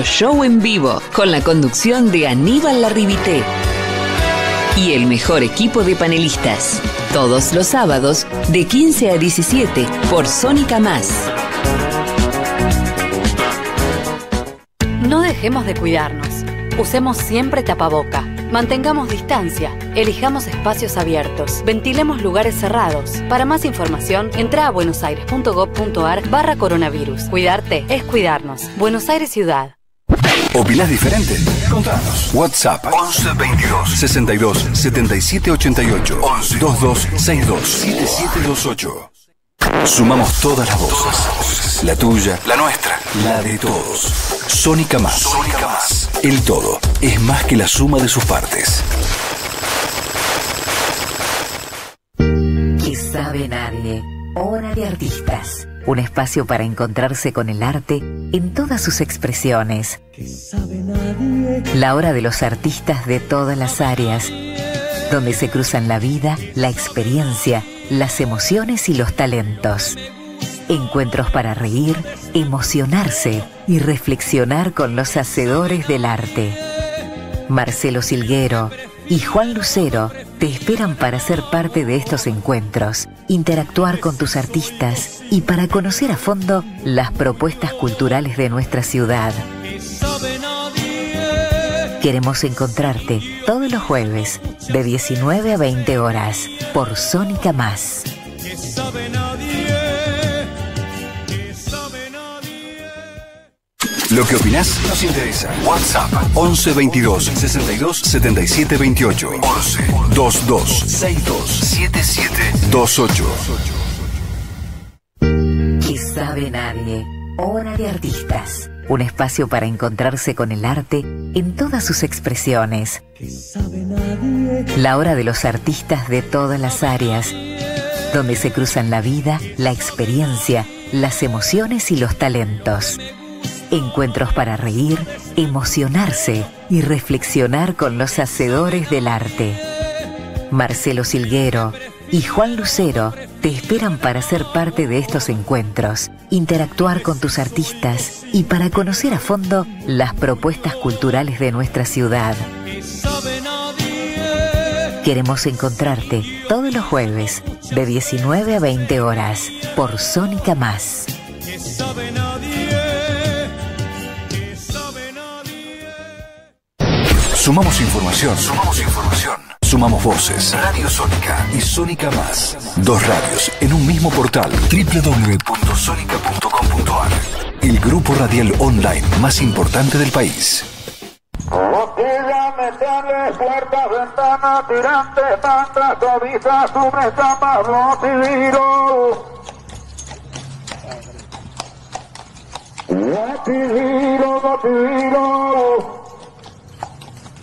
Show en vivo con la conducción de Aníbal Larribité y el mejor equipo de panelistas. Todos los sábados de 15 a 17 por Sónica Más. No dejemos de cuidarnos. Usemos siempre tapaboca. Mantengamos distancia. Elijamos espacios abiertos. Ventilemos lugares cerrados. Para más información, entra a buenosaires.gov.ar barra coronavirus. Cuidarte es cuidarnos. Buenos Aires Ciudad. ¿Opinás diferente? Contanos. WhatsApp 11 22 62 77 88 11 22 62 7728. Sumamos todas las voces. La tuya, la nuestra, la de todos. Sónica Más. Sónica Más. El todo es más que la suma de sus partes. Que sabe nadie. Hora de artistas. Un espacio para encontrarse con el arte en todas sus expresiones. La hora de los artistas de todas las áreas, donde se cruzan la vida, la experiencia, las emociones y los talentos. Encuentros para reír, emocionarse y reflexionar con los hacedores del arte. Marcelo Silguero y Juan Lucero te esperan para ser parte de estos encuentros, interactuar con tus artistas y para conocer a fondo las propuestas culturales de nuestra ciudad. Queremos encontrarte todos los jueves de 19 a 20 horas por Sónica Más. Lo que opinás nos interesa. WhatsApp 11 22 62 77 28 11 22 62 77 28. Que sabe nadie. Hora de artistas. Un espacio para encontrarse con el arte en todas sus expresiones. La hora de los artistas de todas las áreas, donde se cruzan la vida, la experiencia, las emociones y los talentos. Encuentros para reír, emocionarse y reflexionar con los hacedores del arte. Marcelo Silguero y Juan Lucero te esperan para ser parte de estos encuentros, interactuar con tus artistas y para conocer a fondo las propuestas culturales de nuestra ciudad. Queremos encontrarte todos los jueves de 19 a 20 horas por Sónica Más. Sumamos información. Sumamos información. Sumamos voces. Radio Sónica y Sónica Más. Dos radios en un mismo portal. www.sonica.com.ar. El grupo radial online más importante del país. Botella, metales, puertas, ventanas, tirantes, tantas, cobijas, cubres, tapas, botidiro. Botidiro,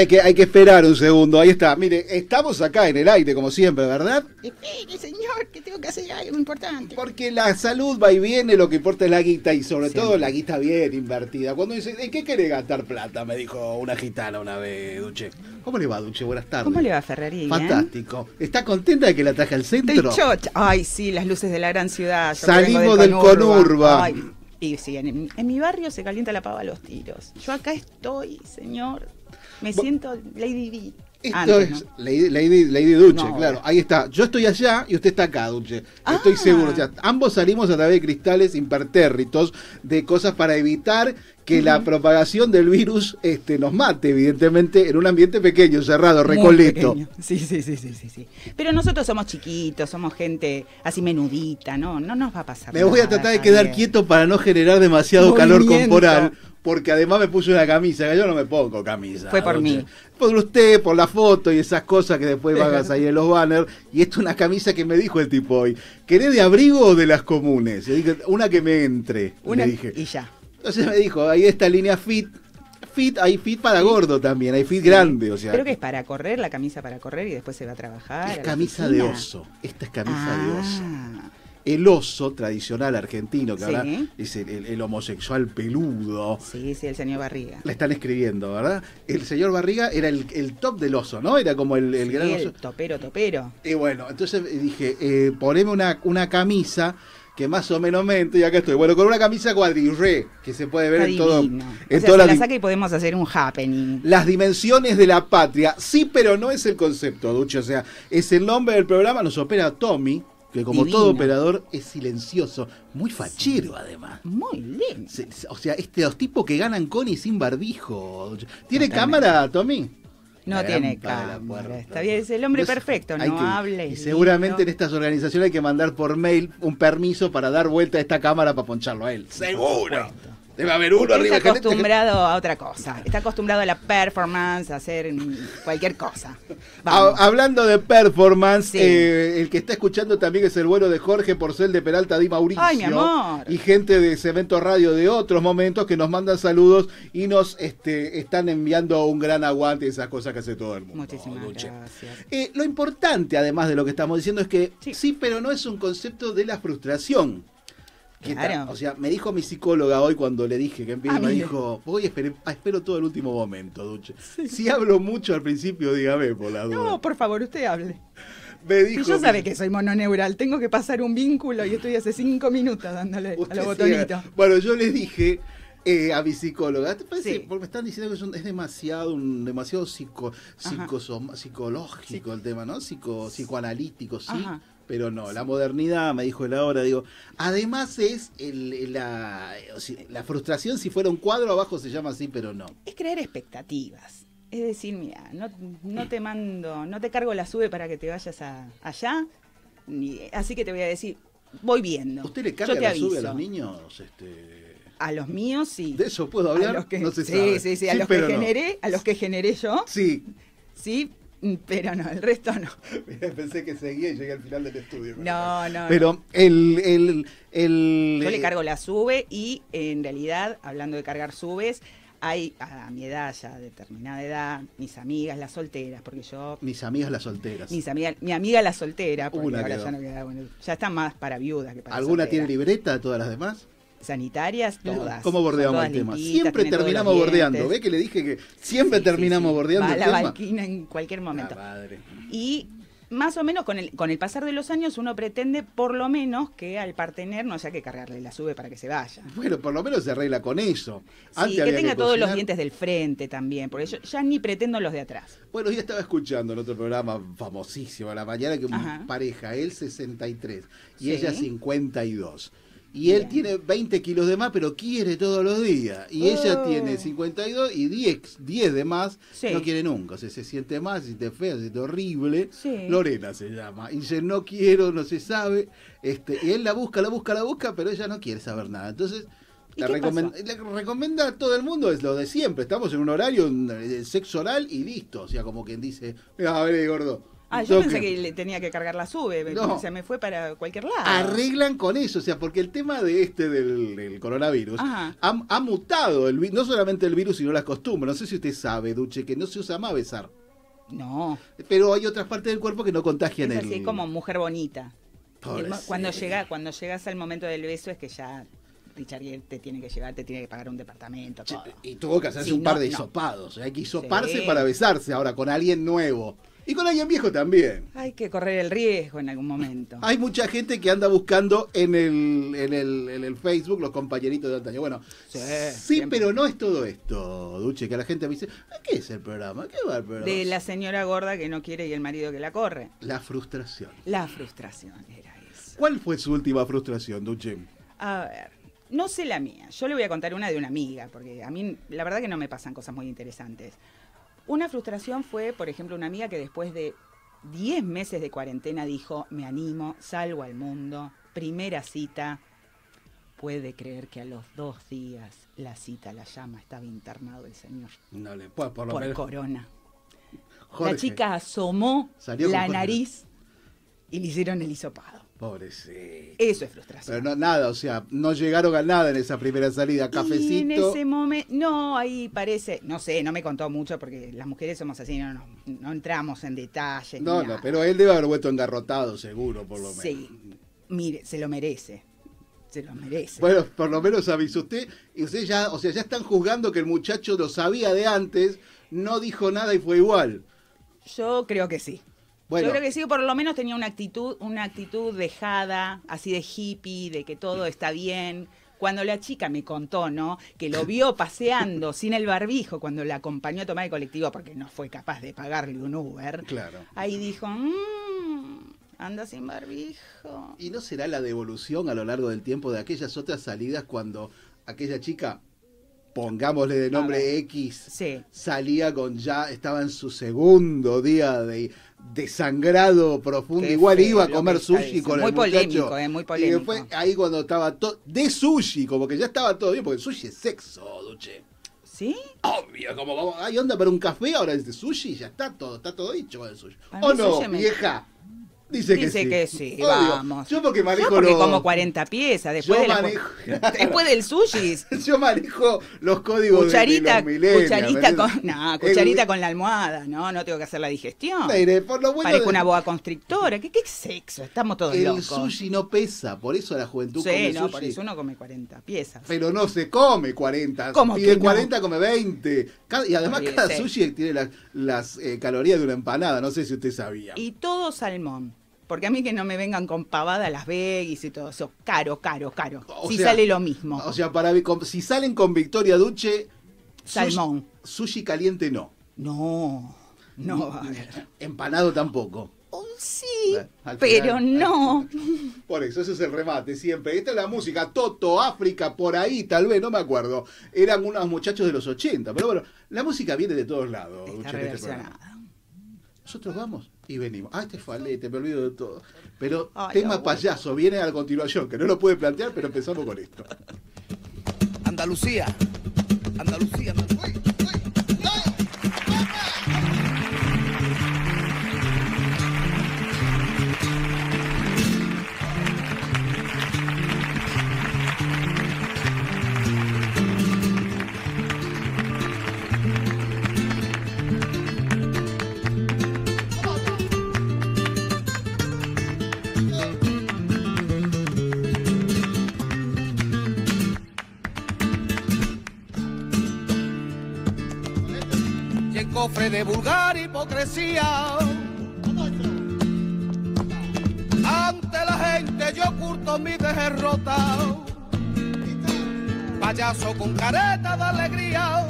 Ve que hay que esperar un segundo, ahí está. Mire, estamos acá en el aire, como siempre, ¿verdad? Espere, señor, que tengo que hacer algo importante. Porque la salud va y viene, lo que importa es la guita y sobre todo la guita bien invertida. Cuando dice, ¿en qué quiere gastar plata? Me dijo una gitana una vez, Duche. ¿Cómo le va, Duche? Buenas tardes. ¿Cómo le va, Ferrerí? Fantástico. ¿Está contenta de que la traje al Estoy centro? chocha. Ay, sí, las luces de la gran ciudad. Yo Salimos vengo del conurba. Ay, y sí, en, en mi barrio se calienta la pava a los tiros. Yo acá estoy, señor. Me siento Lady D. Esto Antes, es ¿no? Lady, Lady, Lady Duche, No, claro. Ahí está. Yo estoy allá y usted está acá, Duche. Estoy Ah. seguro. O sea, ambos salimos a través de cristales impertérritos de cosas para evitar que la propagación del virus este, nos mate, evidentemente, en un ambiente pequeño, cerrado, recoleto. Sí, sí, sí, sí, sí, sí. Pero nosotros somos chiquitos, somos gente así menudita, ¿no? No nos va a pasar Me voy a tratar de quedar quieto para no generar demasiado calor corporal. Porque además me puse una camisa, que yo no me pongo camisa. Fue por mí. Por usted, por la foto y esas cosas que después van a salir en los banners. Y esto es una camisa que me dijo el tipo hoy. ¿Querés de abrigo o de las comunes? Y dije, una que me entre. Una le dije. y ya. Entonces me dijo, ahí esta línea fit. fit, hay fit para gordo también, hay fit grande, o sea. Creo que es para correr, la camisa para correr y después se va a trabajar. es a camisa de oso. Esta es camisa de oso. Ah, El oso tradicional argentino, que Sí. ahora es el, el- el homosexual peludo. Sí, sí, el señor Barriga. La están escribiendo, ¿verdad? El señor Barriga era el, el top del oso, ¿no? Era como el, el Sí, gran oso. topero, topero. Y bueno, entonces dije, eh, poneme una, una camisa que más o menos mente, y acá estoy. Bueno, con una camisa cuadrirre, que se puede ver Está en todo. en o sea, se la saca y podemos hacer un happening. las dimensiones de la patria. Sí, pero no es el concepto, Duche. O sea, es el nombre del programa. Nos opera Tommy, que como Divino. todo operador es silencioso. Muy fachero, además. Muy se- o sea, este, los tipos que ganan con y sin barbijo. ¿Tiene Totalmente. cámara, Tommy? No La tiene cámara. Está bien, es el hombre sé, perfecto, no que- habla. Y seguramente en estas organizaciones hay que mandar por mail un permiso para dar vuelta a esta cámara para poncharlo a él. Seguro. Debe haber uno arriba. Está acostumbrado a otra cosa. Está acostumbrado a la performance, a hacer cualquier cosa. Vamos. hablando de performance, Sí. eh, el que está escuchando también es el vuelo de Jorge Porcel de Peralta Di Mauricio. Ay, mi amor. Y gente de Cemento Radio de otros momentos que nos mandan saludos y nos este, están enviando un gran aguante y esas cosas que hace todo el mundo. Muchísimas Duche. gracias. Eh, lo importante, además de lo que estamos diciendo, es que sí. Sí. pero no es un concepto de la frustración. Claro. O sea, me dijo mi psicóloga hoy cuando le dije que empiece, Ah, me dijo, voy a esperar, espero todo el último momento, Duche. Si hablo mucho al principio, dígame por la duda. No, por favor, usted hable. me Si dijo yo mi- sabe que soy mononeural, tengo que pasar un vínculo y estoy hace cinco minutos dándole a los botonitos. Bueno, yo le dije eh, a mi psicóloga, ¿te parece? Sí. Porque me están diciendo que es, demasiado, un- demasiado psico, psicosom- psicológico el tema, ¿no? Psico, psicoanalítico, sí. Ajá. Pero no, la modernidad, me dijo él ahora, digo, además es el- la, frustración, si fuera un cuadro abajo se llama así, pero no. Es crear expectativas. Es decir, mira, no, no te mando, no te cargo la sube para que te vayas a, allá, ni- así que te voy a decir, voy viendo. ¿Usted le Yo carga te la sube a los niños? Este, A los míos sí. ¿De eso puedo hablar? A los que, no se sí, sabe. sí, sí, a los que no. generé, a los que generé yo, Sí, sí, pero no, el resto no. pensé que seguía y llegué al final del estudio. No, no. no. Pero el, el, el- Yo le eh, cargo la sube y en realidad, hablando de cargar subes, hay a mi edad, ya determinada edad, mis amigas las solteras, porque yo, Mis amigas las solteras. mis amigas, mi amiga la soltera, porque Una ahora quedó. ya no queda, bueno, ya está más para viudas que para ¿Alguna soltera. tiene libreta de todas las demás? Sanitarias, todas. ¿Cómo bordeamos el tema? Siempre terminamos bordeando. ¿Ve que le dije que siempre Sí, terminamos sí. bordeando Va a el la tema? banquina en cualquier momento. La madre. Y más o menos con el, con el pasar de los años uno pretende por lo menos que al partener no haya que cargarle la sube para que se vaya. Bueno, por lo menos se arregla con eso. Sí, que tenga todos los dientes del frente también, porque yo ya ni pretendo los de atrás. Bueno, yo estaba escuchando en otro programa famosísimo a la mañana que una pareja, él 63 y Sí. ella 52. Y él Bien. tiene 20 kilos de más, pero quiere todos los días. Y ella Oh. tiene 52 y 10, 10 de más, Sí. no quiere nunca. O sea, se siente más, se siente fea, se siente horrible. Sí. Lorena se llama. Y dice, no quiero, no se sabe. Este, y él la busca, la busca, la busca, pero ella no quiere saber nada. Entonces, ¿Y la qué recomen- pasó? le recomienda a todo el mundo es lo de siempre. Estamos en un horario de sexo oral y listo. O sea, como quien dice, a ver, gordo. Ah, yo toque". pensé que le tenía que cargar la sube, No. se me fue para cualquier lado. Arreglan con eso, o sea, porque el tema de este del, del coronavirus ha, ha mutado, el, no solamente el virus, sino las costumbres. No sé si usted sabe, Duche, que no se usa más besar. No, Pero hay otras partes del cuerpo que no contagian es el... así como mujer bonita. El cuando llega, cuando llegas al momento del beso es que ya Richard Gere te tiene que llevar, te tiene que pagar un departamento, todo. Y tuvo que hacerse Sí, un par no, de no. hisopados. Hay que hisoparse Sí. para besarse ahora con alguien nuevo. Y con alguien viejo también. Hay que correr el riesgo en algún momento. Hay mucha gente que anda buscando en el, en el, en el Facebook los compañeritos de antaño. Bueno, Sí, pero no es todo esto, Duche, que la gente me dice, "¿A ¿qué es el programa? ¿Qué va el programa? De la señora gorda que no quiere y el marido que la corre. La frustración. La frustración era eso. ¿Cuál fue su última frustración, Duche? A ver, no sé la mía. Yo le voy a contar una de una amiga, porque a mí la verdad que no me pasan cosas muy interesantes. Una frustración fue, por ejemplo, una amiga que después de 10 meses de cuarentena dijo, me animo, salgo al mundo, primera cita. Puede creer que a los dos días la cita la llama, estaba internado el señor No le puedo, por lo por menos. corona. Jorge, La chica asomó la nariz y le hicieron el hisopado. Pobrecito. Eso es frustración. Pero no, nada, o sea, no llegaron a nada en esa primera salida. Y en Cafecito. ese momento, no, ahí parece, no sé, no me contó mucho porque las mujeres somos así, no, no, no entramos en detalles. No, no, pero él debe haber vuelto engarrotado, seguro, por lo menos. Sí, mire, se lo merece, se lo merece. Bueno, por lo menos avisó usted. Y usted ya, o sea, ya están juzgando que el muchacho lo sabía de antes, no dijo nada y fue igual. Yo creo que sí. Bueno. Yo creo que sí, por lo menos tenía una actitud, una actitud dejada, así de hippie, de que todo está bien. Cuando la chica me contó, ¿no? Que lo vio paseando sin el barbijo cuando la acompañó a tomar el colectivo porque no fue capaz de pagarle un Uber. Claro. Ahí dijo, "Mm, anda sin barbijo. ¿Y no será la devolución a lo largo del tiempo de aquellas otras salidas cuando aquella chica, pongámosle de nombre. X, Sí. salía con ya, estaba en su segundo día de desangrado profundo, Qué igual feo iba a comer sushi diciendo. con Muy el muchacho. polémico, eh, muy Y polémico. después ahí cuando estaba todo de sushi, como que ya estaba todo bien, porque el sushi es sexo, Duche. ¿Sí? Obvio, como vamos, hay onda para un café, ahora es de sushi, ya está todo, está todo dicho con el sushi. Para ¿O mí no, sushi me- vieja? Dice, Dice que que sí. Obvio. vamos. Yo porque manejo Yo porque los- como 40 piezas, después, Yo de la- manejo- después del sushi. Yo manejo los códigos de- de, Cucharita, los cucharita ¿me con, no, El- cucharita con la almohada, no, no tengo que hacer la digestión. Mire, por lo bueno Parezco de- una boa constrictora, ¿qué, qué sexo? Estamos todos El locos. sushi no pesa, por eso la juventud come Sí, no, sushi. por eso uno come 40 piezas. Pero no se come 40. ¿Cómo Pide que no? 40, come 20. Cada- y además cada sushi tiene las, las, eh, calorías de una empanada. No sé si usted sabía. Y todo salmón. Porque a mí que no me vengan con pavada las veggies y todo eso. Caro, caro, caro. O si sea, sale lo mismo. O sea, para si salen con Victoria Duche, Salmón. Sushi, sushi caliente no. no, no, a ver. Empanado tampoco. Oh, sí, Eh, pero no. Por eso, ese es el remate siempre. Esta es la música, Toto, África, por ahí, tal vez, no me acuerdo. Eran unos muchachos de los 80, pero bueno, la música viene de todos lados. Está este. Nosotros vamos y venimos. Ah, este falete, me olvido de todo. Pero Ay, tema abuelo. payaso viene a continuación, que no lo puede plantear, pero empezamos con esto. Andalucía. Andalucía. Andalucía. Cofre de vulgar hipocresía. Ante la gente yo oculto mi derrota. Payaso con careta de alegría,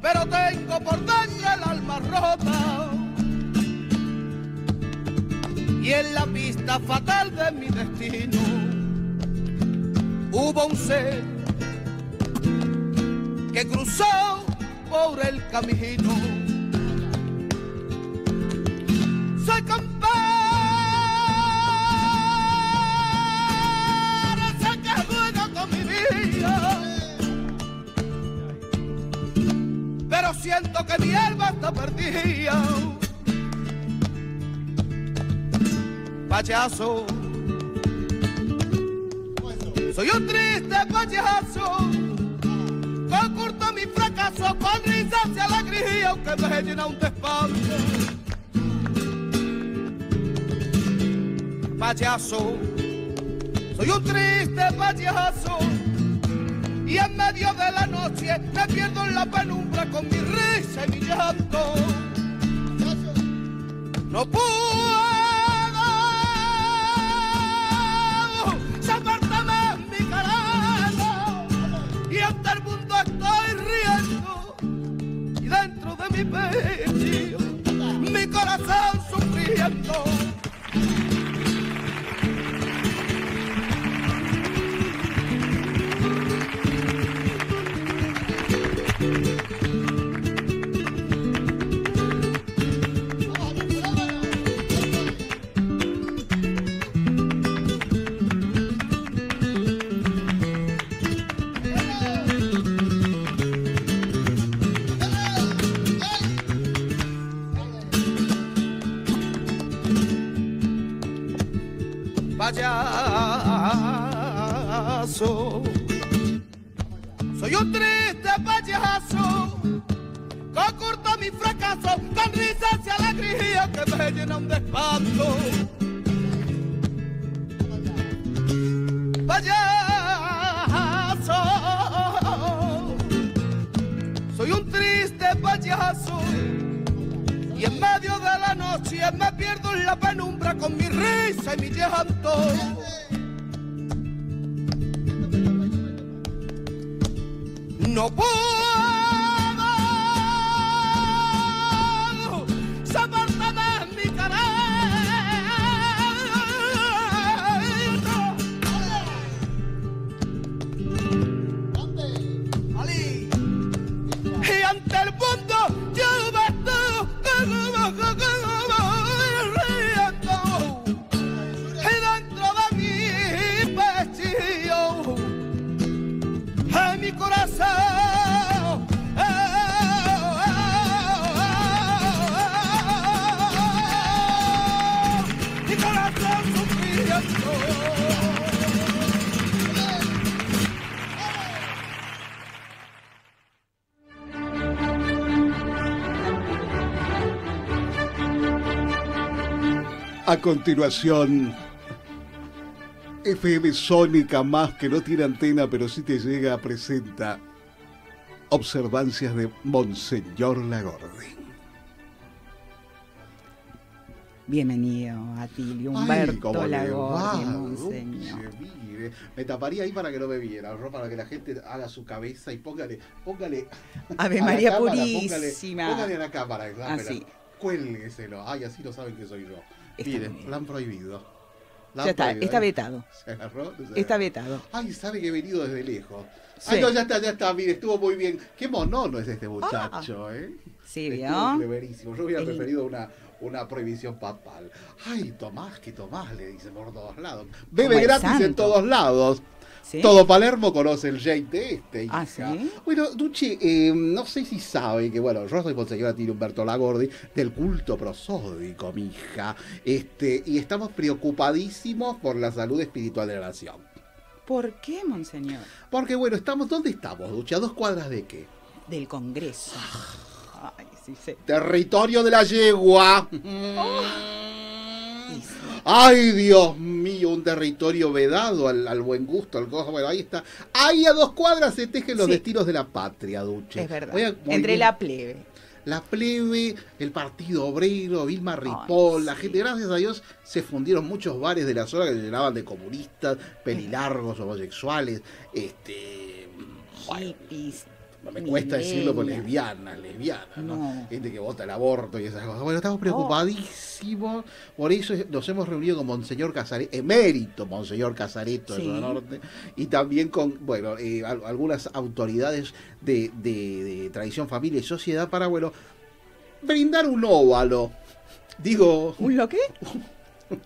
pero tengo por dentro el alma rota. Y en la pista fatal de mi destino hubo un ser que cruzó por el camino. Soy campana, sé que juega con mi vida, pero siento que mi alma está perdida. Payaso, soy un triste payaso oculto mi fracaso con risas y alegría, aunque me llena un despacho. Payaso, soy un triste payaso, y en medio de la noche me pierdo en la penumbra con mi risa y mi llanto. No puedo salvárteme en mi carajo y ante el mundo estoy riendo y dentro de mi pecho mi corazón sufriendo. Soy un triste payaso que oculta mi fracaso con risas y alegría que me llenan de espanto. Payaso, soy un triste payaso y en medio de la noche me pierdo en la penumbra con mi risa y mi llanto. No puedo A continuación, FM Sónica Más, que no tiene antena, pero sí te llega, presenta Observancias de Monseñor Lagorde. Bienvenido, Atilio, Ay, Humberto va, Lagordi, monseñor. Mire. Me taparía ahí para que no me viera, ¿no? para que la gente haga su cabeza y póngale, póngale. Ave a la María cámara, Purísima. Póngale, póngale a la cámara. Así. Cuélgueselo. Ay, así no saben que soy yo. Miren, la han prohibido. La Ya han está, prohibido, está vetado. Se agarró, se Está vetado. Ay, sabe que he venido desde lejos. Sí. Ay, no, ya está, ya está, mire, estuvo muy bien. Qué monono es este muchacho, ¿eh? Sí, ¿vio? Yo hubiera El- preferido una, una prohibición papal. Ay, Tomás, que Tomás, le dicen por todos lados. Bebe gratis en todos lados. ¿Sí? Todo Palermo conoce el Jate este, hija. Ah, ¿sí? Bueno, Duche, eh, no sé si sabe que, bueno, yo soy Monseñor Atilio Humberto Lagordi del culto prosódico, mi hija. Este, y estamos preocupadísimos por la salud espiritual de la nación. ¿Por qué, monseñor? Porque, bueno, estamos, ¿dónde estamos, Duche? ¿A dos cuadras de qué? Del Congreso. Ay, sí, sí. Territorio de la yegua. Sí. Ay, Dios mío, un territorio vedado al, al buen gusto, al cojo. Bueno, ahí está. Ahí a dos cuadras se tejen los Sí. destinos de la patria, Duche. Es verdad. A- Entre bien. la plebe. la plebe, el Partido Obrero, Vilma Ripoll, la gente, gracias a Dios, se fundieron muchos bares de la zona que se llenaban de comunistas, pelilargos, homosexuales, este... bueno, Hippies. No me cuesta decirlo con millennials. lesbianas, lesbianas, ¿no? No. Gente que vota el aborto y esas cosas. Bueno, estamos preocupadísimos. Por eso nos hemos reunido con Monseñor Casareto, emérito Monseñor Casareto de Sí. Zona Norte, y también con, bueno, eh, al- algunas autoridades de, de- de tradición, familia y sociedad para, bueno, brindar un óvalo. Digo, ¿Un lo qué?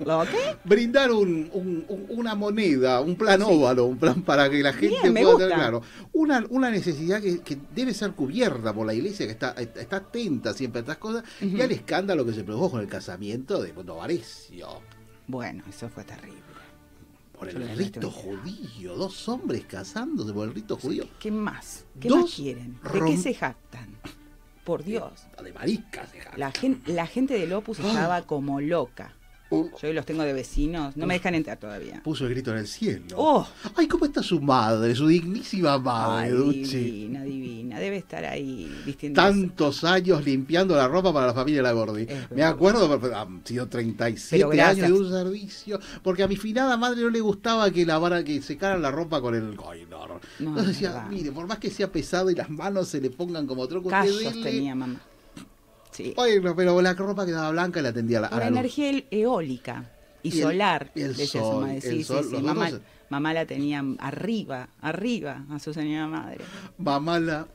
¿Lo qué? brindar un, un- un- una moneda, un plan óvalo, un plan para que la gente Bien, pueda tener claro. Una, una necesidad que, que debe ser cubierta por la iglesia, que está, está atenta siempre a estas cosas, y al escándalo que se produjo con el casamiento de Novarecio. Bueno, eso fue terrible. Por el rito judío, dos hombres casándose por el rito judío. ¿Qué más? ¿Qué Dos más quieren? ¿De qué se jactan? Por Dios. De maricas, hija. La gente, la gente del Opus estaba como loca. Yo los tengo de vecinos, no me dejan entrar todavía. Puso el grito en el cielo. ¡Oh! Ay, ¿cómo está su madre, su dignísima madre, Ay, Duchi? divina, divina. Debe estar ahí vistiendo. tantos años limpiando la ropa para la familia Lagordi. Es Me verdad. acuerdo, pero han sido 37 Pero gracias. años de un servicio, porque a mi finada madre no le gustaba que lavara, que secaran la ropa con el coinor. No, Entonces es decía, mire, por más que sea pesado y las manos se le pongan como troco, usted Callos dele". tenía mamá. Sí. Bueno, pero la ropa quedaba blanca y la tendía a la, a la energía eólica y, Y el- solar, y el decía su sol, madre. el Sí, sí, sol, sí. Mamá, mamá la tenía arriba, arriba a su señora madre. Mamá la,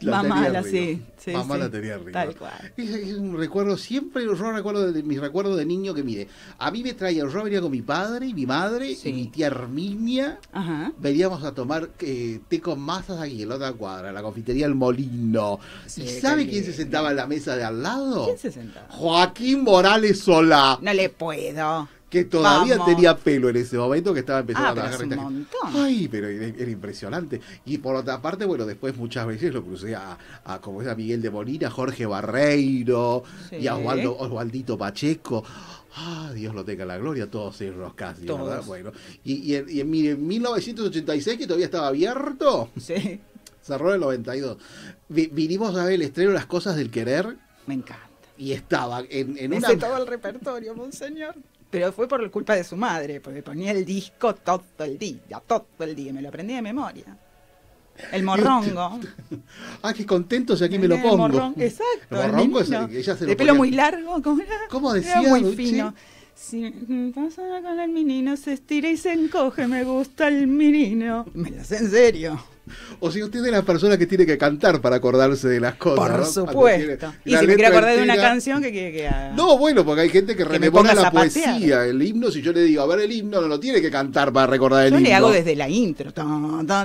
la Mamá tenía la- arriba. sí, sí, Mamá sí. la tenía arriba. Tal cual. Es, es un recuerdo, siempre yo recuerdo de mis recuerdos de niño que mire, a mí me traía, yo venía con mi padre y mi madre y mi tía Herminia, Ajá. veníamos a tomar eh, té con masas aquí en la otra cuadra, en la confitería El Molino. Sí, ¿Y sabe quién se sentaba en la mesa de al lado? ¿Quién se sentaba? Joaquín Morales Solá. No le puedo. Que todavía Vamos. tenía pelo en ese momento, que estaba empezando Ah, a pero trabajar es un montón. Ay, pero era, era impresionante. Y por otra parte, bueno, después muchas veces lo crucé a, a como es a Miguel de Molina, Jorge Barreiro Sí. y a Osvaldo, Osvaldito Pacheco. Ah, Dios lo tenga en la gloria, todos ellos casi, Todos. ¿verdad? Bueno, y, y en, y en mire, en 1986, que todavía estaba abierto, Sí, cerró en el 92. Vi- vinimos a ver el estreno Las Cosas del Querer me encanta. y estaba en, en una... todo el repertorio, monseñor. Pero fue por culpa de su madre, porque ponía el disco todo el día, todo el día. Me lo aprendí de memoria. El morrongo. Ah, qué contento, si aquí me lo El pongo. morrón- Exacto. El el morrongo es- menino. ella se lo de pelo ponía- muy largo, ¿cómo era? ¿Cómo Era decía, muy Duchi? fino. Si pasa con el menino, se estira y se encoge, me gusta el menino. Me lo sé en serio. O si usted es la persona que tiene que cantar para acordarse de las cosas. Por supuesto. Y si me quiere acordar de una canción, ¿qué quiere que haga? No, bueno, porque hay gente que me rememora la poesía, el himno. Si yo le digo, a ver el himno, no lo tiene que cantar para recordar el Yo himno. le hago desde la intro,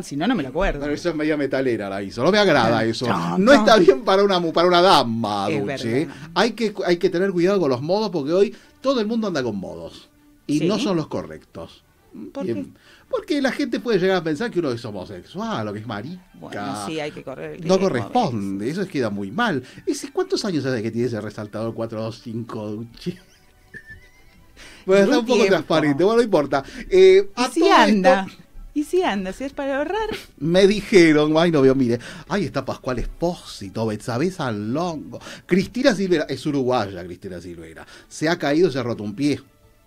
si no, no me lo acuerdo. Pero eso es media metalera la hizo. No me agrada eso. No está bien para una, para una dama, Es Dulce. verdad. Hay que, hay que tener cuidado con los modos porque hoy todo el mundo anda con modos. Y ¿Sí? no son los correctos. ¿Por qué? Porque la gente puede llegar a pensar que uno es homosexual o que es marica. Bueno, sí, hay que correr. el No corresponde, eso queda muy mal. Ese, ¿Cuántos años hace que tiene ese resaltador 425 Duchi? Bueno, está un poco tiempo. transparente, bueno, no importa. Eh, ¿Y si anda? esto, ¿Y si anda? ¿Si es para ahorrar? me dijeron, ay no veo, mire, ahí está Pascual Espósito, Betsabe Longo, Cristina Silvera, es uruguaya Cristina Silvera, se ha caído, se ha roto un pie.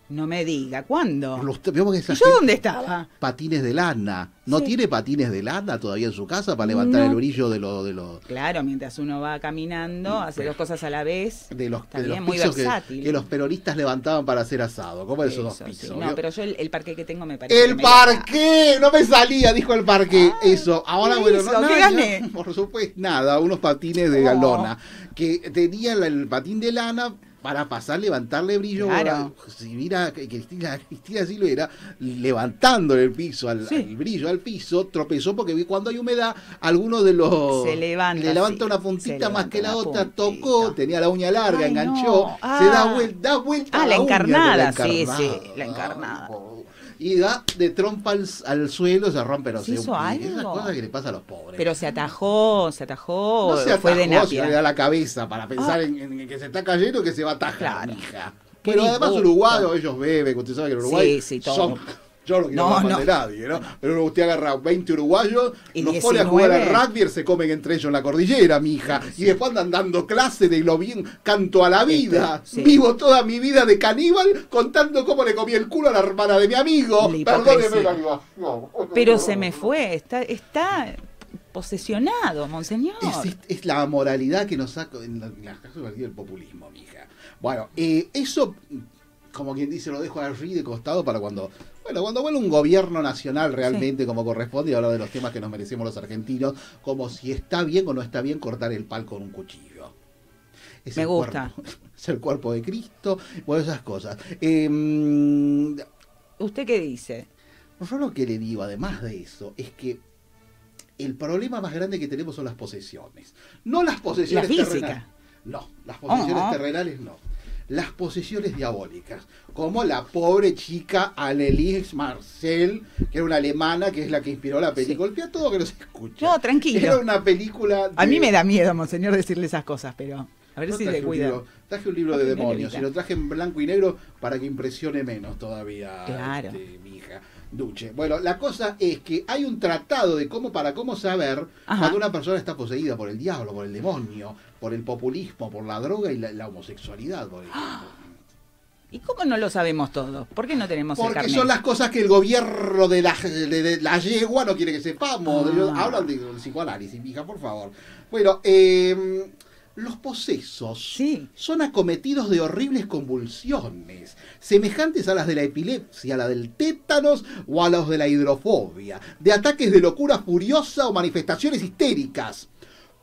No me diga, ¿cuándo? Los- veo que esa ¿Y yo dónde estaba? Patines de lana. ¿No Sí. tiene patines de lana todavía en su casa para levantar No. el brillo de los de los Claro, mientras uno va caminando, hace dos cosas a la vez. de los, de los pisos que, versátil. que los peronistas levantaban para hacer asado? ¿Cómo esos dos pisos? sí. No, pero yo el, el parque que tengo me parece. El que me- parque, no me salía, dijo el parque. Ay, Eso, ahora ¿qué bueno, hizo? no, ¿Qué nada, gané? yo, por supuesto, nada, unos patines de Oh. lona que tenían el patín de lana para pasar, levantarle brillo. Claro. Si mira que Cristina, Cristina Silvera levantando el piso, al, Sí. brillo al piso, tropezó porque vi- cuando hay humedad, alguno de los Se levanta, le levanta sí, una puntita más que la otra, puntita. tocó, tenía la uña larga, Ay, enganchó, no. se da Ah. vuelta, da vuelta Ah, a la uña con encarnada, sí, encarnada. sí, la encarnada. Ay, y da de trompa al, al suelo, se rompe, no ¿Se sé, hizo un pie. algo? Esas cosas que le pasa a los pobres. Pero se atajó, se atajó, no se fue de atajó, si no le da napia. la cabeza para pensar Ah. en, en que se está cayendo que se va a atajar, Claro. Pero además uruguayos, ellos beben, usted sabe que en Uruguay Sí, sí, todo. son... Yo no quiero No, no. de nadie, ¿no? Pero usted agarra 20 uruguayos, Y los pone a jugar al 19. rugby, se comen entre ellos en la cordillera, mi hija. Y después andan dando clase de lo bien canto a la vida. Este, sí. Vivo toda mi vida de caníbal contando cómo le comí el culo a la hermana de mi amigo. Perdóneme la animación. Pero se me fue, está, está posesionado, monseñor. Es, es- es la moralidad que nos saca en la, en la caso del populismo, mija. Bueno, eh, eso, como quien dice, lo dejo allí de costado para cuando, bueno, cuando vuelva un gobierno nacional realmente como corresponde y hablar de los temas que nos merecemos los argentinos, como si está bien o no está bien cortar el pal con un cuchillo. Es Me el gusta. cuerpo- es el cuerpo de Cristo, bueno, esas cosas. Em, ¿Usted qué dice? yo lo que le digo, además de eso, es que el problema más grande que tenemos son las posesiones. No las posesiones La física. terrenales. No, las posesiones Oh. terrenales no. Las posesiones diabólicas. Como la pobre chica Annelies Marcel, que era una alemana, que es la que inspiró la película. Golpea todo que no se escucha. No, tranquilo. Era una película. A mí me da miedo, monseñor, decirle esas cosas, pero a ver si le un cuida. libro- traje un libro de demonios y lo traje en blanco y negro para que impresione menos todavía Claro. este, mi hija Duche. Bueno, la cosa es que hay un tratado de cómo para cómo saber Ajá. cuando una persona está poseída por el diablo, por el demonio, por el populismo, por la droga y la, la homosexualidad, por ejemplo. ¿Y cómo no lo sabemos todo? ¿Por qué no tenemos el Porque carnet? son las cosas que el gobierno de la, de, de la yegua no quiere que sepamos. Ah. Hablan de- del psicoanálisis, mija, por favor. Bueno, eh, los posesos Sí. son acometidos de horribles convulsiones, semejantes a las de la epilepsia, a la del tétanos o a los de la hidrofobia, de ataques de locura furiosa o manifestaciones histéricas.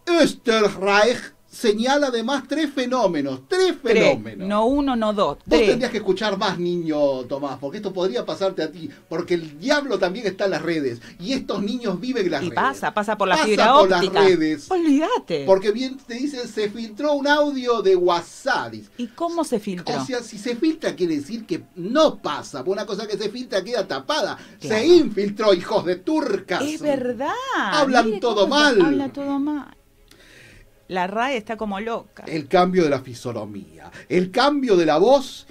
Österreich señala además tres fenómenos, tres Tres, fenómenos. no uno, no dos. Vos tres. tendrías que escuchar más, niño Tomás, porque esto podría pasarte a ti, porque el diablo también está en las redes y estos niños viven en las Y redes. pasa, pasa por la Pasa fibra por las óptica. redes. Olvídate. Porque bien te dicen, se filtró un audio de WhatsApp. ¿Y cómo se filtró? O sea, si se filtra quiere decir que no pasa. Una cosa que se filtra queda tapada. Claro. Se infiltró, hijos de turcas. es verdad. Hablan Mire todo mal. Habla todo mal. La RAE está como loca. El cambio de la fisonomía. El cambio de la voz.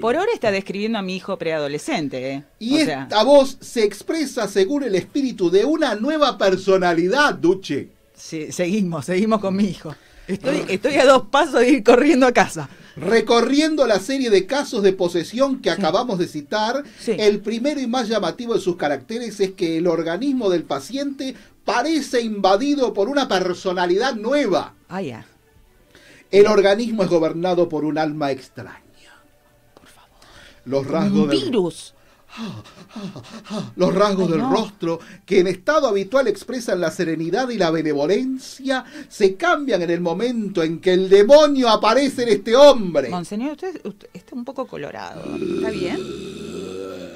Por ahora está describiendo a mi hijo preadolescente, ¿eh? Y o sea, esta voz se expresa según el espíritu de una nueva personalidad, Duche. sí, seguimos, seguimos con mi hijo. Estoy, estoy a dos pasos de ir corriendo a casa. Recorriendo la serie de casos de posesión que acabamos de citar, Sí. el primero y más llamativo de sus caracteres es que el organismo del paciente parece invadido por una personalidad nueva. Ah, ya. El organismo es gobernado por un alma extraña. Por favor. Los rasgos Un del, virus. los rasgos Ay, del no. rostro, que en estado habitual expresan la serenidad y la benevolencia, se cambian en el momento en que el demonio aparece en este hombre. Monseñor, usted, usted está un poco colorado. ¿Está bien?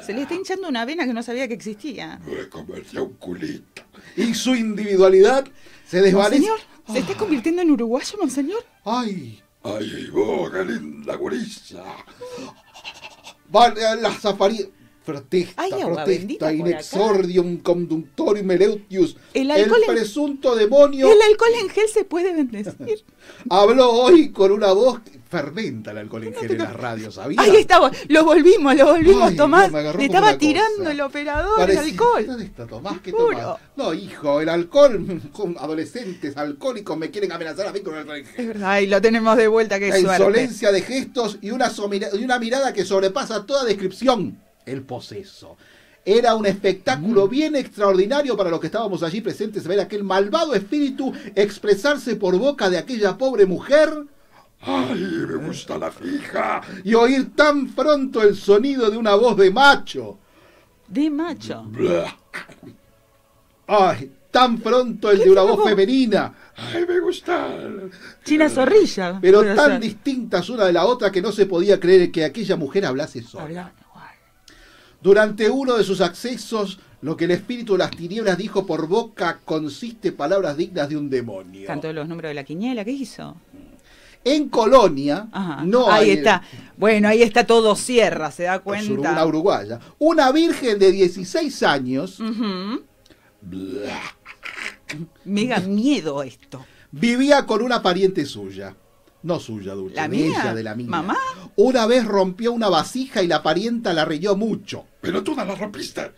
Se le está hinchando una vena que no sabía que existía. Me convertí un culito. Y su individualidad se desvanece. Monseñor, ¿se está convirtiendo en uruguayo, monseñor? Ay, Ay, vos, qué linda gurisa. van a las afari... Protesta, agua protesta, inexordium conductorium eleutius. El en- presunto demonio El alcohol en gel se puede bendecir. habló hoy con una voz que fermenta el alcohol en gel en la radio, ¿sabías? Ahí estaba, lo volvimos, lo volvimos, Ay, Tomás. Agarró Le estaba tirando cosa. el operador Parecía- el alcohol. ¿Dónde está Tomás? ¿Qué toma? No, hijo, el alcohol, con adolescentes alcohólicos me quieren amenazar a mí con el alcohol en gel. Es verdad, ahí lo tenemos de vuelta, qué La suerte. insolencia de gestos y una, y una mirada que sobrepasa toda descripción. El poseso. Era un espectáculo Mm. bien extraordinario para los que estábamos allí presentes ver aquel malvado espíritu expresarse por boca de aquella pobre mujer Ay, me gusta la fija. y oír tan pronto el sonido de una voz de macho. De macho. Blah. Ay, tan pronto el ¿Qué de una voz femenina, Ay, me gusta. China zorrilla. pero tan ser. distintas una de la otra que no se podía creer que aquella mujer hablase sola. Durante uno de sus accesos, lo que el espíritu de las tinieblas dijo por boca consiste palabras dignas de un demonio. Cantó los números de la quiniela, ¿qué hizo? En Colonia, Ajá. no ahí hay- está. Bueno, ahí está todo cierra, se da Una cuenta. uruguaya. Una virgen de 16 años. Me da miedo esto. vivía con una pariente suya. No suya, Dulce, ¿La de mía? ella, de la mía. ¿Mamá? Una vez rompió una vasija y la parienta la reyó mucho. Pero tú no la rompiste.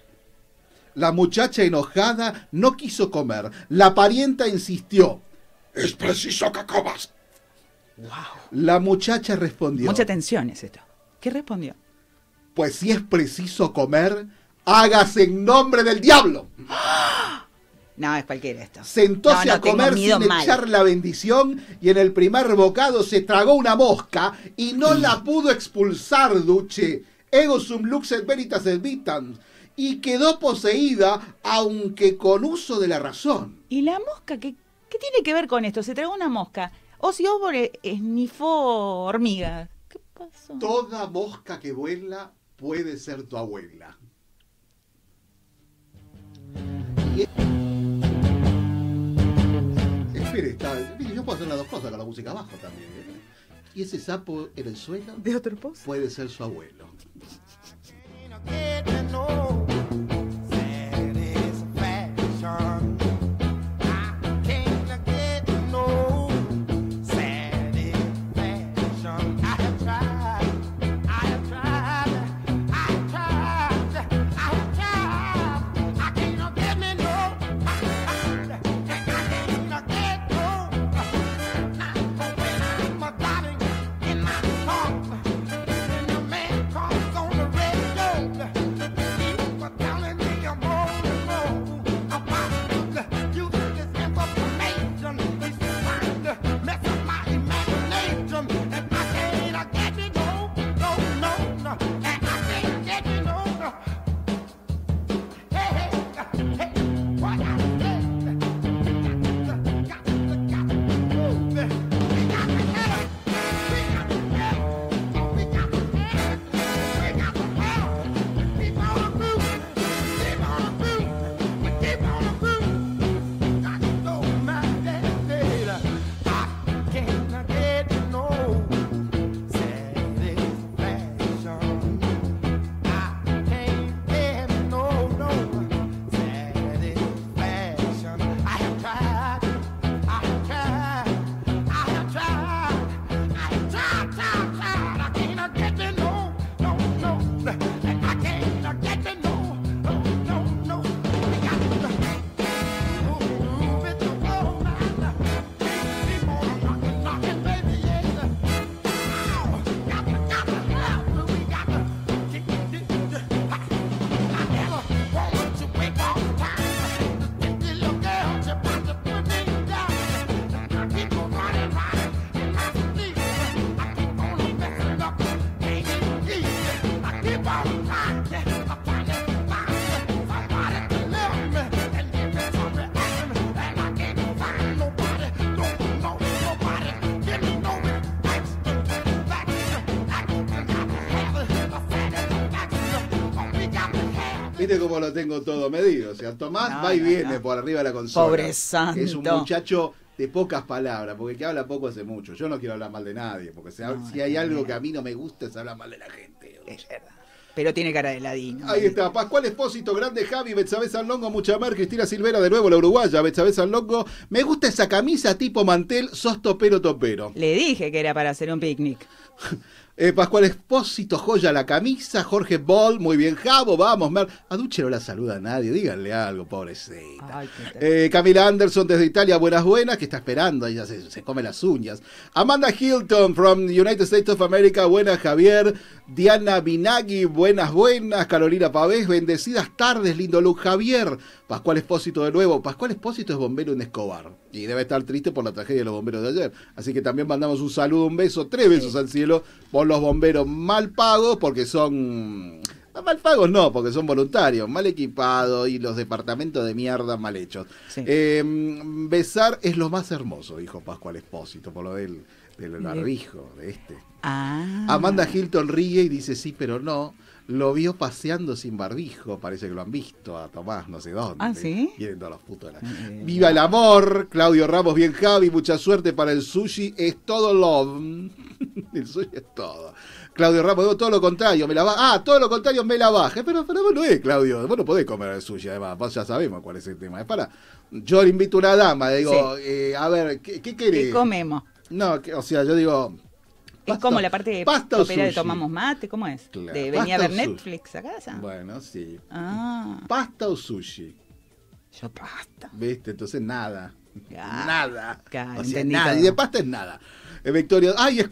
La muchacha enojada no quiso comer. La parienta insistió. Es preciso que comas. La muchacha respondió. Mucha tensión es esto. ¿Qué respondió? Pues si es preciso comer, hágase en nombre del diablo. No, es cualquiera esto. Sentóse No, no, a comer sin mal. echar la bendición y en el primer bocado se tragó una mosca y no la pudo expulsar, Duce. Ego sum luxet veritas et vitam. Y quedó poseída, aunque con uso de la razón. ¿Y la mosca? ¿Qué, qué tiene que ver con esto? Se tragó una mosca. Ozzy Osbourne esnifó hormigas. ¿Qué pasó? Toda mosca que vuela puede ser tu abuela. Y- Espere, está, yo puedo hacer las dos cosas con la música abajo también. ¿eh? Y ese sapo en el suelo ¿De otro pozo? puede ser su abuelo. Viste cómo lo tengo todo medido. O sea, Tomás No, va y no, viene no. por arriba de la consola. Pobre santo. Es un muchacho de pocas palabras, porque que habla poco hace mucho. Yo no quiero hablar mal de nadie, porque si, hay algo que a mí no me gusta es hablar mal de la gente. Es verdad. Pero tiene cara de ladino. Ahí está, Pascual Espósito, grande Javi, Betsabe Longo, mucha mar, Cristina Silvera de nuevo, la uruguaya, Betsabe Longo. Me gusta esa camisa tipo mantel, sos topero topero. Le dije que era para hacer un picnic. Eh, Pascual Espósito, joya la camisa, Jorge Ball, muy bien, Javo, vamos, Mer. A Duche no la saluda a nadie, díganle algo, pobrecita. Ay, Eh, Camila Anderson desde Italia, buenas buenas, que está esperando, ella se, se come las uñas. Amanda Hilton from the United States of America, buenas Javier. Diana Binagui, buenas buenas. Carolina Pavés, bendecidas tardes, lindo look Javier. Pascual Espósito de nuevo. Pascual Espósito es bombero en Escobar y debe estar triste por la tragedia de los bomberos de ayer. Así que también mandamos un saludo, un beso, tres besos al cielo por los bomberos mal pagos porque son... no, Mal pagos no, porque son voluntarios, mal equipados y los departamentos de mierda mal hechos. Sí. Eh, besar es lo más hermoso, dijo Pascual Espósito, por lo del, del barbijo, de este. Ah. Amanda Hilton ríe y dice sí, pero no. Lo vio paseando sin barbijo, parece que lo han visto a Tomás, no sé dónde. Ah, ¿sí? Vienen todos los putos de la- Eh, Viva el amor, Claudio Ramos, bien Javi, mucha suerte para el sushi, es todo love. el sushi es todo. Claudio Ramos, digo todo lo contrario, me la baja. Ah, todo lo contrario, me la baja. Pero, pero vos no es, Claudio, vos no podés comer el sushi, además, vos ya sabemos cuál es el tema. Es para. Yo le invito a una dama, le digo, eh, a ver, ¿qué, qué querés? ¿Qué comemos? No, que- o sea, yo digo. ¿Es como la parte de pasta de tomamos mate? ¿Cómo es? Claro, ¿De venir a ver. Netflix a casa? Bueno, sí. Ah, ¿Pasta o sushi? yo pasta. ¿Viste? Entonces nada. Nada. o sea, nada. todo. Y de pasta es nada. Eh, Victoria. ¡Ay!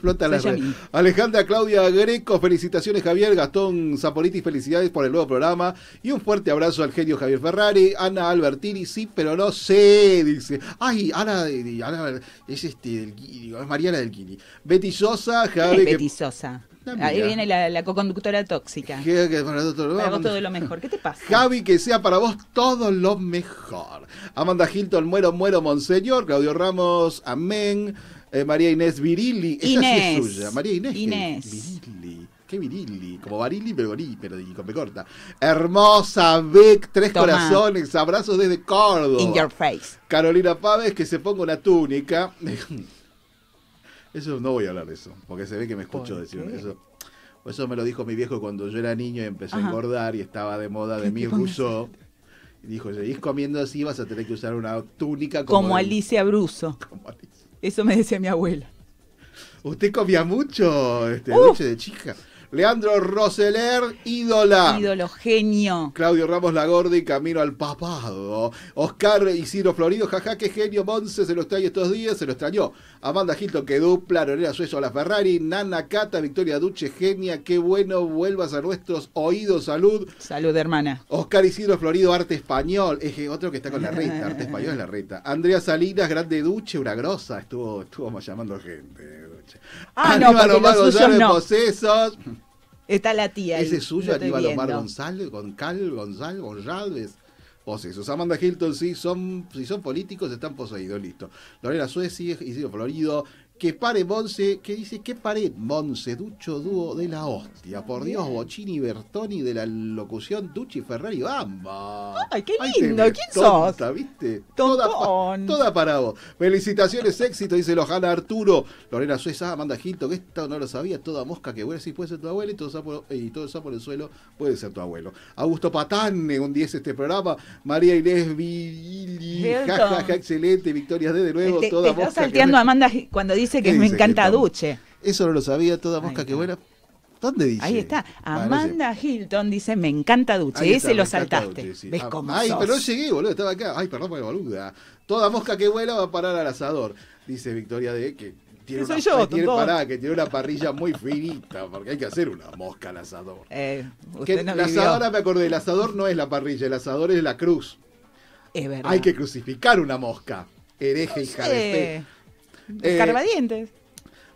Flota la red. Alejandra Claudia Greco, felicitaciones Javier. Gastón Zapoliti, felicidades por el nuevo programa. Y un fuerte abrazo al genio Javier Ferrari. Ana Albertini, sí, pero no sé, dice. ¡Ay, Ana, Ana es este del es Mariana del Guiri. Betty Sosa, ¿Qué Javi. es que- Betty Sosa? Ahí viene la, la coconductora tóxica. que- que Para vos todo lo mejor. ¿Qué te pasa? Javi, que sea para vos todo lo mejor. Amanda Hilton, muero, muero, monseñor. Claudio Ramos, amén. Eh, María Inés Virilli, esa sí es suya. María Inés. Inés. Virilli. Qué virilli. Como Barili, pero, pero y con corta. Hermosa Beck, tres corazones, abrazos desde Córdoba. In your face. Carolina Pávez, que se ponga una túnica. Eso no voy a hablar de eso, porque se ve que me escuchó ¿Por decir eso. Eso me lo dijo mi viejo cuando yo era niño y empecé a engordar y estaba de moda de ¿Qué mi te pones Rousseau. Y dijo, seguís comiendo así, vas a tener que usar una túnica como, Como de- Alicia Bruso. como Alicia. Eso me decía mi abuela. Usted comía mucho este, Uf. de chica. Leandro Roseler, ídola. Ídolo, genio. Claudio Ramos Lagordi, camino al papado. Oscar Isidro Florido, jaja, qué genio. Monse se lo extrañó estos días, se lo extrañó. Amanda Hilton, que dupla. Lorena Suezo, la Ferrari. Nana Cata, Victoria Duche, genia. Qué bueno, vuelvas a nuestros oídos. Salud. Salud, hermana. Oscar Isidro Florido, arte español. Es que otro que está con la reta, arte español es la reta. Andrea Salinas, grande Duche, una grosa. Estuvo, estuvo llamando gente. Duche. Ah, no, Aníbal porque Omar los suyos no. Posesos. Está la tía ahí. Ese es suyo, Aníbal Omar. González, Goncal, González, González. Posesos. Amanda Hilton, sí, son, si son políticos, están poseídos, listo. Lorena Sueci, Isidro Florido. Que pare Monse, que dice, que pare Monse, Ducho Dúo de la hostia. Por Dios, Bocini Bertoni de la locución Duchi Ferrari Bamba. Ay, qué te lindo, ¿quién tonta, ¿viste? Toda, pa- toda para vos. Felicitaciones, éxito, dice Lojana Arturo. Lorena Sueza, Amanda Hilton, que esto no lo sabía, toda mosca que vuela, sí puede ser tu abuela y todo sapo, y todo sapo en el suelo puede ser tu abuelo. Augusto Patane, un 10 este programa. María Inés Vili, Hilton. ja, ja, ja, excelente. Victoria D de nuevo, Te, te toda está mosca. que salteando. Amanda cuando dice que ¿Qué me dice encanta? Duche. Eso no lo sabía, toda mosca que vuela. ¿Dónde dice? Ahí está. Amanda Hilton dice, me encanta Duche. Está, Ese lo me saltaste. Duche, sí. ¿Ves Ah, cómo Ay, sos? pero no llegué, boludo, estaba acá. Ay, perdón por la boluda. Toda mosca que vuela va a parar al asador. Dice Victoria D que tiene, Que una, yo, tiene, pará, que tiene una parrilla muy finita, porque hay que hacer una mosca al asador. Eh, Que no la asadora, me acordé, el asador no es la parrilla, el asador es la cruz. Es verdad. Hay que crucificar una mosca. Hereje, hija de fe. Eh, Escarbadientes.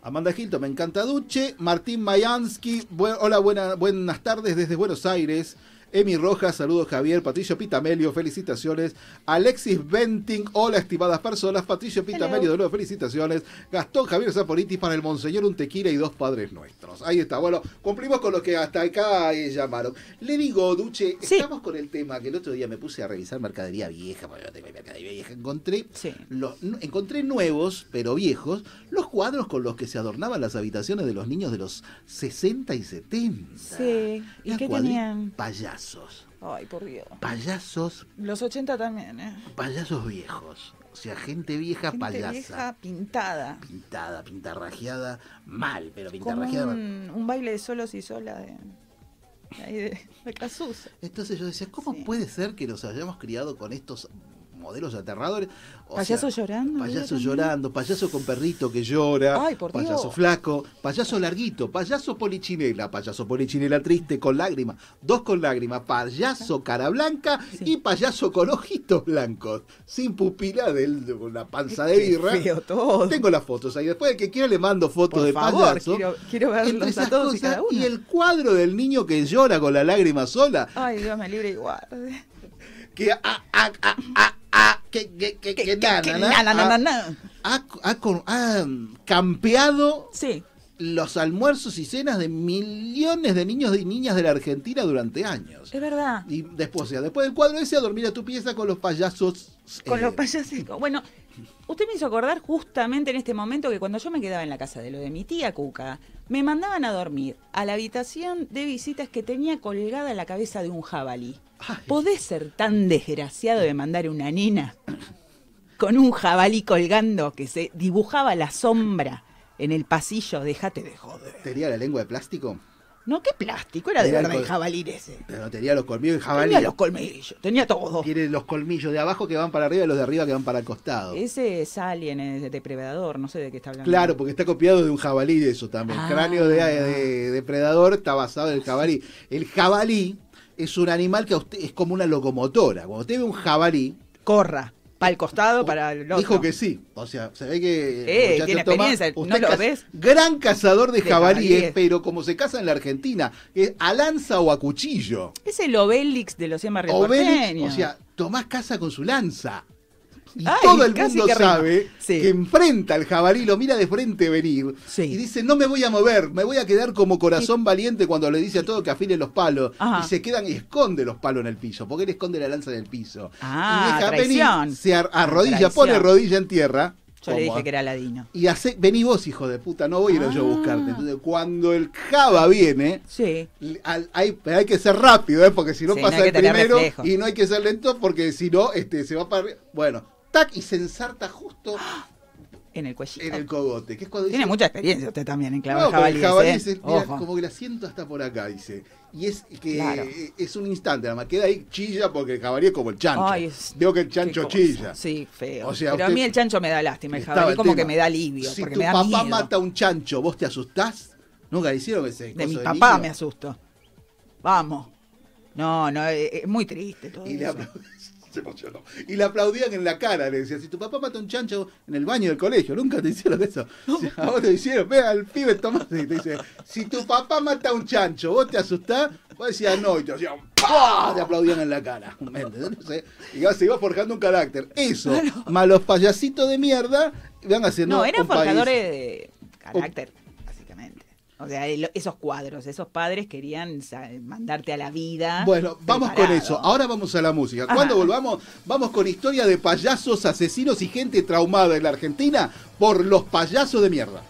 Amanda Hilton, me encanta Duche. Martín Mayansky, hola, buena- buenas tardes desde Buenos Aires. Emi Rojas, saludos Javier, Patricio Pitamelio, felicitaciones. Alexis Venting, hola estimadas personas. Patricio Pitamelio, de nuevo felicitaciones. Gastón Javier Zapoliti para el Monseñor un tequila y dos padres nuestros. Ahí está, bueno, cumplimos con lo que hasta acá eh, llamaron. Le digo, Duche, Sí. estamos con el tema que el otro día me puse a revisar mercadería vieja, porque yo tengo mercadería vieja, encontré, Sí. los, n- encontré nuevos, pero viejos, los cuadros con los que se adornaban las habitaciones de los niños de los 60 y 70. Sí. ¿Y qué tenían? Payasos. Ay, por Dios. Payasos, Los 80 también, ¿eh? payasos viejos. O sea, gente vieja Gente payasa. vieja pintada. Pintada, pintarrajeada, mal, pero Como pintarrajeada mal. un, un baile de solos y sola de, de de. Entonces yo decía, ¿cómo Sí. puede ser que nos hayamos criado con estos modelos aterradores? O Payaso sea, llorando, Payaso llorando, payaso con perrito que llora, Ay, por payaso Dios. flaco, payaso larguito, payaso polichinela, payaso polichinela triste con lágrimas, dos con lágrimas, payaso cara blanca y payaso con ojitos blancos, sin pupila de la panza de birra. todo. Tengo las fotos ahí. Después de que quiera le mando fotos Por de favor, payaso. quiero, quiero verlos a todos y cosas, cada uno. y el cuadro del niño que llora con la lágrima sola, Ay, Dios me libre guarde. que ah, ah, ah, que, que, que, que, que ha, ha con- ha campeado Sí. Los almuerzos y cenas de millones de niños y niñas de la Argentina durante años. Es verdad. Y después, o sea, después del cuadro ese a dormir a tu pieza con los payasos. Con eh, los payasicos. Bueno, usted me hizo acordar justamente en este momento que cuando yo me quedaba en la casa de lo de mi tía Cuca, me mandaban a dormir a la habitación de visitas que tenía colgada la cabeza de un jabalí. Ay. ¿Podés ser tan desgraciado de mandar una nena con un jabalí colgando que se dibujaba la sombra en el pasillo? Déjate de joder. ¿Tenía la lengua de plástico? No, qué plástico, era de verdad el jabalí ese. Pero tenía los colmillos de jabalí. Tenía los colmillos, tenía todo. Tiene los colmillos de abajo que van para arriba y los de arriba que van para el costado. Ese es Alien, es depredador, no sé de qué está hablando. Claro, porque está copiado de un jabalí de eso también. Ah. El cráneo de, de depredador está basado en el jabalí. El jabalí es un animal que a usted es como una locomotora. Cuando usted ve un jabalí, corra. Para el costado, para el otro. dijo que sí. O sea, se ve que. Eh, tiene experiencia, ¿no usted lo ves? Gran cazador de, De jabalíes, jabalíes. pero como se caza en la Argentina, es a lanza o a cuchillo. Es el Obélix de los 100 barrios Obélix, o sea, Tomás caza con su lanza. Y Ay, todo el mundo que sabe Sí. que enfrenta al jabalí, lo mira de frente venir Sí. y dice, no me voy a mover, me voy a quedar como corazón valiente cuando le dice a todo que afile los palos. Ajá. Y se quedan y esconde los palos en el piso, porque él esconde la lanza en el piso. Ah, y deja traición. venir, se ar- arrodilla, Traición. pone rodilla en tierra. Yo le dije que era ladino. Y hace, vení vos, hijo de puta, no voy a ir yo a Ah. buscarte. Entonces, cuando el java viene, Sí. al- hay, pero hay que ser rápido, ¿eh? porque si no Sí, pasa no el primero reflejo. y no hay que ser lento porque si no este, se va para. Bueno, tac, y se ensarta justo En el cuellito. en el cogote. Que es cuando Tiene dice, mucha experiencia usted también en clavar no, jabalíes, jabalí ¿eh? mira, Ojo. como que la siento hasta por acá, dice. Y es que Claro. eh, es un instante, nada más queda ahí, chilla porque el jabalí es como el chancho. Ay, es- Veo que el chancho chilla. Sí, feo. O sea, Pero a mí el chancho me da lástima. El jabalí como que me da alivio. Si porque tu me da papá miedo. mata a un chancho, ¿vos te asustás? Nunca le hicieron ese De mi de papá niño? me asusto. Vamos. No, no, es, muy triste todo Y eso. se emocionó. y le aplaudían en la cara, le decían, si tu papá mata a un chancho en el baño del colegio, nunca te hicieron eso. Si a vos te hicieron, vea al pibe Tomás y te dice, si tu papá mata a un chancho, vos te asustás, vos decías no, y te hacían ¡pah! te aplaudían en la cara. Entonces, y se iba forjando un carácter. Eso, más los payasitos de mierda, van haciendo No, eran país- forjadores de carácter. O sea, esos cuadros, esos padres querían mandarte a la vida. Bueno, vamos con eso. Ahora vamos a la música. Ajá. Cuando volvamos, vamos con historia de payasos, asesinos y gente traumada en la Argentina por los payasos de mierda.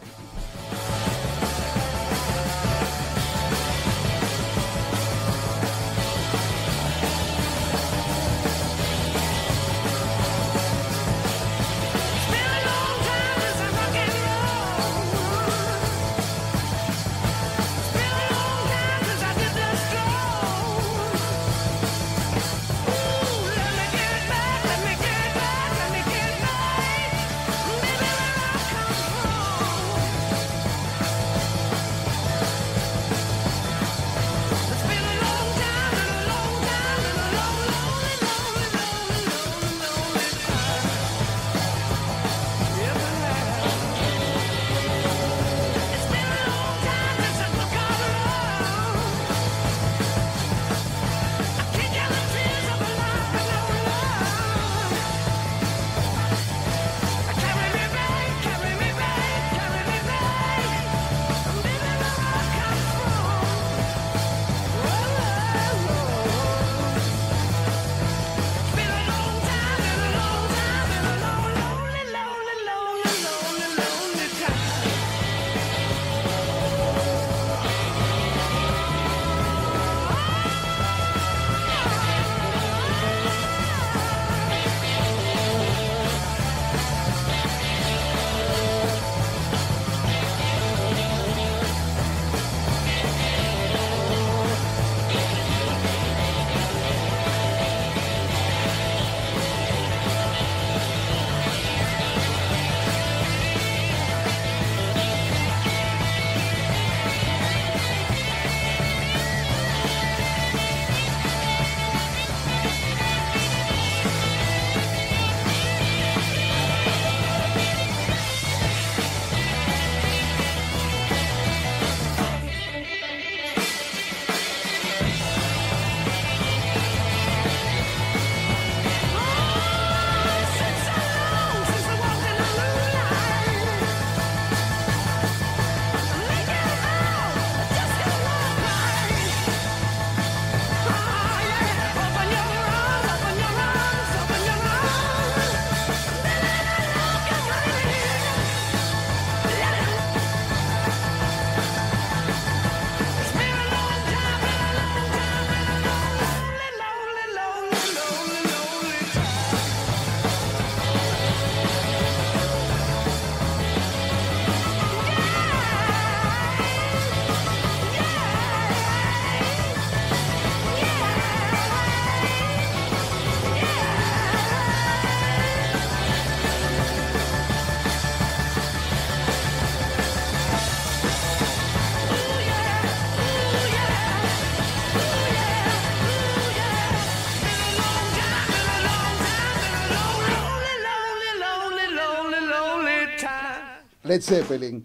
Led Zeppelin.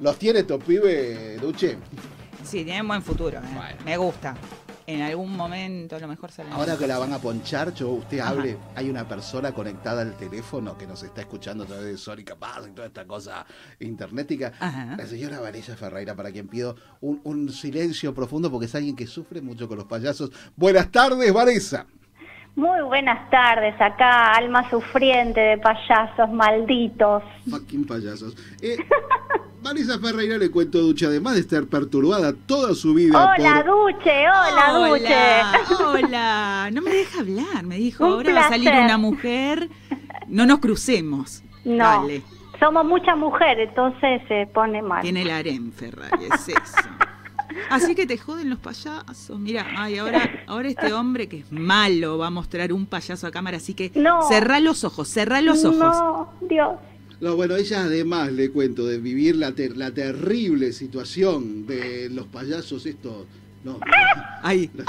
¿Los tiene estos pibes, Duche? Sí, tienen buen futuro. ¿eh? Bueno. Me gusta. En algún momento a lo mejor salen. Ahora que la van a ponchar, yo, usted Ajá. hable, hay una persona conectada al teléfono que nos está escuchando a través de Sónica Paz y toda esta cosa internetica. Ajá. La señora Vanessa Ferreira, para quien pido un, un silencio profundo porque es alguien que sufre mucho con los payasos. Buenas tardes, Vanessa. Muy buenas tardes, acá alma sufriente de payasos malditos. Fucking payasos. Eh, Vanessa Ferreira le cuento, Duche, además de estar perturbada toda su vida Hola por... Duche, hola, Hola, Duche. hola. No me deja hablar. Me dijo, Un ahora va a salir una mujer. No nos crucemos. No, Dale. somos muchas mujeres, entonces se pone mal. Tiene el harem, Ferrari, es eso. Así que te joden los payasos. Mira, ay, ahora, ahora este hombre que es malo va a mostrar un payaso a cámara, así que No. cerrá los ojos, cerrá los ojos. No, Dios. No, bueno, ella además le cuento de vivir la, ter- la terrible situación de los payasos estos. No, Ay, ay,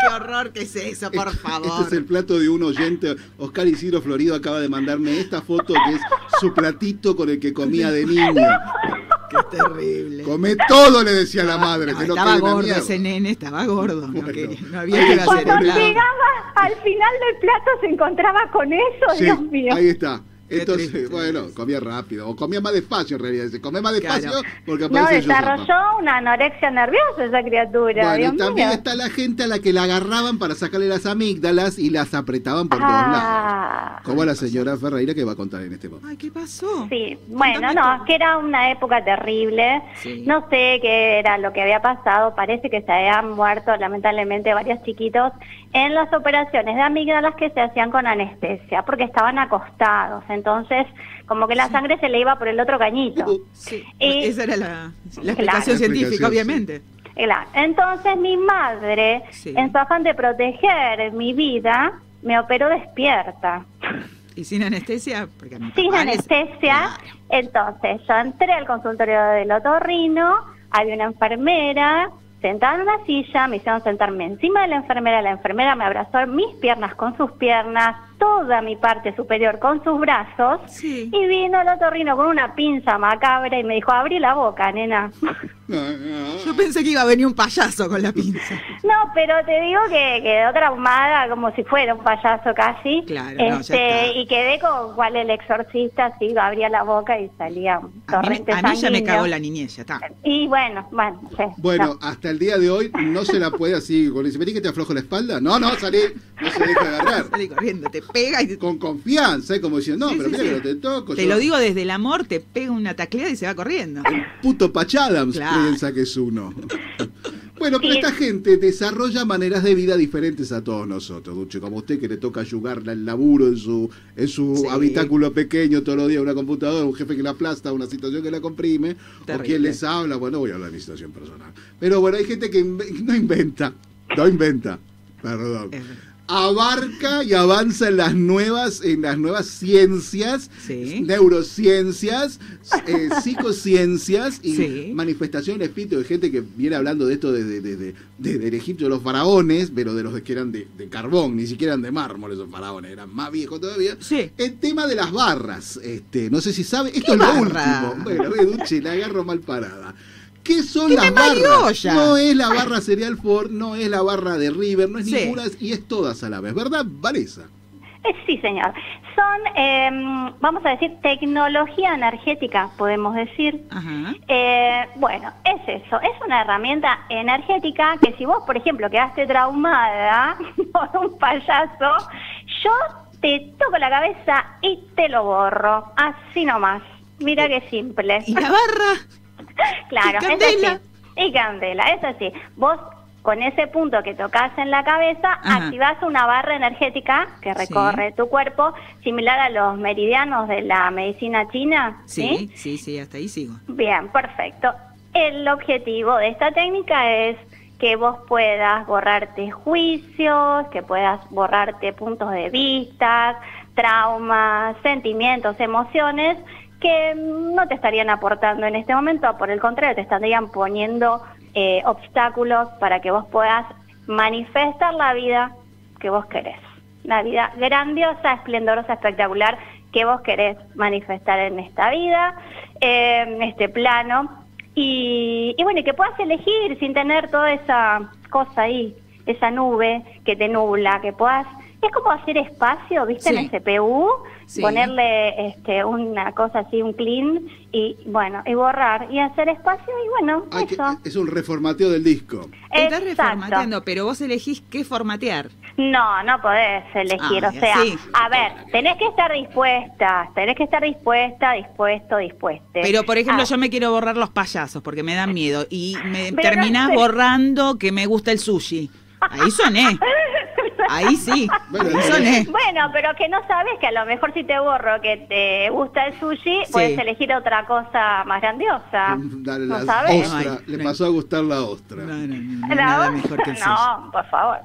qué horror que es eso, por favor. Este es el plato de un oyente. Oscar Isidro Florido acaba de mandarme esta foto que es su platito con el que comía de niño. Terrible. Come todo, le decía la madre. No, que no estaba gordo ese nene, estaba gordo. No, Bueno. quería- no había que hacer Cuando llegaba al final del plato se encontraba con eso, Sí, Dios mío. ahí está. Qué Entonces, triste. bueno, comía rápido. O comía más despacio en realidad. Dice, come más despacio Claro. porque No, desarrolló una anorexia nerviosa esa criatura, Bueno, Dios y también mío. está la gente a la que la agarraban para sacarle las amígdalas y las apretaban por todos lados. Ah, Como la señora Ferreira que va a contar en este momento. Ay, ¿qué pasó? sí, bueno, no, que era una época terrible. Sí. No sé qué era lo que había pasado. Parece que se habían muerto lamentablemente varios chiquitos en las operaciones de amígdalas que se hacían con anestesia, porque estaban acostados. Entonces, como que la sangre se le iba por el otro cañito. Sí, Y- esa era la, la Claro. explicación La científica, explicación, obviamente. Claro. Entonces mi madre, Sí. en su afán de proteger mi vida, me operó despierta. ¿Y sin anestesia? Porque Sin anestesia. Claro. Entonces yo entré al consultorio del otorrino, había una enfermera sentada en una silla, me hicieron sentarme encima de la enfermera, la enfermera me abrazó mis piernas con sus piernas, toda mi parte superior con sus brazos, Sí. y vino el otorrino con una pinza macabra y me dijo, abrí la boca, nena. Yo pensé que iba a venir un payaso con la pinza. No, pero te digo que quedó traumada como si fuera un payaso casi. Claro, no, ya este, está. y quedé con cual el exorcista, sí, abría la boca y salía un A mí, torrente a mí ya me cagó la niñez, ya está. Y bueno, bueno, sí, Bueno, no. hasta el día de hoy no se la puede así. Con dice, vení que te aflojo la espalda. No, no, salí. No se deja agarrar. Salí corriendo, te pega y te, Con confianza, ¿eh? como diciendo, no, Sí, pero sí, mira sí. que no te toco. te yo- lo digo desde el amor, te pega una tacleada y se va corriendo. Puto Pachadams Claro. piensa que es uno. Bueno, pero esta gente desarrolla maneras de vida diferentes a todos nosotros, Duche. Como usted que le toca ayudarla el laburo en su, en su Sí. habitáculo pequeño todos los días, una computadora, un jefe que la aplasta, una situación que la comprime, o quien les habla, bueno, voy a hablar de mi situación personal. Pero bueno, hay gente que inve- no inventa, no inventa, perdón. Abarca y avanza en las nuevas, en las nuevas ciencias, Sí. neurociencias, eh, psicociencias y Sí. manifestación del espíritu de gente que viene hablando de esto desde de, de, de- del Egipto de los faraones, pero de los que eran de, de carbón, ni siquiera eran de mármol esos faraones, eran más viejos todavía. Sí. El tema de las barras, este, no sé si sabe, esto ¿Qué es lo último. Bueno, Duche, la agarro mal parada. ¿Qué son ¿Qué las barras? No es la barra Cereal Ford, no es la barra de River, no es Sí. ninguna, y es todas a la vez, ¿verdad, Vanessa? Eh, sí, señor. Son, eh, vamos a decir, tecnología energética, podemos decir. Ajá. Eh, bueno, es eso, es una herramienta energética que si vos, por ejemplo, quedaste traumada por un payaso, yo te toco la cabeza y te lo borro, así nomás. Mira qué simple. ¿Y la barra? Claro, y candela. es así. Y candela, es así. Vos con ese punto que tocas en la cabeza, Ajá. activás una barra energética que recorre tu cuerpo, similar a los meridianos de la medicina china. Sí, sí, sí, hasta ahí sigo. Bien, perfecto. El objetivo de esta técnica es que vos puedas borrarte juicios, que puedas borrarte puntos de vista, traumas, sentimientos, emociones que no te estarían aportando en este momento, por el contrario, te estarían poniendo eh, obstáculos para que vos puedas manifestar la vida que vos querés. La vida grandiosa, esplendorosa, espectacular que vos querés manifestar en esta vida, eh, en este plano. Y, y bueno, y que puedas elegir sin tener toda esa cosa ahí, esa nube que te nubla, que puedas... Es como hacer espacio, ¿viste? En el CPU, Sí. ponerle este, una cosa así, un clean, y bueno, y borrar, y hacer espacio, y bueno, eso. es un reformateo del disco. Estás reformateando, pero vos elegís qué formatear. No, no podés elegir, Ah, o sea, sí. a ver, tenés que estar dispuesta, tenés que estar dispuesta, dispuesto, dispuesta. Pero, por ejemplo, Ah, yo me quiero borrar los payasos porque me dan miedo y me Pero terminás no sé. borrando que me gusta el sushi. Ahí soné. Ahí sí. Bueno, Ahí pero- soné. Bueno, pero que no sabes que a lo mejor si te borro que te gusta el sushi, puedes elegir otra cosa más grandiosa. Dale, no la sabes. ostra. Ay, Le pasó a gustar la ostra. No, no, no, La mejor que el sushi. No, por favor.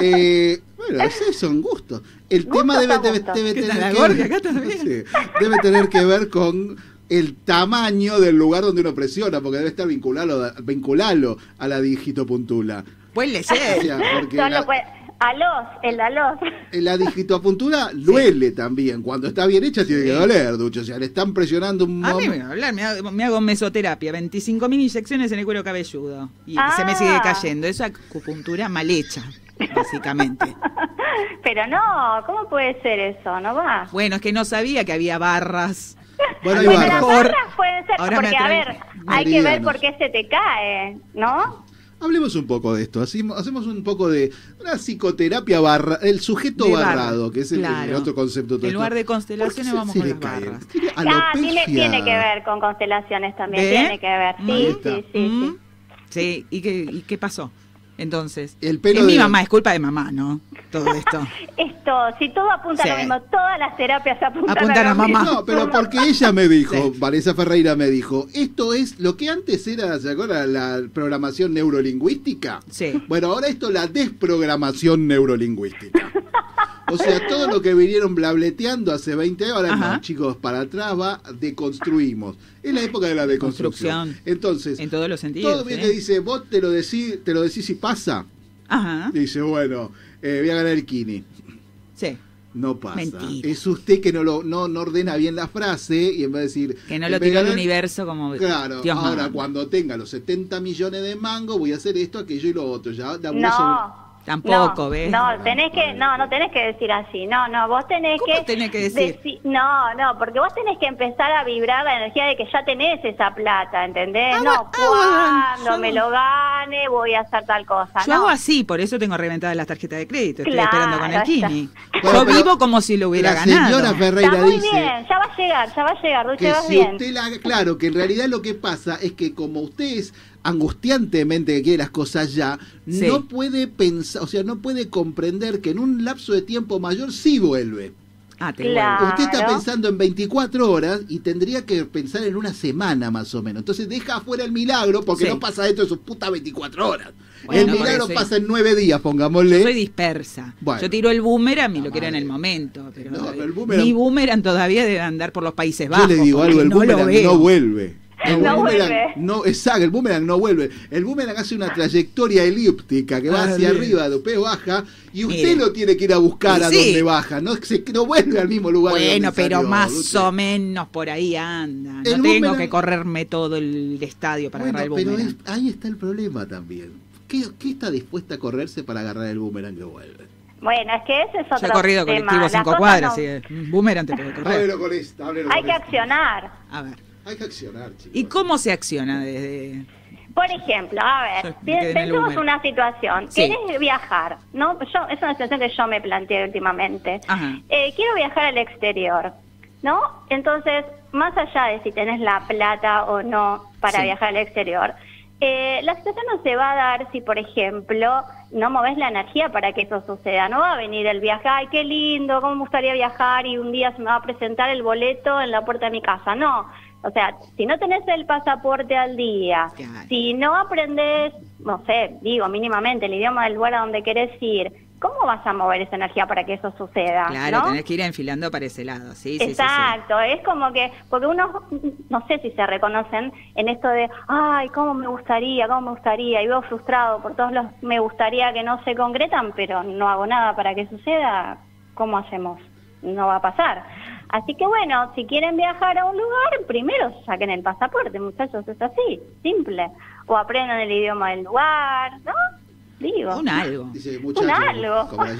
Eh, bueno, ese son gustos. El tema debe, a debe, gustos. debe ¿Qué tal, tener que Gordi? Acá también. Sí, debe tener que ver con el tamaño del lugar donde uno presiona, porque debe estar vinculado, vinculado a la digitopuntula. Pues sea, porque Solo la, puede... Alos, el alos. la digitopuntura duele también. Cuando está bien hecha tiene que doler, Ducho. O sea, le están presionando un A mí me va a hablar, me hago, me hago mesoterapia, 25.000 inyecciones en el cuero cabelludo. Y Ah. se me sigue cayendo. Eso es acupuntura mal hecha, básicamente. Pero no, ¿cómo puede ser eso? No va. Bueno, es que no sabía que había barras. Bueno, hay Bueno, barras. las barras pueden ser, Ahora porque a ver, hay que ver por qué se te cae, ¿no? Hablemos un poco de esto. Hacemos, hacemos un poco de una psicoterapia barra, el sujeto De barra, barrado, que es el, claro. el otro concepto. todo En lugar de constelaciones ¿Por qué se- vamos se con las barras. ¿Tiene Ah, tiene, tiene que ver con constelaciones también, tiene que ver. Sí, está. sí, sí, Mm. sí. Sí, ¿y qué, y qué pasó? Entonces, El pelo es mi de- mamá, es culpa de mamá, ¿no? Todo esto. Esto, si todo apunta a lo mismo, todas las terapias apuntan, Apuntan a a lo mismo. mamá. No, pero porque ella me dijo, Sí. Vanessa Ferreira me dijo, esto es lo que antes era, ¿se acuerdan? La programación neurolingüística. Sí. Bueno, ahora esto es la desprogramación neurolingüística. O sea, todo lo que vinieron blableteando hace 20 años, ahora Ajá. no, chicos, para atrás va, deconstruimos. Es la época de la deconstrucción. Construcción. Entonces, En todos los sentidos. todo bien ¿eh? que dice, vos te lo decís, te lo decís y pasa. Ajá. Dice, bueno, eh, voy a ganar el Kini. Sí. No pasa. Mentira. Es usted que no, lo, no, no ordena bien la frase y en vez de decir... Que no lo tiró al universo como Claro, Dios ahora cuando tenga los 70 millones de mango voy a hacer esto, aquello y lo otro. Ya No. Tampoco, no, ¿ves? No, tenés que, no, no tenés que decir así. No, no, vos tenés ¿Cómo que. tenés que decir? deci- no, no, porque vos tenés que empezar a vibrar la energía de que ya tenés esa plata, ¿entendés? Ah, no, ah, cuando me lo gane voy a hacer tal cosa. Yo no. hago así, por eso tengo reventadas las tarjetas de crédito. Estoy Claro, esperando con el Kini. Bueno, Yo vivo como si lo hubiera la ganado. señora Ferreira Está muy dice bien, ya va a llegar, ya va a llegar, Dulce, que vas si bien. usted la... Claro, que en realidad lo que pasa es que como usted es angustiantemente que quiere las cosas ya, Sí. no puede pensar, o sea, no puede comprender que en un lapso de tiempo mayor sí vuelve. Ah, te Claro. vuelvo. Usted está pensando en 24 horas y tendría que pensar en una semana más o menos. Entonces deja afuera el milagro porque Sí. no pasa esto en sus putas 24 horas. Bueno, el milagro eso- pasa en 9 días, pongámosle. Yo soy dispersa. Bueno. Yo tiro el boomerang y lo La quiero en el momento. Pero No, pero el boomerang- Mi boomerang todavía debe andar por los Países Yo Bajos. le digo algo, el no boomerang no vuelve. El No boomerang vuelve. no, exacto, el boomerang no vuelve. El boomerang hace una trayectoria elíptica que va Ah, hacia bien. arriba, después baja, y usted Mire. lo tiene que ir a buscar a Sí. donde baja, no, se, no vuelve al mismo lugar. de Bueno, donde pero salió, más o menos por ahí anda. No El tengo boomerang- que correrme todo el estadio para Bueno, agarrar el pero boomerang. es- ahí está el problema también. ¿Qué, qué está dispuesta a correrse para agarrar el boomerang que vuelve? Bueno, es que ese es Yo otro he corrido tema. colectivo cinco cuadras, no- un boomerang te puede correr. Háblelo con esta, háblelo Hay con que esta. accionar. A ver. Hay que accionar, chicos. ¿Y cómo se acciona desde...? Por ejemplo, a ver, pensemos una situación. Sí. Querés viajar, ¿no? Yo, es una situación que yo me planteé últimamente. Eh, quiero viajar al exterior, ¿no? Entonces, más allá de si tenés la plata o no para Sí. viajar al exterior, eh, la situación no se va a dar si, por ejemplo, no moves la energía para que eso suceda. No va a venir el viaje, ay, qué lindo, cómo me gustaría viajar y un día se me va a presentar el boleto en la puerta de mi casa. No. O sea, si no tenés el pasaporte al día, Claro. si no aprendes, no sé, digo mínimamente el idioma del lugar a donde querés ir, ¿cómo vas a mover esa energía para que eso suceda? Claro, ¿no? tenés que ir enfilando para ese lado, sí, sí, sí, sí. Exacto, es como que, porque uno, no sé si se reconocen en esto de, ay, cómo me gustaría, cómo me gustaría, y veo frustrado por todos los me gustaría que no se concretan, pero no hago nada para que suceda, ¿cómo hacemos? No va a pasar. Así que bueno, si quieren viajar a un lugar, primero saquen el pasaporte, muchachos, es así, simple. O aprendan el idioma del lugar, ¿no? Digo. Un algo. Dice, Un muchachos, algo. como la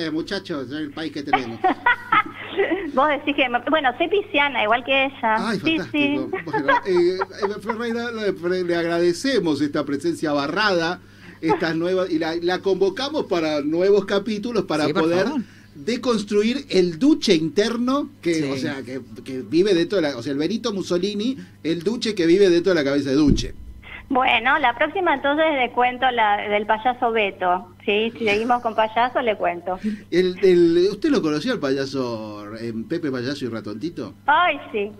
"Eh, muchachos, es el país que tenemos. Vos decís que... Bueno, soy pisciana, igual que ella. Ay, sí, sí. Bueno, eh, Ferreira, le, agradecemos esta presencia barrada, estas nuevas, y la, la convocamos para nuevos capítulos para Sí, por poder favor. deconstruir el duche interno que, Sí. o sea, que, que vive dentro de la, o sea, el Benito Mussolini, el duche que vive dentro de la cabeza de Duche. Bueno, la próxima entonces le cuento la del payaso Beto. ¿sí? Si seguimos con payaso, le cuento. El, el- ¿Usted lo conoció al payaso eh, Pepe Payaso y Ratontito? Ay, sí.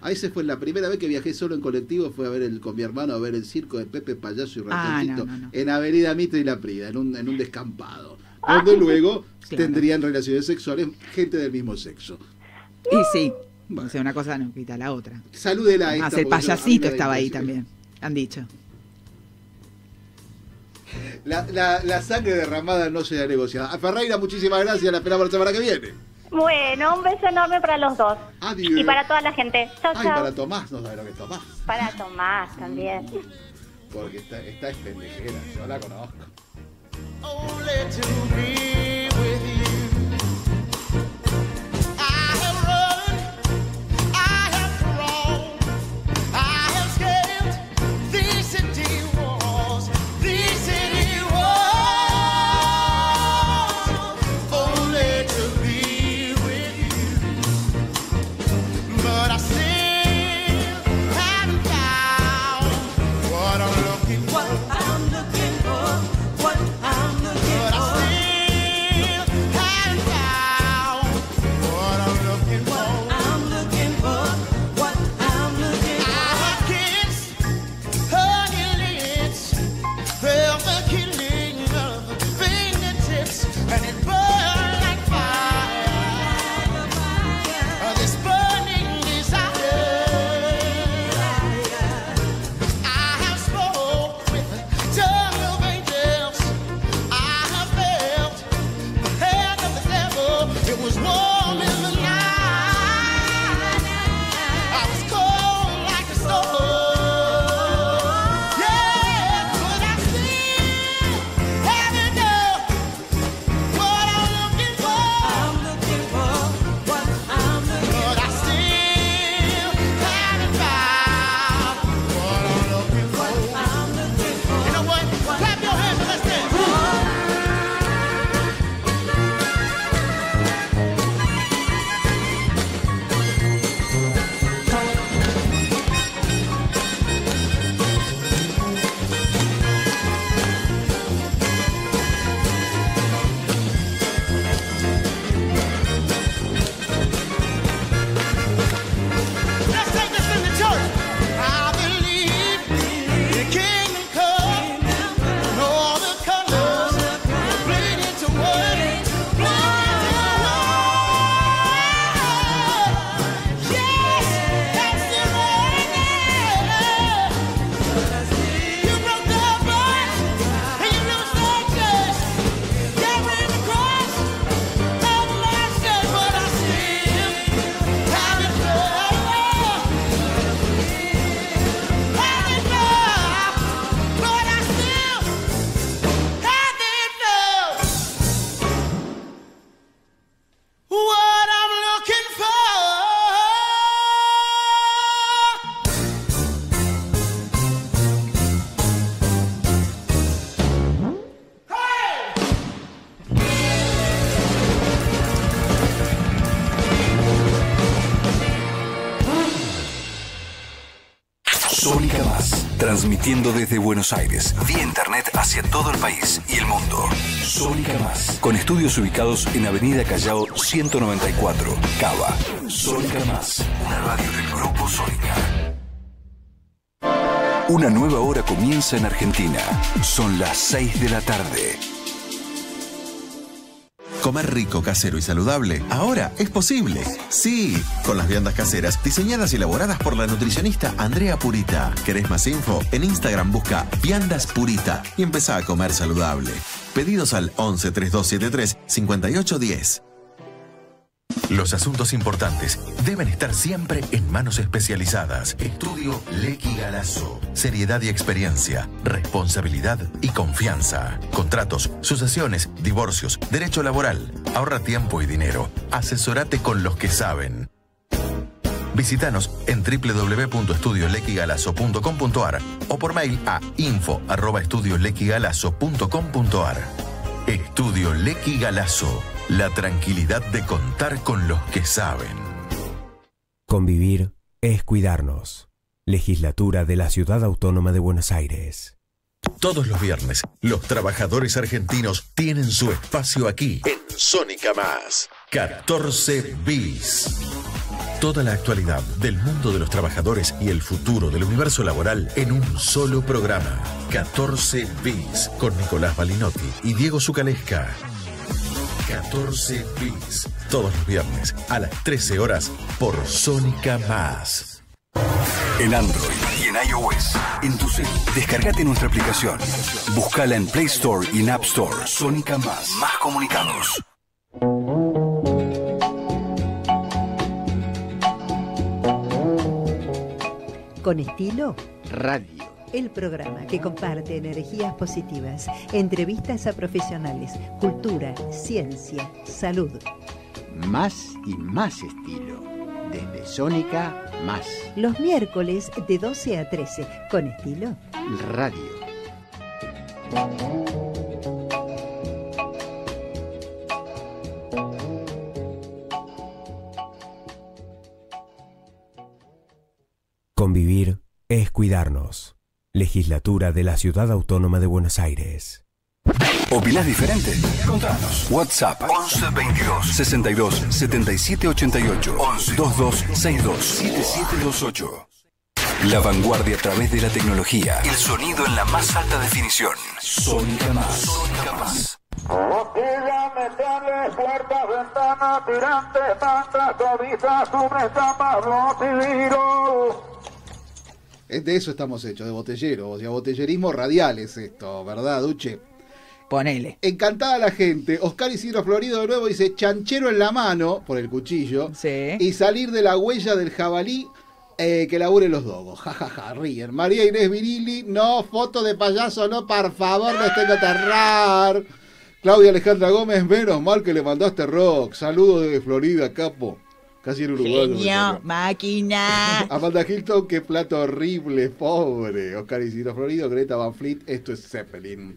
A ese fue la primera vez que viajé solo en colectivo, fue a ver el, con mi hermano a ver el circo de Pepe Payaso y Ah, Ratoncito no, no, no. en Avenida Mitre y La Prida, en un, en un descampado. Donde luego Claro. tendrían relaciones sexuales gente del mismo sexo. Y sí, Bueno. o sea, una cosa no quita la otra. Salúdela a esta. Más el payasito estaba ahí también, han dicho. La, la- la sangre derramada no será negociada. A Ferreira, muchísimas gracias. La esperamos la semana que viene. Bueno, un beso enorme para los dos. Adiós. Y para toda la gente. Chao, Ay, para Tomás, no sabe lo que es Tomás. Para Tomás también. Porque está, está es pendejera, yo la conozco. Only to be transmitiendo desde Buenos Aires, vía internet hacia todo el país y el mundo. Sónica Más, con estudios ubicados en Avenida Callao 194, Cava. Sónica Más, una radio del Grupo Sónica. Una nueva hora comienza en Argentina. Son las 6 de la tarde. Comer rico, casero y saludable ahora es posible. Sí, con las viandas caseras diseñadas y elaboradas por la nutricionista Andrea Purita. ¿Querés más info? En Instagram busca Viandas Purita y empezá a comer saludable. Pedidos al 11 3273 5810. Los asuntos importantes deben estar siempre en manos especializadas. Estudio Lequi Galazo. Seriedad y experiencia, responsabilidad y confianza. Contratos, sucesiones, divorcios, derecho laboral. Ahorra tiempo y dinero. Asesorate con los que saben. Visítanos en www.estudiolequigalazo.com.ar o por mail a info@estudiolequigalazo.com.ar. Estudio Lequi Galazo. La tranquilidad de contar con los que saben. Convivir es cuidarnos. Legislatura de la Ciudad Autónoma de Buenos Aires. Todos los viernes, los trabajadores argentinos tienen su espacio aquí, en Sónica Más. 14 bis. Toda la actualidad del mundo de los trabajadores y el futuro del universo laboral en un solo programa. 14 bis con Nicolás Balinotti y Diego Zucalesca. 14 bis. Todos los viernes a las 13 horas por Sónica Más. En Android y en iOS. En tu cel. Descargate nuestra aplicación. Búscala en Play Store y en App Store. Sónica Más. Más comunicados. Con estilo, Radio. El programa que comparte energías positivas, entrevistas a profesionales, cultura, ciencia, salud. Más y más estilo. Desde Sónica Más. Los miércoles de 12 a 13, con estilo. Radio. Convivir es cuidarnos. Legislatura de la Ciudad Autónoma de Buenos Aires. ¿Opinás diferente? Contanos. WhatsApp 11 22 62 77 88 11 22 62 7728. La vanguardia a través de la tecnología. El sonido en la más alta definición. Sónica Más. Sónica Más. Botella, metales, puertas, ventanas, tirantes, mantas, cobijas, cubres, tapas, botilleros. Es De eso estamos hechos, de botellero, o sea, botellerismo radial es esto, ¿verdad, Duche? Ponele. Encantada la gente. Oscar Isidro Florido de nuevo dice chanchero en la mano, por el cuchillo, Sí. y salir de la huella del jabalí eh, que labure los dogos. Ja, ja, ja, ríen. María Inés Virili, no, foto de payaso, no, por favor, me tengo que aterrar. Claudia Alejandra Gómez, menos mal que le mandaste rock. Saludos desde Florida, capo. Casi en Uruguay. Genio, máquina. Amanda Hilton, qué plato horrible, pobre. Oscar Isidro Florido, Greta Van Fleet, esto es Zeppelin.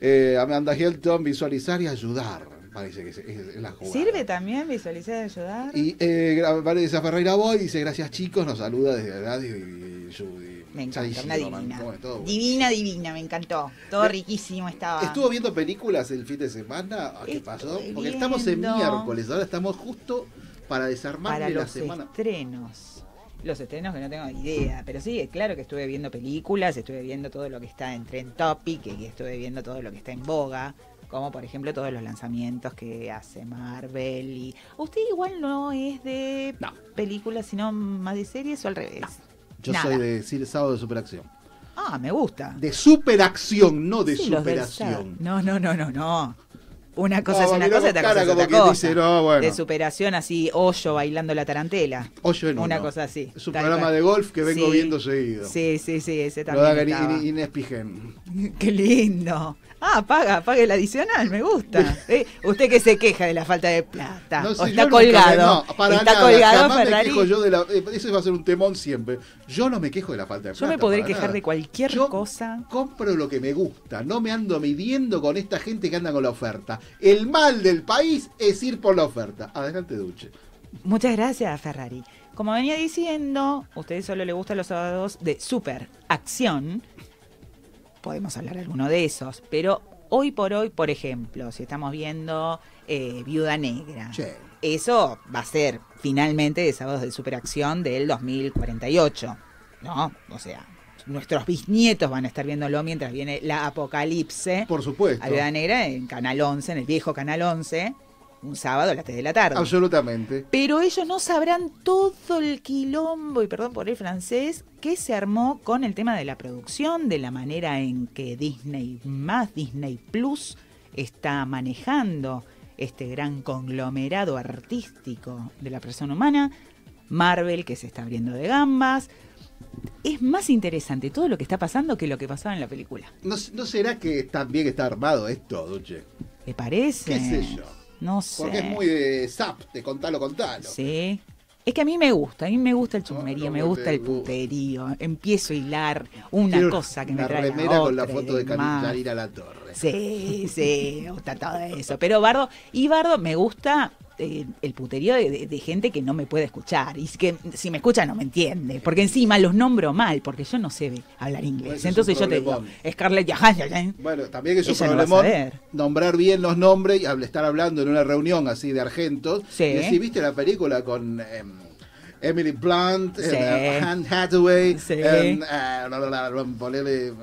Eh, Amanda Hilton, visualizar y ayudar. Parece que es, la jugada. ¿Sirve también visualizar y ayudar? Y eh, Vanessa Ferreira Boy dice, gracias chicos, nos saluda desde Radio y, y Judy. Me encanta, Chadísimo, una divina. Divina, divina, me encantó. Todo Eh, riquísimo estaba. ¿Estuvo viendo películas el fin de semana? ¿A ¿Qué pasó? Porque estamos en miércoles, ahora estamos justo para desarmarle para la los semana. estrenos. Los estrenos que no tengo idea, pero sí, claro que estuve viendo películas, estuve viendo todo lo que está en Trend Topic y estuve viendo todo lo que está en boga, como por ejemplo todos los lanzamientos que hace Marvel y usted igual no es de películas, sino más de series o al revés. Yo Nada. soy de sí, sábado de superacción. Ah, me gusta. De superacción, no de Sí, superación. No, no, no, no, no. Una cosa No, es una cosa otra cosa es como otra quien cosa. dice, no, bueno. De superación así, hoyo bailando la tarantela. Hoyo en Una uno. cosa así. Es un programa cual. de golf que vengo Sí. viendo seguido. Sí, sí, sí, ese Lo da también. Inés Pigen. Qué lindo. Ah, paga, paga el adicional, me gusta. Eh, Usted que se queja de la falta de plata. No o está yo nunca colgado. no, para está nada, colgado me Ferrari. quejo yo de la, eh, eso va a ser un temón siempre. Yo no me quejo de la falta de Yo plata. me podré quejar nada. de cualquier Yo cosa. Compro lo que me gusta, no me ando midiendo con esta gente que anda con la oferta. El mal del país es ir por la oferta. Adelante, Duche. Muchas gracias, Ferrari. Como venía diciendo, a ustedes solo le gustan los sábados de super acción. Podemos hablar de alguno de esos, pero hoy por hoy, por ejemplo, si estamos viendo eh, Viuda Negra, eso va a ser finalmente de sábados de superacción del 2048, ¿no? O sea, nuestros bisnietos van a estar viéndolo mientras viene la apocalipse. Por supuesto. A Viuda Negra en Canal 11, en el viejo Canal 11, un sábado a las 3 de la tarde. Absolutamente. Pero ellos no sabrán todo el quilombo, y perdón por el francés, que se armó con el tema de la producción, de la manera en que Disney más Disney Plus está manejando este gran conglomerado artístico de la persona humana, Marvel que se está abriendo de gambas. Es más interesante todo lo que está pasando que lo que pasaba en la película. ¿No, no será que también está armado esto, Duche? ¿Te parece? ¿Qué sé yo? No sé. Porque es muy de zap, de contalo, contalo. Sí. Es que a mí me gusta, a mí me gusta el chusmerío, no me gusta el puterío. Empiezo a hilar una cosa que me trae la remera con la otra foto de. Karina La Torre. Sí, sí, me gusta todo eso. Pero Bardo, y Bardo me gusta eh, el puterío de, de- de gente que no me puede escuchar. Y que si me escucha no me entiende. Porque encima los nombro mal, porque yo no sé hablar inglés. Entonces yo te digo. Scarlett Johansson. Bueno, también es un no nombrar bien los nombres y estar hablando en una reunión así de argentos. Sí. Y decir, ¿viste la película con em, Emily Blunt, Sí. em, Anne Hathaway? Sí. em, eh,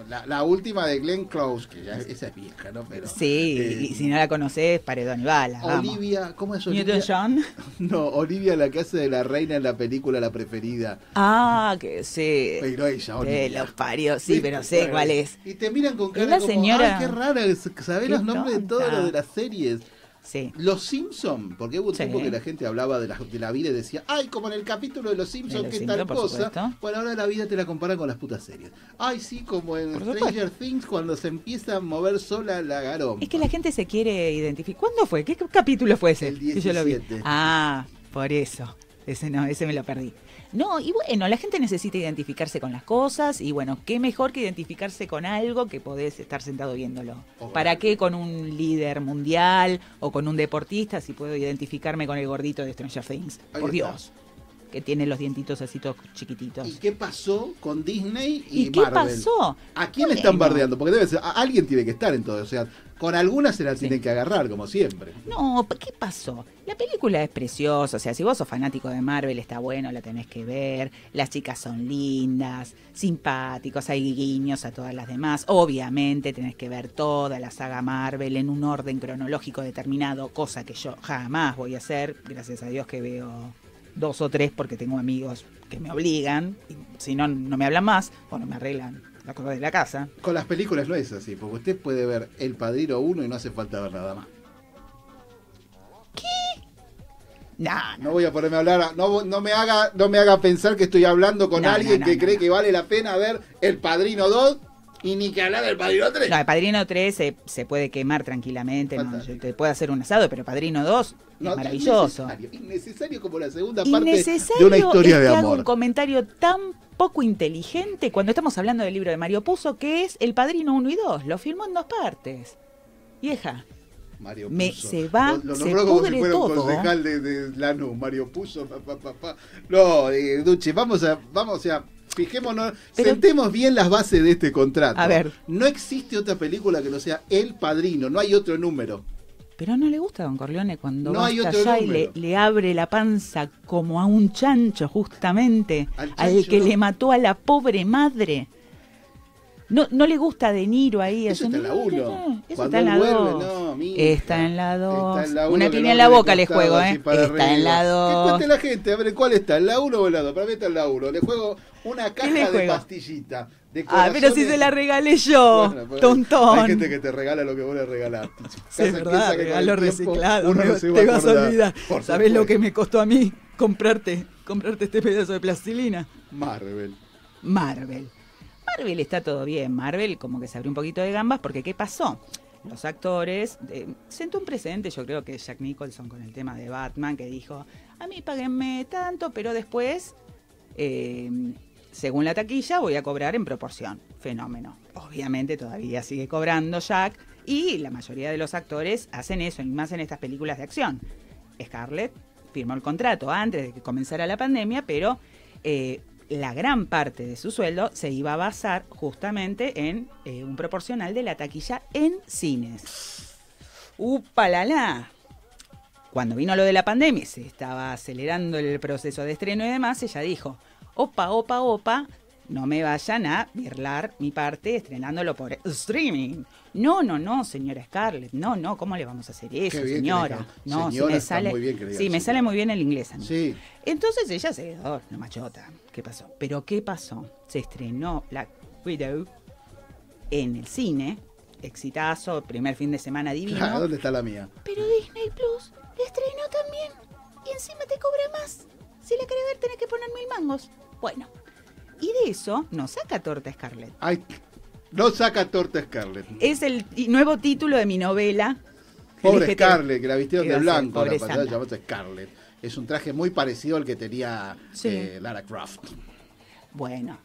la, la última de Glenn Close, que ya esa es vieja, ¿no? Pero, Sí, eh, y si no la conoces, paredón y bala. vamos. Olivia, ¿cómo es Olivia? Newton-John. No, Olivia la que hace de la reina en la película La Preferida. Ah, que sí. Pero ella, Olivia. los parió, sí, pero sé Bueno, cuál es. Y te miran con Es cara la como, señora- ay, qué rara, sabés Qué los nombres de todos los de las series. Sí. Los Simpson, porque hubo un Sí. tiempo que la gente hablaba de la, de la vida y decía, ay, como en el capítulo de Los Simpsons, Los que Simpson, tal por cosa. supuesto. Bueno, ahora la vida te la comparan con las putas series. Ay, sí, como en Stranger Things, cuando se empieza a mover sola la garón. Es que la gente se quiere identificar. ¿Cuándo fue? ¿Qué capítulo fue ese? El Que yo lo vi. 17. Ah, por eso. Ese no, ese me lo perdí. No, y bueno, la gente necesita identificarse con las cosas y bueno, qué mejor que identificarse con algo que podés estar sentado viéndolo. ¿Para qué con un líder mundial o con un deportista si puedo identificarme con el gordito de Stranger Things? Ahí Por está. Dios. Que tiene los dientitos así todos chiquititos. ¿Y qué pasó con Disney y, ¿Y qué Marvel? pasó? ¿A quién Bueno. están bardeando? Porque debe ser, a- alguien tiene que estar en todo. O sea, con algunas se la tienen que agarrar, como siempre. No, ¿qué pasó? La película es preciosa, o sea, si vos sos fanático de Marvel está bueno, la tenés que ver, las chicas son lindas, simpáticos, hay guiños a todas las demás, obviamente tenés que ver toda la saga Marvel en un orden cronológico determinado, cosa que yo jamás voy a hacer, gracias a Dios que veo dos o tres porque tengo amigos que me obligan, y si no, no me hablan más o no me arreglan la cosa de la casa. Con las películas no es así, porque usted puede ver El Padrino 1 y no hace falta ver nada más. Nah, No voy a ponerme a hablar, no, no, me haga, no me haga pensar que estoy hablando con No, alguien no, no, que no, cree no. que vale la pena ver El Padrino 2 y ni que hablar del Padrino 3. No, el Padrino 3 se, se puede quemar tranquilamente, no, te puede hacer un asado, pero Padrino 2 No, es maravilloso. Innecesario, innecesario como la segunda parte de una historia es de que haga un amor. comentario tan poco inteligente cuando estamos hablando del libro de Mario Puzo, que es El Padrino 1 y 2. Lo filmó en dos partes. Vieja, Mario me- Puzo. se va, Lo, lo se nombró como si fuera un concejal de, de Lanús, Mario Puzo. pa, pa, pa. No, eh, Duche, vamos a, vamos a, fijémonos, Pero- sentemos bien las bases de este contrato. A ver. No existe otra película que no sea El Padrino, no hay otro número. Pero no le gusta a Don Corleone cuando No va hasta otro allá y le, abre la panza como a un chancho, justamente, Al que no. le mató a la pobre madre. No, no le gusta De Niro ahí. Eso está en 1. Eso está en la vuelve, 2. no, mija. Está en la 2. Está en la Una piña en la boca le juego, ¿eh? Está en la Que 2. cuente la gente, a ver, ¿cuál está? ¿En la 1 o en la 2? Para mí está en la 1. Le juego una caja de juego? pastillita. De Ah, pero si se la regalé yo, Bueno, pues, tontón. Hay gente que te regala lo que vos le regalaste. Sí, es verdad, regalo reciclado. uno me- no se va te vas a olvidar. ¿Sabés lo que me costó a mí comprarte, comprarte este pedazo de plastilina? Marvel. Marvel. Marvel está todo bien. Marvel como que se abrió un poquito de gambas porque ¿qué pasó? Los actores, eh, sentó un precedente, yo creo que Jack Nicholson con el tema de Batman, que dijo, a mí páguenme tanto, pero después, eh, según la taquilla, voy a cobrar en proporción. Fenómeno. Obviamente todavía sigue cobrando Jack y la mayoría de los actores hacen eso, y más en estas películas de acción. Scarlett firmó el contrato antes de que comenzara la pandemia, pero eh, la gran parte de su sueldo se iba a basar justamente en eh, un proporcional de la taquilla en cines. ¡Upalala! Cuando vino lo de la pandemia, se estaba acelerando el proceso de estreno y demás, ella dijo, opa, opa, opa, no me vayan a birlar mi parte estrenándolo por streaming. No, no, no, señora Scarlett, no, no, ¿cómo le vamos a hacer eso, señora? No, si Señora me está sale, muy bien sí, me sale muy bien el inglés a mí. Sí. Entonces ella se quedó, la machota. ¿Qué pasó? Pero ¿qué pasó? Se estrenó Black Widow en el cine exitazo, primer fin de semana divino. Claro, ¿Dónde está la mía? Pero Disney Plus estrenó también. Y encima te cobra más. Si la querés ver, tenés que poner mil mangos. Bueno. Y de eso nos saca torta Scarlett. Ay, no saca torta Scarlett. Es el nuevo título de mi novela. Pobre Scarlett, que la vistieron de iba a blanco. La pantalla llamada Scarlett. Es un traje muy parecido al que tenía Sí. eh, Lara Croft. Bueno,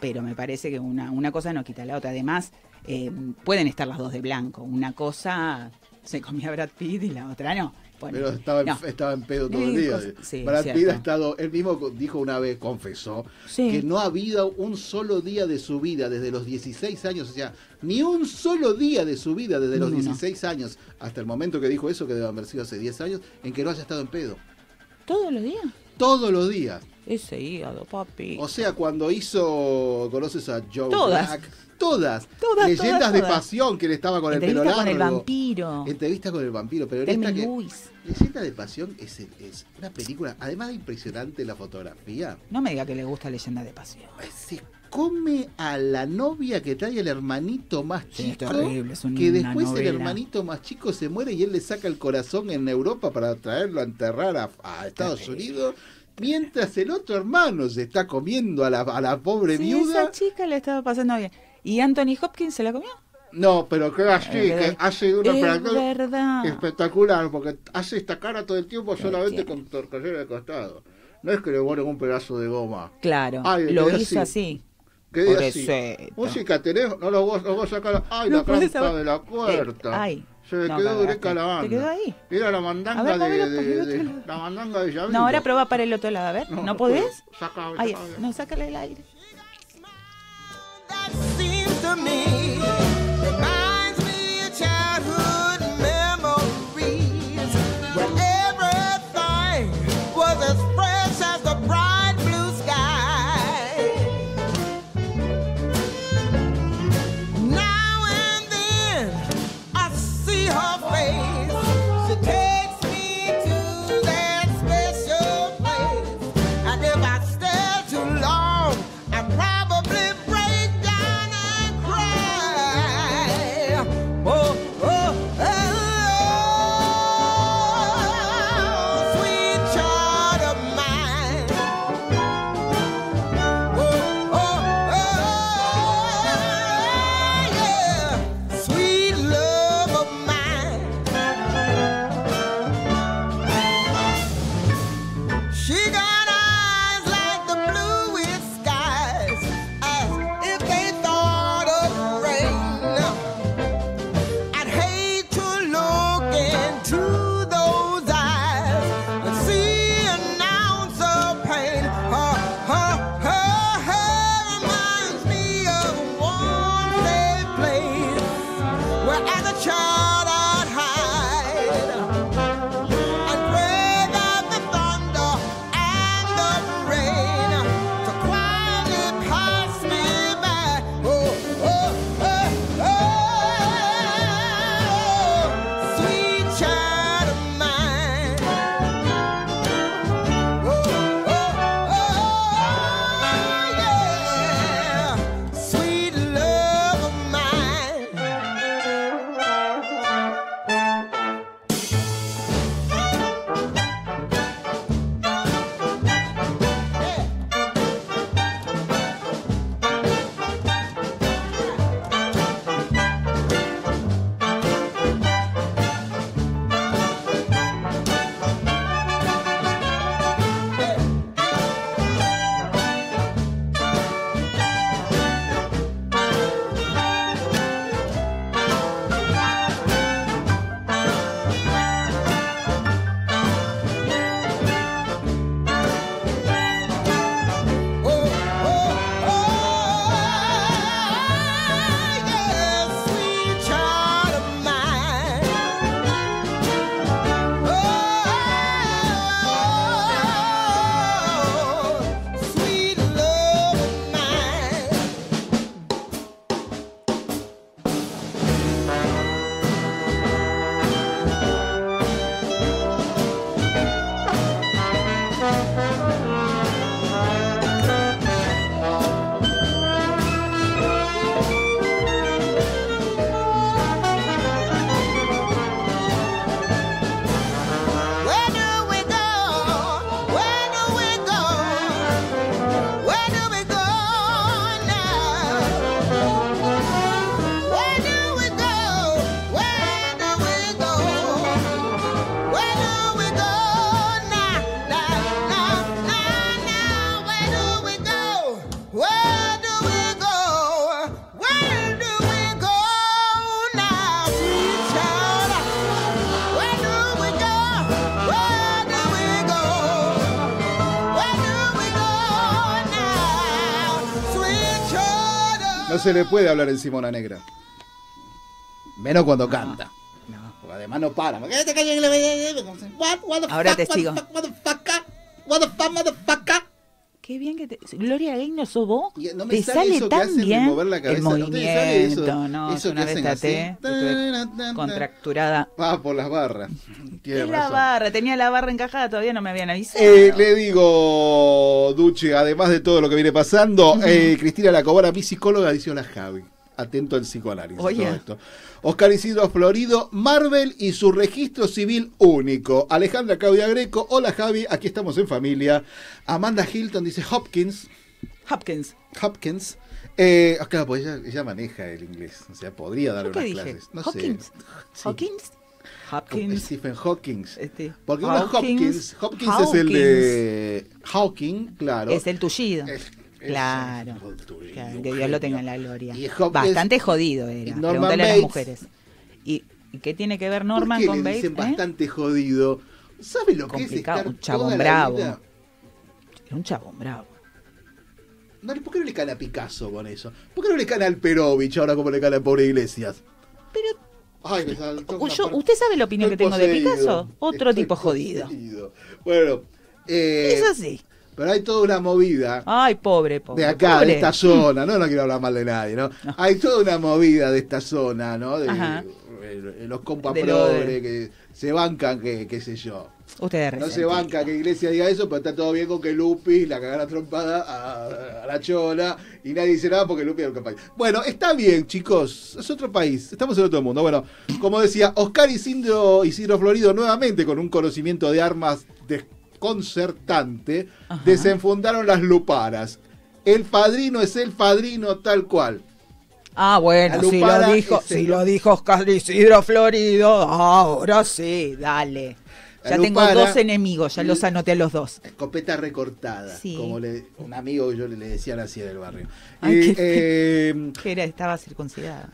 pero me parece que una, una cosa no quita la otra. Además, eh, pueden estar las dos de blanco. Una cosa se comía Brad Pitt y la otra no. Bueno, Pero estaba en, no. estaba en pedo todo el día. sí, Brad cierto. Pitt ha estado, él mismo dijo una vez, confesó, Sí. que no ha habido un solo día de su vida desde los 16 años, o sea, ni un solo día de su vida desde los uno. 16 años hasta el momento que dijo eso, que debe haber sido hace 10 años, en que no haya estado en pedo. ¿Todos los días? Todos los días. Ese hígado, papi. O sea, cuando hizo, ¿conoces a Joe Todas. Black? Todas. Todas, Leyendas todas, de todas. pasión, que él estaba con el pelo Entrevista con el vampiro. Entrevista con el vampiro, pero esta que... Lewis. Leyenda de pasión es, es una película, además de impresionante la fotografía, No me diga que le gusta Leyenda de Pasión. se come a la novia que trae el hermanito más Sí, es chico, terrible, es que después el hermanito más chico se muere y él le saca el corazón en Europa para traerlo a enterrar a, a Estados Unidos, mientras el otro hermano se está comiendo a la, a la pobre Sí, viuda. esa chica le estaba pasando bien. ¿Y Anthony Hopkins se la comió? No, pero que así, Eh, que hace una es espectacular, porque hace esta cara todo el tiempo solamente con torcasera de costado. No es que le ponen un pedazo de goma. Claro, Ay, lo hizo así. Así. Pobrecito. Música tenés, no lo voy, lo voy a sacar. Ay, No la trampa de la puerta. Eh, ay. Se me No, quedó directa la banda. ¿Te quedó ahí? Mira la mandanga ver, de, de- de- la mandanga de Yavito. No, ahora prueba para el otro lado, a ver. ¿No, No, no podés? Saca- Ay, saca- no, sácale el aire. No se le puede hablar encima a una negra. Menos cuando canta. Porque además no para. Ahora te sigo. what the fuck, what the fuck, motherfucker. Qué bien que te... Gloria Gaynor sos vos. no me te sale eso tan bien mover la el cabeza. ¿No te movimiento. sale eso? no, Eso una que vez contracturada. Ah, por las barras. Tiene la barra, tenía la barra encajada, todavía no me habían avisado. Eh, le digo, Duche, además de todo lo que viene pasando, eh, Cristina Lacobara, mi psicóloga, dice hola Javi. Atento al psicoanálisis. Oye. todo esto. Oscar Isidro Florido, Marvel y su registro civil único. Alejandra Claudia Greco, hola Javi, aquí estamos en familia. Amanda Hilton dice Hopkins. Hopkins. Hopkins. Eh, claro, pues ella, ella maneja el inglés. O sea, podría dar ¿Yo qué unas dije? clases. No Hopkins. sé. Hopkins. Hopkins. Stephen Hawking. Este, Porque uno es Hopkins. Hopkins es el de Hawking, claro. Es el tullido. Claro. Claro, que Dios lo tenga en la gloria. Bastante jodido era. Pregúntale a las mujeres. ¿Y, y qué tiene que ver ¿Por Norman qué con le Bates? dicen eh? bastante jodido? ¿Sabe lo que es estar un chabón toda la bravo. vida? Era un chabón bravo. No, ¿Por qué no le cana a Picasso con eso? ¿Por qué no le cana al Perovich ahora como le cana al pobre Iglesias? Pero Ay, me Yo-. ¿Usted sabe la opinión que tengo de. Picasso? Otro Estoy tipo jodido. Bueno, eh, Eso sí. Pero hay toda una movida Ay, pobre, pobre. de acá, pobre. de esta zona, no, no quiero hablar mal de nadie, ¿no? Hay toda una movida de esta zona, ¿no? De, los compas De de- progres que se bancan, que qué sé yo. Ustedes No se banca que Iglesia diga eso, pero está todo bien con que Lupi la cagara trompada a, a la chola y nadie dice nada porque Lupi era un campaña. Bueno, está bien, chicos. Es otro país. Estamos en otro mundo. Bueno, como decía, Oscar Isidro, Isidro Florido nuevamente con un conocimiento de armas desconcertante, desenfundaron las luparas. El padrino es el padrino tal cual. Ah, bueno, La si lo dijo, el- si lo dijo Oscar Isidro Florido, ahora sí, dale. La Ya tengo dos enemigos, ya los anoté a los dos. Escopeta recortada, Sí. como le- un amigo que yo le, le decían así del barrio. Ay, Y, qué- eh, que era, estaba circuncidada.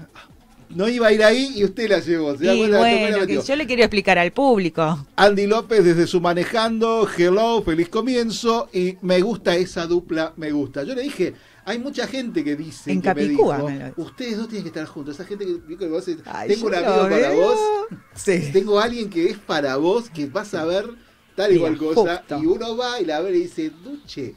No iba a ir ahí y usted la llevó. ¿se da Y la bueno, que yo le quería explicar al público. Andy López desde su manejando, hello, feliz comienzo y me gusta esa dupla, me gusta. Yo le dije, hay mucha gente que dice En que me Capicúa dijo, me ustedes dos tienen que estar juntos. Esa gente que que vos Ay, tengo un amigo para vos, Sí. tengo alguien que es para vos, que vas a ver tal y cual cosa justo. y uno va y la ve y dice, Duche,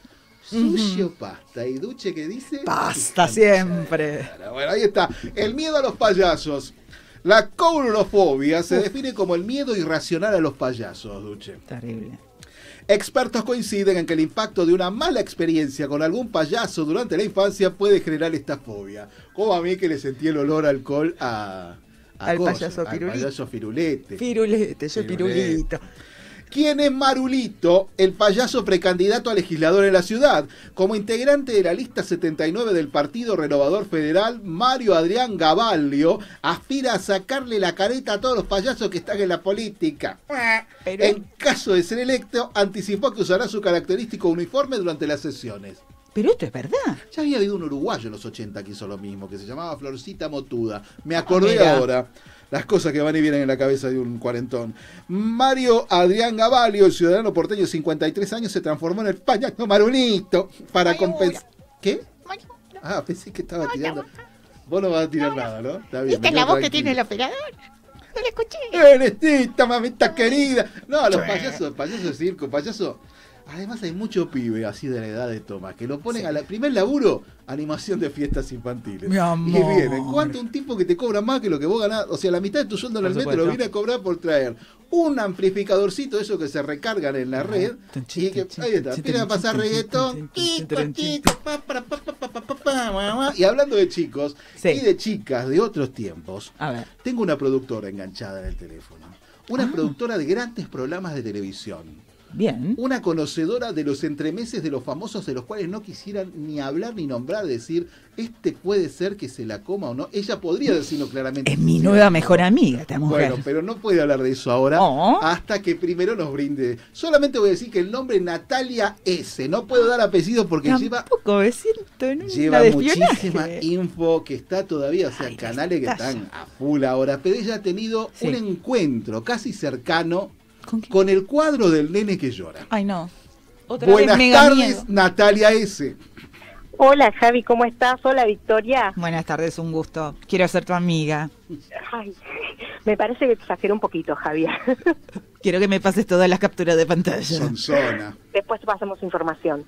sushi o pasta y Duche que dice Pasta siempre. bueno, ahí está. El miedo a los payasos. La coulrofobia se define como el miedo irracional a los payasos, Duche. Terrible. Expertos coinciden en que el impacto de una mala experiencia con algún payaso durante la infancia puede generar esta fobia. Como a mí que le sentí el olor a alcohol a, a Al coso, payaso al payaso firulete. Pirulete, yo pirulito. ¿Quién es Marulito, el payaso precandidato a legislador en la ciudad? Como integrante de la lista 79 del Partido Renovador Federal, Mario Adrián Gavalio aspira a sacarle la careta a todos los payasos que están en la política. En caso de ser electo, anticipó que usará su característico uniforme durante las sesiones. Pero esto es verdad. Ya había habido un uruguayo en los 80 que hizo lo mismo, que se llamaba Florcita Motuda. Me acordé mira. ahora. Las cosas que van y vienen en la cabeza de un cuarentón. Mario Adrián Gavalio, el ciudadano porteño de 53 años, se transformó en el payaso Marulito para compensar. ¿Qué? Ah, pensé que estaba tirando. Vos no vas a tirar nada, ¿no? Está bien. Es la voz que tiene el operador. No la escuché. Ernestita, mamita querida. No, los payasos, payasos de circo, payaso. Además hay mucho pibe así de la edad de Tomás que lo ponen sí. a la primer laburo animación de fiestas infantiles. Mi. Y viene, ¿cuánto un tipo que te cobra más que lo que vos ganás? O sea, la mitad de tu sueldo en realmente lo viene a cobrar por traer un amplificadorcito, eso que se recargan en la red. Y que, ahí está, empiezan a pasar reggaetón. Y hablando de chicos y de chicas de otros tiempos, tengo una productora enganchada en el teléfono. Una productora de grandes programas de televisión Bien. Una conocedora de los entremeses de los famosos de los cuales no quisieran ni hablar ni nombrar, decir, este puede ser que se la coma o no. Ella podría decirlo claramente. Es mi nueva mejor amiga, esta mujer. Bueno, pero no puede hablar de eso ahora Oh. hasta que primero nos brinde. Solamente voy a decir que el nombre Natalia S. No puedo dar apellido porque lleva Tampoco me siento en una Lleva de muchísima info que está todavía, o sea, canales que están a full ahora, pero ella ha tenido Sí. un encuentro casi cercano con, el cuadro del nene que llora. Ay, no. Otra Buenas vez tardes, miedo. Natalia S. Hola Javi, ¿cómo estás? Hola Victoria. Buenas tardes, un gusto. Quiero ser tu amiga. Ay, me parece que exageré un poquito, Javier. Quiero que me pases todas las capturas de pantalla. Son zona. Después te pasamos información.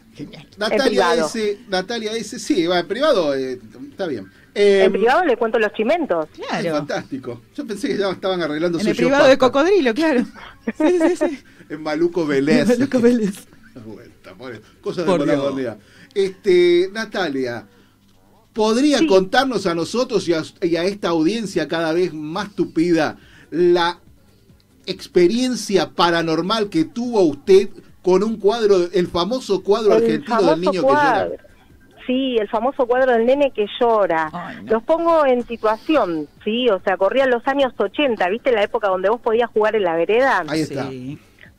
Natalia privado. S. Natalia S. Sí, va, en privado eh, está bien. Eh, en privado le cuento los chimentos. es fantástico. Yo pensé que ya estaban arreglando En su show privado de cocodrilo, claro. Sí, sí, sí. En Maluco Vélez. En Maluco Vélez. Vuelta, Cosas Por de. Monopolio. Este, Natalia, ¿podría contarnos a nosotros y a, y a esta audiencia cada vez más tupida la experiencia paranormal que tuvo usted con un cuadro, el famoso cuadro El argentino del niño que llora? Sí, el famoso cuadro del nene que llora. Los pongo en situación, sí, o sea, corrían los años 80, ¿viste? La época donde vos podías jugar en la vereda. Ahí está.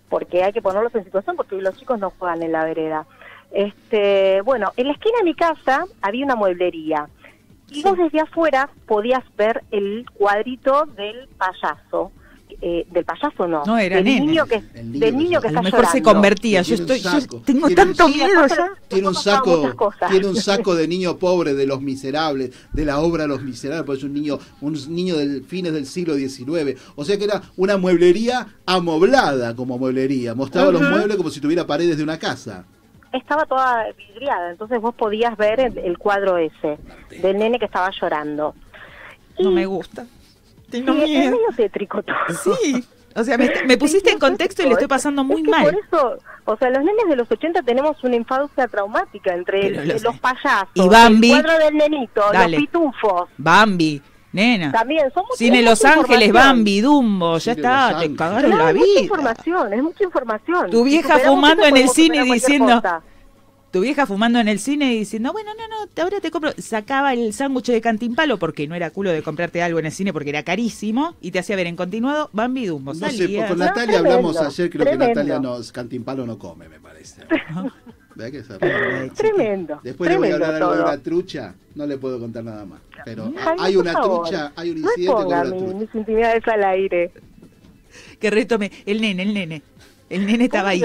Porque hay que ponerlos en situación porque los chicos no juegan en la vereda. Este, bueno, en la esquina de mi casa había una mueblería. Y vos desde afuera podías ver el cuadrito del payaso. Eh, del payaso no, No, era del nene. niño que del niño que A lo está mejor se convertía. Yo estoy, yo tengo Tiene tanto un- miedo ya. Tiene un saco, cosas. tiene un saco de niño pobre de los miserables, de la obra Los Miserables, porque es un niño, un niño del fines del siglo XIX. O sea que era una mueblería amoblada como mueblería. Mostraba los muebles como si tuviera paredes de una casa. estaba toda vidriada, entonces vos podías ver el, el cuadro ese del nene que estaba llorando. No me gusta. Tengo Sí, es miedo. medio tétrico todo. Sí. O sea, me, me pusiste en contexto y le estoy pasando muy Es que mal. Por eso, o sea, los nenes de los 80 tenemos una infancia traumática entre lo los payasos, Y Bambi. el cuadro del nenito, Dale. los pitufos. Bambi, nena. También muchas- Cine es Los Ángeles. Bambi, Dumbo, ya Cine está, te cagaron Claro, la es mucha vida. información, es mucha información. Tu vieja fumando en el cine diciendo, cosa. Tu vieja fumando en el cine y diciendo, bueno, no, no, ahora te compro, sacaba el sándwich de cantimpalo porque no era culo de comprarte algo en el cine porque era carísimo y te hacía ver en continuado Bambi Dumbo. No sé, con Natalia hablamos ayer, creo tremendo. que Natalia no, Cantimpalo no come, me parece. ¿Verdad que esa- Tremendo. Después le voy a tremendo hablar algo de una trucha, no le puedo contar nada más. Pero Javi, hay una favor, trucha, hay un No incidente con ponga una mi- trucha. mis intimidades al aire. Que retome, el nene, el nene. El nene estaba ahí.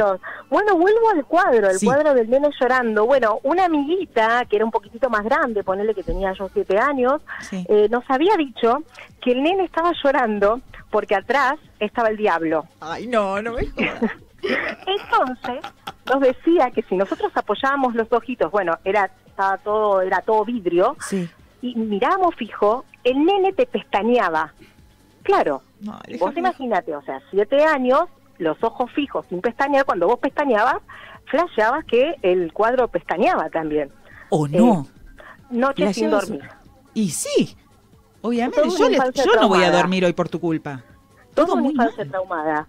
Bueno, vuelvo al cuadro, el Sí. cuadro del nene llorando. Bueno, una amiguita, que era un poquitito más grande, ponele que tenía yo siete años, Sí. eh, nos había dicho que el nene estaba llorando porque atrás estaba el diablo. Ay, no, no me. Entonces, nos decía que si nosotros apoyábamos los ojitos, bueno, era estaba todo era todo vidrio, Sí. y mirábamos fijo, el nene te pestañeaba. Claro, No, vos imagínate, o sea, siete años, los ojos fijos sin pestañear, cuando vos pestañabas, flasheabas que el cuadro pestañeaba también. ¿O no? Noche sin dormir. Y sí, obviamente. Yo, le- no voy a dormir hoy por tu culpa. Todo una muy infancia traumada.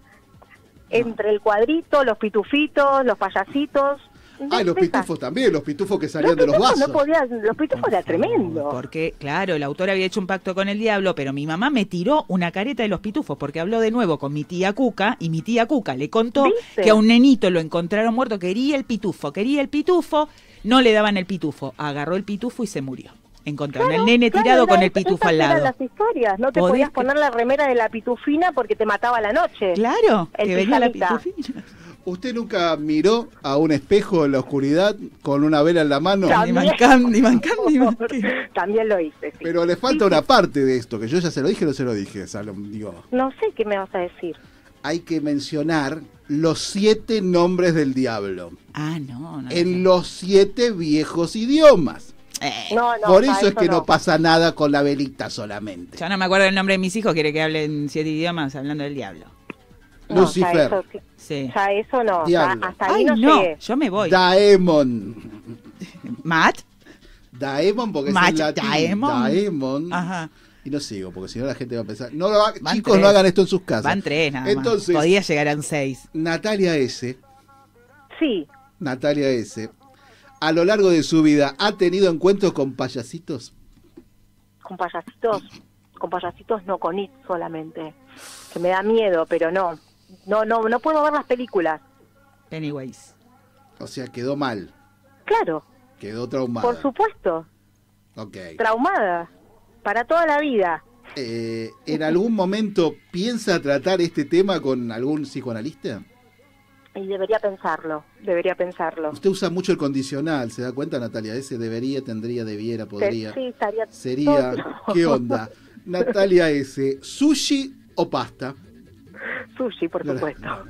Entre el cuadrito, los pitufitos, los payasitos. Ah, y los pitufos también, los pitufos que Los salían de los vasos. no podías, los pitufos era tremendo. Porque, claro, el autor había hecho un pacto con el diablo, pero mi mamá me tiró una careta de los pitufos porque habló de nuevo con mi tía Cuca y mi tía Cuca le contó ¿Viste? que a un nenito lo encontraron muerto, quería el pitufo, quería el pitufo, no le daban el pitufo, agarró el pitufo y se murió. Encontraron Claro, al nene claro, tirado con el pitufo al eran lado. las historias, no te ¿Podés podías poner la remera de la pitufina porque te mataba la noche. Claro, El que venía la pitufina. ¿Usted nunca miró a un espejo en la oscuridad con una vela en la mano? También. Candyman, Candyman, También lo hice, sí. Pero le falta una parte de esto, que yo ya se lo dije o no se lo dije, Salom. Digo, No sé qué me vas a decir. hay que mencionar los siete nombres del diablo Ah, no, no. en los siete viejos idiomas. No, no, Por eso es que no. no. pasa nada con la velita solamente. Ya no me acuerdo el nombre de mis hijos, quiere que hablen siete idiomas hablando del diablo. No, Lucifer. Ya eso, sí. Ya eso no. ya hasta ahí Ay, no, no, llegué. yo me voy. Daemon. Matt, Daemon porque es en latín. Daemon. Daemon. Ajá. Y no sigo, porque si no la gente va a pensar. No lo ha- chicos, tres. no hagan esto en sus casas. van tres nada más. Entonces, Podía llegar a un seis. Natalia S. Sí, Natalia S. A lo largo de su vida, ¿ha tenido encuentros con payasitos? con payasitos. Con payasitos no, con it solamente. Que me da miedo, pero no. No, no, no puedo ver las películas. Pennywise. O sea, quedó mal, Claro, quedó traumada. por supuesto. Ok. Traumada. Para toda la vida. Eh, ¿En algún momento piensa tratar este tema con algún psicoanalista? y debería pensarlo, debería pensarlo. Usted usa mucho el condicional, ¿se da cuenta, Natalia? Ese debería, tendría, debiera, podría. Sí, estaría Sería, todo. ¿qué onda? Natalia S, ¿sushi o pasta? Sushi, por supuesto.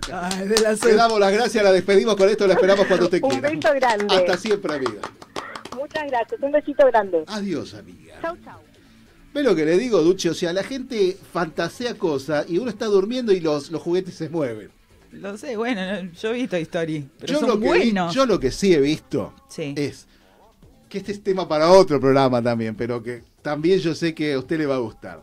Le damos las gracias, la despedimos con esto, la esperamos cuando te Un quiera. beso grande. Hasta siempre, amiga. Muchas gracias, un besito grande. Adiós, amiga. Chau, chau. ¿Ves lo que le digo, Duche? O sea, la gente fantasea cosas y uno está durmiendo y los, los juguetes se mueven. Lo sé, bueno, no, yo he visto Story, pero yo, son lo que vi- buenos. yo lo que sí he visto Sí. es que este es tema para otro programa también, pero que también yo sé que a usted le va a gustar.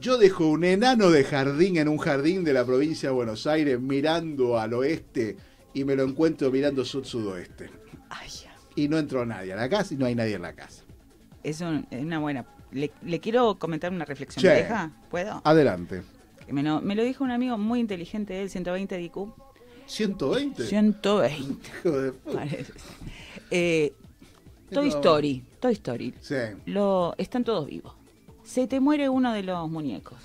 Yo dejo un enano de jardín en un jardín de la provincia de Buenos Aires mirando al oeste y me lo encuentro mirando sud-sudoeste. Y no entró nadie a la casa y no hay nadie en la casa. Es, un- es una buena. Le, le quiero comentar una reflexión. ¿Me deja? ¿Puedo? Adelante. Me lo, me lo dijo un amigo muy inteligente de él, 120 de IQ. ¿120? 120. Hijo de puta. Parece. Eh, Toy. Story. Toy Story. Sí. Lo, están todos vivos. Se te muere uno de los muñecos.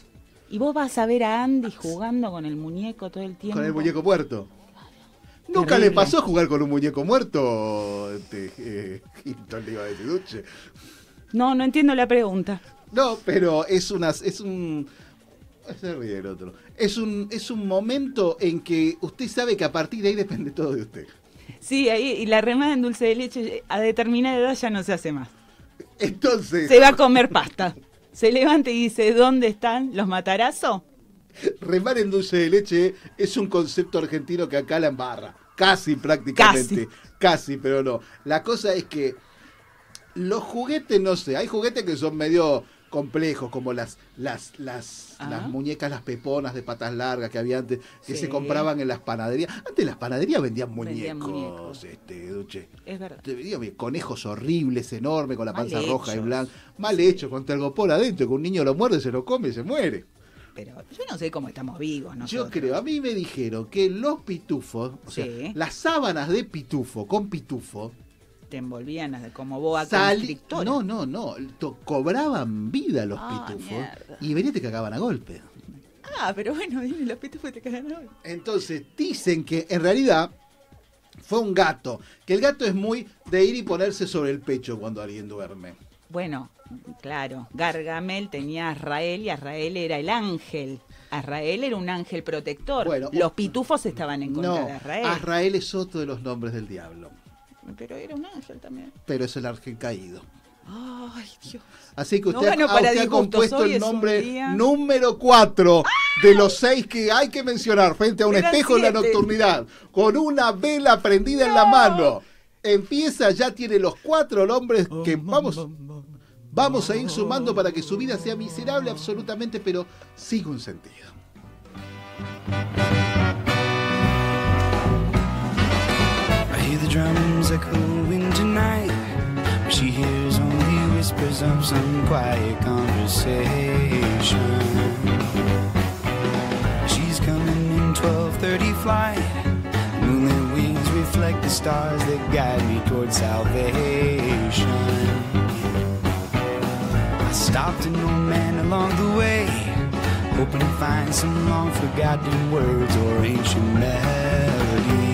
Y vos vas a ver a Andy jugando con el muñeco todo el tiempo. Con el muñeco muerto. ¿Nunca Terrible. le pasó jugar con un muñeco muerto? Este, eh, Hilton le iba a decir, Duche. No, no entiendo la pregunta. No, pero es una, es un. Se ríe el otro. Es un, es un momento en que usted sabe que a partir de ahí depende todo de usted. Sí, ahí y la remada en dulce de leche a determinada edad ya no se hace más. Entonces. Se va a comer pasta. Se levanta y dice, ¿dónde están los matarazos? Remar en dulce de leche es un concepto argentino que acá la embarra. Casi prácticamente. Casi. pero no. La cosa es que los juguetes, no sé, hay juguetes que son medio complejos, como las, las, las, Ah. las muñecas, las peponas de patas largas que había antes, que Sí. se compraban en las panaderías. Antes las panaderías vendían muñecos, Vendían muñecos. este, Duche. Es verdad. Conejos horribles, enormes, con la Mal panza roja y blanca. Mal hecho, con telgopor adentro, que un niño lo muerde, se lo come y se muere. Pero yo no sé cómo estamos vivos Yo nosotros. creo, a mí me dijeron que los pitufos, o sea, Sí. las sábanas de pitufo con pitufo, Te envolvían como boa sali- constrictora. no, no, no, to- cobraban vida los Ah, pitufos mierda. y venía y te cagaban a golpe. Ah, pero bueno, dime, los pitufos te cagan hoy. Entonces dicen que en realidad fue un gato, que el gato es muy de ir y ponerse sobre el pecho cuando alguien duerme. Bueno, claro, Gargamel tenía a Azrael y Azrael era el ángel. Azrael era un ángel protector. Bueno, Los pitufos estaban en contra No, de Azrael. Azrael es otro de los nombres del diablo, Pero era un ángel también. pero es el ángel caído. Ay, Dios. Así que No usted, ha- usted compuesto hoy el nombre día- número 4 de los seis que hay que mencionar frente a un Eran espejo en la siete. nocturnidad, con una vela prendida en la mano. Empieza, ya tiene los cuatro nombres que vamos, vamos a ir sumando para que su vida sea miserable absolutamente, pero siga un sentido. Drums echoing tonight. But she hears only whispers of some quiet conversation. She's coming in 12:30 flight. Moonlit wings reflect the stars that guide me towards salvation. I stopped an old man along the way, hoping to find some long forgotten words or ancient melodies.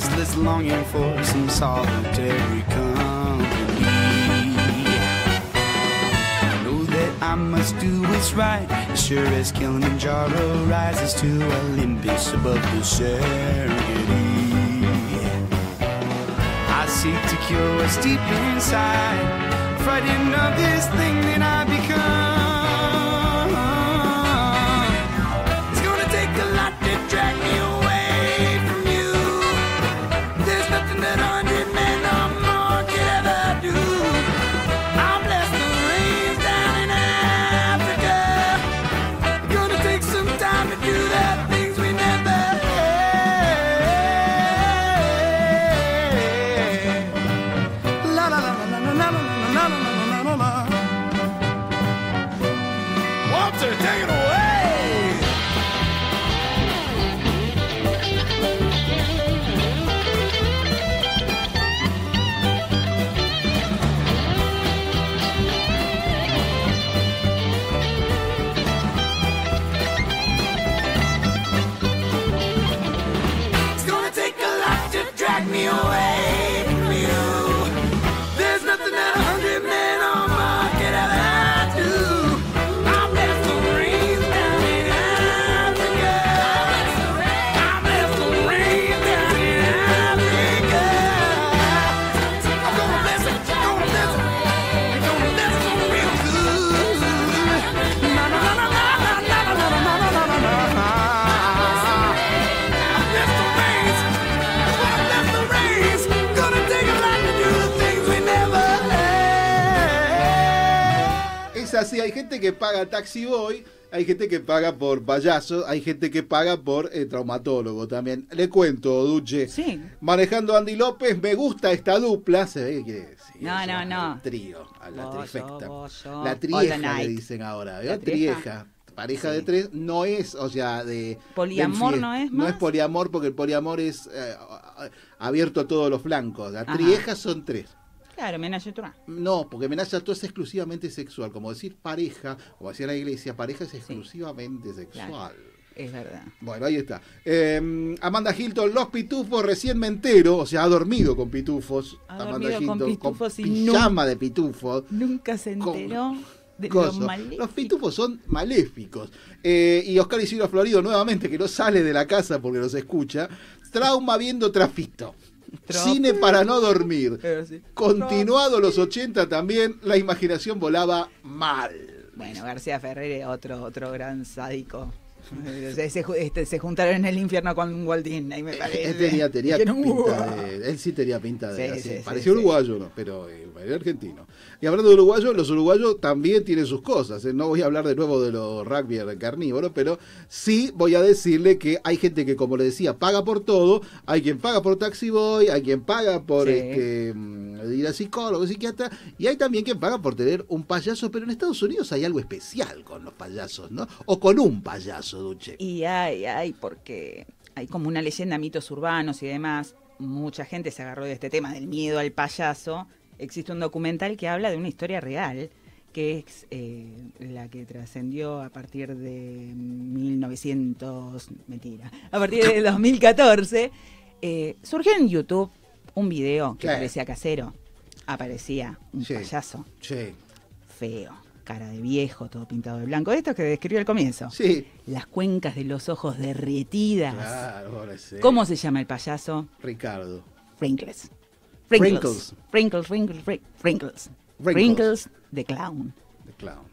Restless, longing for some solitary company. I know that I must do what's right, as sure as Kilimanjaro rises to Olympus above the Serengeti. I seek to cure what's deep inside, frightened of this thing that I become. Sí, hay gente que paga taxi boy, hay gente que paga por payaso, hay gente que paga por eh, traumatólogo también. Le cuento, Duche. Sí. Manejando Andy López, me gusta esta dupla. Se ve que quiere decir. No, no, no. Trío, a la Vos, trifecta. vos. La trieja le dicen ahora. ¿La ¿La trieja? Pareja de tres no es, o sea, de. ¿Poliamor no es No es más? poliamor porque el poliamor es eh, abierto a todos los flancos. Las Ajá. son tres. Claro, menage a. No, porque amenaza a es exclusivamente sexual. Como decir pareja, como decía la iglesia, pareja es exclusivamente sexual. Es verdad. Bueno, ahí está. Eh, Amanda Hilton, los pitufos recién me entero, o sea, ha dormido con pitufos. Ha Amanda dormido con pitufos y pijama de pitufos. Nunca se Con- enteró de Coso. lo mal. Los pitufos son maléficos. Eh, y Oscar Isidro Florido, nuevamente, que no sale de la casa porque nos escucha. Trauma viendo Trafito. Cine para no dormir. Continuado los 80 también, la imaginación volaba mal. Bueno, García Ferrer es otro, otro gran sádico. Se, este, se juntaron en el infierno con Walt Disney, me parece. Él tenía, tenía pinta de. Él sí tenía pinta de. Sí, así, sí, sí, parecía sí. uruguayo, ¿no? Pero eh, era argentino. Y hablando de uruguayo, los uruguayos también tienen sus cosas. ¿eh? No voy a hablar de nuevo de los rugby carnívoros, pero sí voy a decirle que hay gente que, como le decía, paga por todo. Hay quien paga por taxi boy, hay quien paga por Sí. este, mm, ir a psicólogo, psiquiatra, y hay también quien paga por tener un payaso. Pero en Estados Unidos hay algo especial con los payasos, ¿no? O con un payaso, Duche. Y hay, hay, porque hay como una leyenda, mitos urbanos y demás. Mucha gente se agarró de este tema del miedo al payaso. Existe un documental que habla de una historia real, que es eh, la que trascendió a partir de 1900, mentira, a partir de 2014. Eh, surgió en YouTube un video que parecía casero. Aparecía un Sí. payaso Sí. feo, cara de viejo, todo pintado de blanco. Esto que describió al comienzo. Sí. Las cuencas de los ojos derretidas. Claro, ahora. ¿Cómo se llama el payaso? Ricardo. Wrinkles. Wrinkles. Wrinkles, wrinkles, wrinkles. Wrinkles. De clown. The Clown.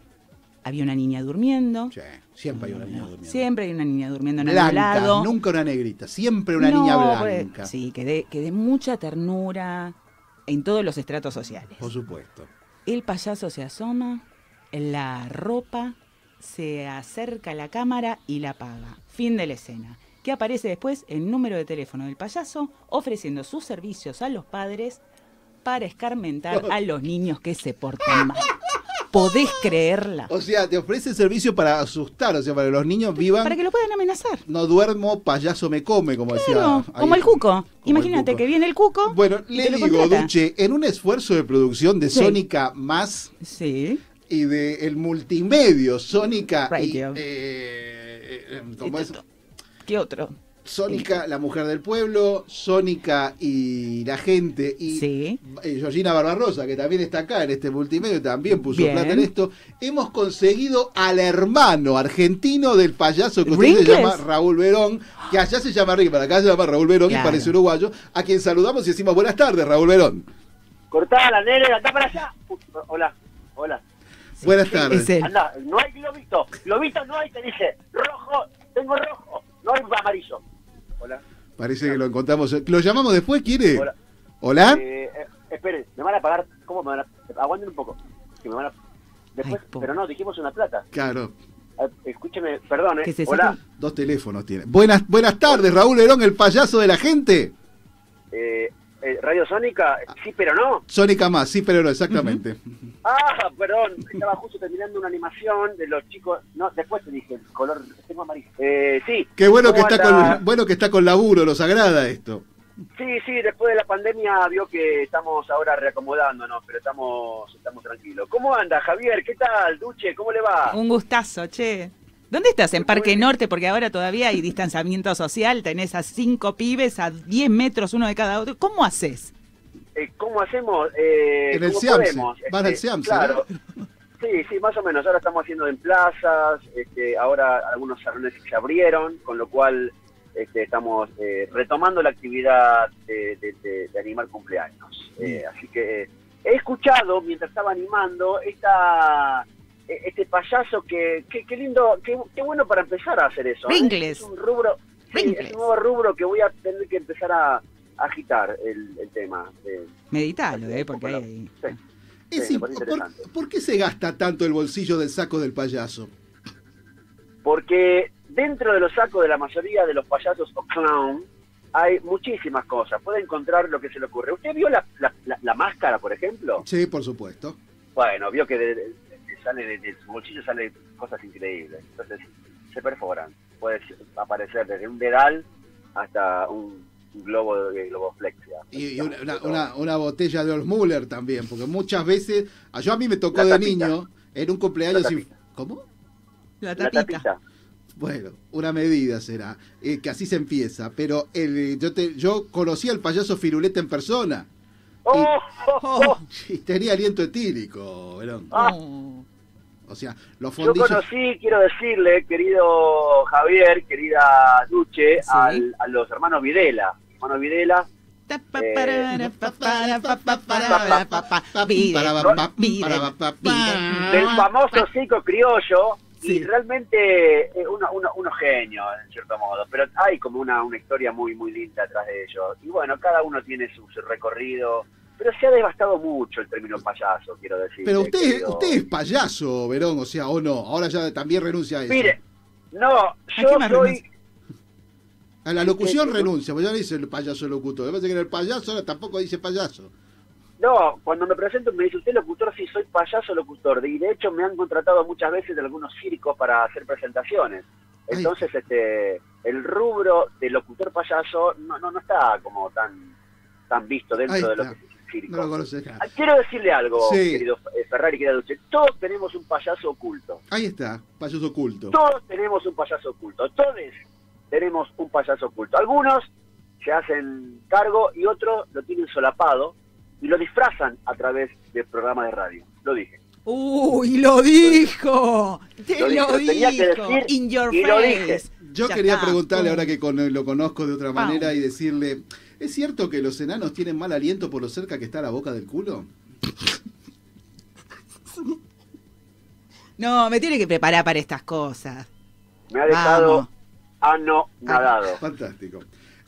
Había una niña durmiendo. Sí, siempre hay una niña durmiendo. Siempre hay una niña durmiendo en algún Blanca, lado. nunca una negrita, siempre una No, niña pues, blanca. sí, que de, que de mucha ternura en todos los estratos sociales. Por supuesto. El payaso se asoma, la ropa, se acerca a la cámara y la apaga. Fin de la escena. Que aparece después el número de teléfono del payaso ofreciendo sus servicios a los padres para escarmentar a los niños que se portan mal. ¿Podés creerla? O sea, te ofrece servicio para asustar, o sea, para que los niños vivan. Para que lo puedan amenazar. No duermo, payaso me come, como Claro, decía. como ahí. el cuco. Imagínate cuco. que viene el cuco. Bueno, le digo. Duche, en un esfuerzo de producción de Sí. Sónica más Sí. y de el multimedio Sónica y Radio. eh, eh, ¿cómo es? ¿Qué otro? Sónica, la mujer del pueblo, Sónica y la gente, y Sí. eh, Georgina Barbarosa, que también está acá en este multimedio, también puso Bien. plata en esto. Hemos conseguido al hermano argentino del payaso que usted se llama Raúl Verón, que allá se llama Ricky, para acá se llama Raúl Verón Claro. y parece uruguayo, a quien saludamos y decimos buenas tardes, Raúl Verón. Cortala, nene, acá para allá. Hola, hola. buenas tardes. Anda, no hay globito. Globito no hay, te dije. Rojo, tengo rojo. No hay amarillo. Hola. Parece que lo encontramos. ¿Lo llamamos después, quiere? Hola. ¿Hola? Eh, eh, esperen, me van a pagar. ¿Cómo me van a.? Aguanten un poco. Que me van a. Después, pero no, dijimos una plata. Claro, Eh, escúcheme, perdón, ¿eh? Hola. dos teléfonos tiene. Buenas, buenas tardes, Raúl Verón, el payaso de la gente. Eh, eh, Radio Sónica, sí, pero no. Sónica más, sí, pero no, exactamente. Ah, perdón, estaba justo terminando una animación de los chicos. No, después te dije, el color. Tengo amarillo. Eh, sí. Qué bueno que ¿Cómo está con bueno que está con laburo, nos agrada esto. Sí, sí, después de la pandemia vio que estamos ahora reacomodándonos, pero estamos estamos tranquilos. ¿Cómo anda, Javier? ¿Qué tal, Duche? ¿Cómo le va? Un gustazo, che. ¿Dónde estás? ¿En Parque Norte? Porque ahora todavía hay distanciamiento social. Tenés a cinco pibes a 10 metros uno de cada otro. ¿Cómo haces? Eh, ¿Cómo hacemos? Eh, En el ¿cómo Siamse. Van al Este, Siamse, Claro. Sí, sí, más o menos. Ahora estamos haciendo en plazas, este, ahora algunos salones se abrieron, con lo cual este, estamos eh, retomando la actividad de, de- de- de animar cumpleaños. Eh, así que eh, he escuchado, mientras estaba animando, esta este payaso que, que, qué lindo, qué, qué bueno para empezar a hacer eso. ¿eh? Wrinkles. Es un rubro, sí, es un nuevo rubro que voy a tener que empezar a, a agitar el, el tema. eh. Meditalo, ¿eh? Porque hay... Sí. Es Sí, ¿por, qué se gasta tanto el bolsillo del saco del payaso? Porque dentro de los sacos de la mayoría de los payasos o clown hay muchísimas cosas. Puede encontrar lo que se le ocurre. ¿Usted vio la, la- la- la máscara, por ejemplo? Sí, por supuesto. Bueno, vio que de- sale de, de su bolsillo sale cosas increíbles. Entonces se perforan. Puede aparecer desde un dedal hasta un, globo de globoflexia. Y, y una, una- una- una botella de Olsmuller también, porque muchas veces, yo a mí me tocó de niño, en un cumpleaños... Y-. ¿Cómo? La La tapita. Bueno, una medida será, eh, que así se empieza, pero el, yo, te, yo conocí al payaso Firuleta en persona ¡Oh! oh, oh! y tenía aliento etílico, Verón. Ah. O sea, los Yo conocí, quiero decirle, querido Javier, querida Duche, al- a los hermanos Videla. Hermanos Videla. eh, del famoso circo criollo y realmente eh, uno, uno, unos genios en cierto modo, pero hay como una, una historia muy muy linda atrás de ellos. Y bueno, cada uno tiene su, su recorrido, pero se ha devastado mucho el término payaso, quiero decir. Pero usted, usted es payaso, Verón, o sea, o no, ahora ya también renuncia a eso. Mire, no, yo soy... A la locución renuncia, porque ya no dice el payaso locutor. Me parece que en el payaso ahora tampoco dice payaso. No, cuando me presento me dice usted locutor, sí, soy payaso locutor. Y de hecho me han contratado muchas veces de algunos circos para hacer presentaciones. Entonces, este, el rubro de locutor payaso no, no, no está como tan, tan visto dentro de lo que circo. No lo conoce acá. Ah, Quiero decirle algo, Sí. querido eh, Ferrari, querida Duche. Todos tenemos un payaso oculto. Ahí está, payaso oculto. Todos tenemos un payaso oculto. Todos tenemos un payaso oculto. Algunos se hacen cargo y otros lo tienen solapado y lo disfrazan a través del programa de radio. Lo dije. Uy, lo dijo. Te Lo lo, dije, lo tenía que dijo. decir In your y lo face. dije. Yo Ya quería está. preguntarle, ahora que con- lo conozco de otra manera, y decirle, ¿es cierto que los enanos tienen mal aliento por lo cerca que está la boca del culo? No, me tiene que preparar para estas cosas. Me ha dejado Vamos. ano nadado. Fantástico.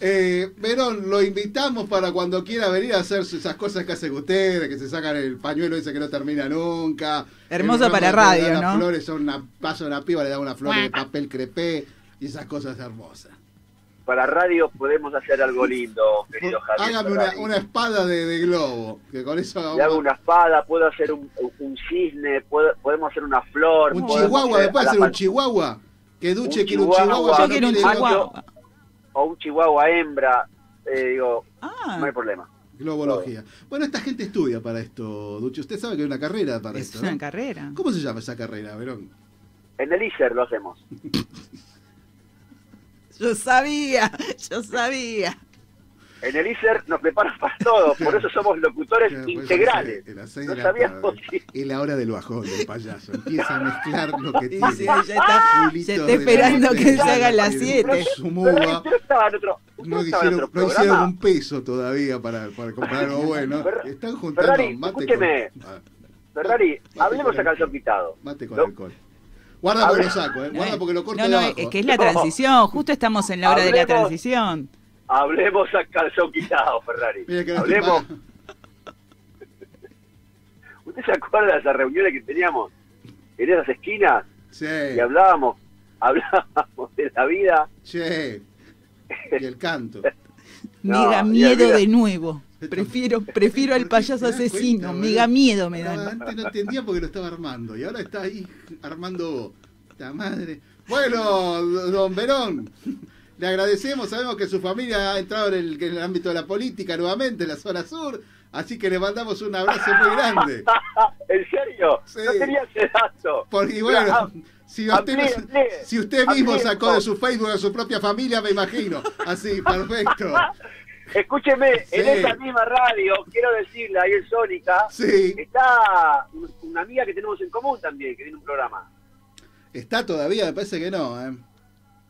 Eh, Verón, lo invitamos para cuando quiera venir a hacer esas cosas que hacen ustedes, que se sacan el pañuelo ese que no termina nunca. Hermoso para radio, dan las ¿no? flores, son una, pasa una piba, le da una flor de papel crepé y esas cosas hermosas. Para radio podemos hacer algo lindo, querido Javier. Hágame una, una espada de, de globo, que con eso hagamos Le hago una espada, puedo hacer un, un cisne, puedo- podemos hacer una flor. un chihuahua, hacer ¿me puede hacer un chihuahua? Que Duche quiere un chihuahua, chihuahua. Yo no quiero un quiere chihuahua. o un chihuahua hembra. Eh, digo, Ah. no hay problema. Globología. Bueno, esta gente estudia para esto, Duche. Usted sabe que hay una carrera para Es esto, una ¿no? carrera. ¿Cómo se llama esa carrera, Verón? En el ISER lo hacemos. Yo sabía, yo sabía. En el ISER nos preparan para todo, por eso somos locutores Claro, integrales. No sabíamos Es la hora del bajón del payaso. Empieza a mezclar lo que tiene. sí, ya está- ya está esperando que se hagan las tiene siete. Su muga. Usted estaba en otro, usted No estaba en hicieron, no hicieron un peso todavía para, para comprar algo bueno. Están juntando Ferrari, mate escúcheme. con, ah, Ferrari, hablemos a calzón quitado. mate con alcohol. Guarda porque lo saco, ¿eh? Guarda porque lo corto No, no, es que es la transición. Justo estamos en la hora de la transición. Hablemos a calzón quitado, Ferrari. Mira Hablemos. ¿Usted se acuerda de esas reuniones que teníamos en esas esquinas? Sí. Y hablábamos, hablábamos de la vida. Che. Y el canto. No, me da y miedo de nuevo. Prefiero, prefiero al payaso ¿Te das asesino. cuenta, me boludo? da miedo, me No, da. antes no entendía porque lo estaba armando. Y ahora está ahí armando la madre. Bueno, don Verón, le agradecemos. Sabemos que su familia ha entrado en el, en el ámbito de la política nuevamente, en la zona sur. Así que le mandamos un abrazo muy grande. ¿En serio? Sí. No tenía ese dato. Porque bueno, si usted, no- amplíe, amplíe. si usted mismo Amplíe, sacó de su Facebook a su propia familia, me imagino. Así, perfecto. Escúcheme, en esa misma radio, quiero decirle, ahí en Sónica, Sí. está un- una amiga que tenemos en común también, que tiene un programa. Está todavía, me parece que no. ¿eh?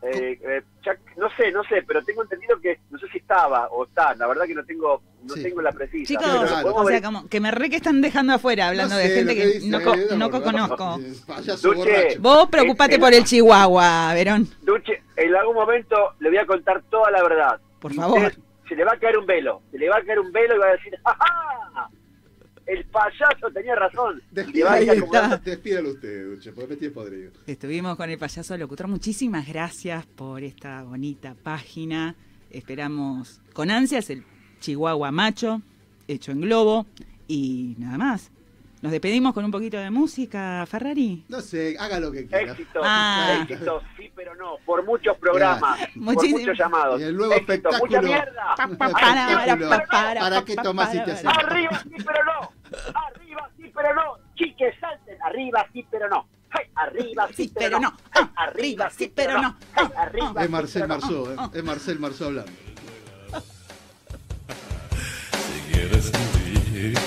Eh, eh, ya- no sé, no sé, pero tengo entendido que, no sé si estaba o está, la verdad que no tengo no Sí. tengo la precisa. Chicos, pero Claro. podemos o sea, como que me re que están dejando afuera hablando No de gente que, dice, no, co- eh, no por- conozco. Duche. Vos preocupate Eh, por el chihuahua, Verón. Duche, en algún momento le voy a contar toda la verdad. Por favor. usted Se le va a caer un velo, se le va a caer un velo y va a decir, ¡ajá! El payaso tenía razón. Despídalo usted, Duche, porque me tiene podrido. Estuvimos con el payaso locutor. Muchísimas gracias por esta bonita página. Esperamos con ansias el Chihuahua Macho, hecho en globo. Y nada más. Nos despedimos con un poquito de música, Ferrari. No sé, haga lo que quiera. Éxito, Ah. éxito, sí, pero no, por muchos programas, por Muchísimo- muchos llamados. Y el nuevo Éxito, espectáculo. mucha mierda. Espectáculo. para, para, ¿Para qué tomás y te haces? Arriba sí, pero no. Arriba sí, pero no. Chiques, salten. Arriba sí, pero no. Hey, arriba sí, pero no. Hey, arriba sí, pero no. Hey, arriba Es Marcel sí, pero no. Marceau, ¿eh? es Marcel Marceau hablando. Si quieres vivir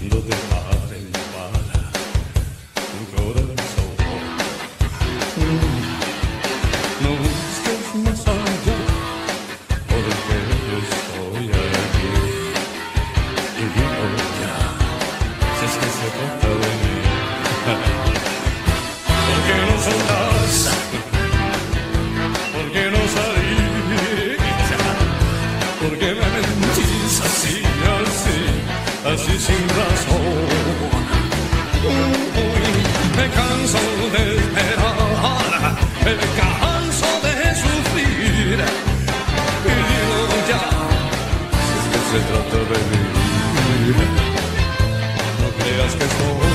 habiendo de par sin razón? Uy, me canso de esperar, me canso de sufrir. Y digo ya, si es que se trata de mí, no creas que estoy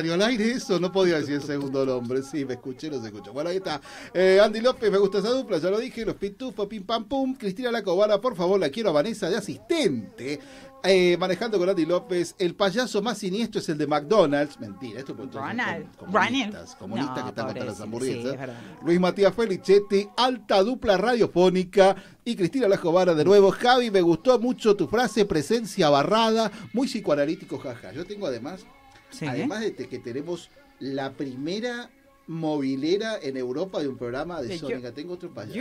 salió al aire eso, no podía decir el segundo nombre. Sí, me escuché, no se escuchó. Bueno, ahí está. Eh, Andy López, me gusta esa dupla, ya lo dije. Los pitufos, pim pam pum. Cristina La Cobara, por favor, la quiero a Vanessa de asistente. Eh, manejando con Andy López, el payaso más siniestro es el de McDonald's. Mentira, esto es Ronald. comunistas, comunistas No, que están contra las hamburguesas. sí. Luis Matías Felicetti, alta dupla radiofónica. Y Cristina La Cobara de nuevo. Javi, me gustó mucho tu frase, presencia barrada, muy psicoanalítico, jaja. Yo tengo además, Sí. además de que tenemos la primera movilera en Europa de un programa de, De Sónica. Tengo otro payaso.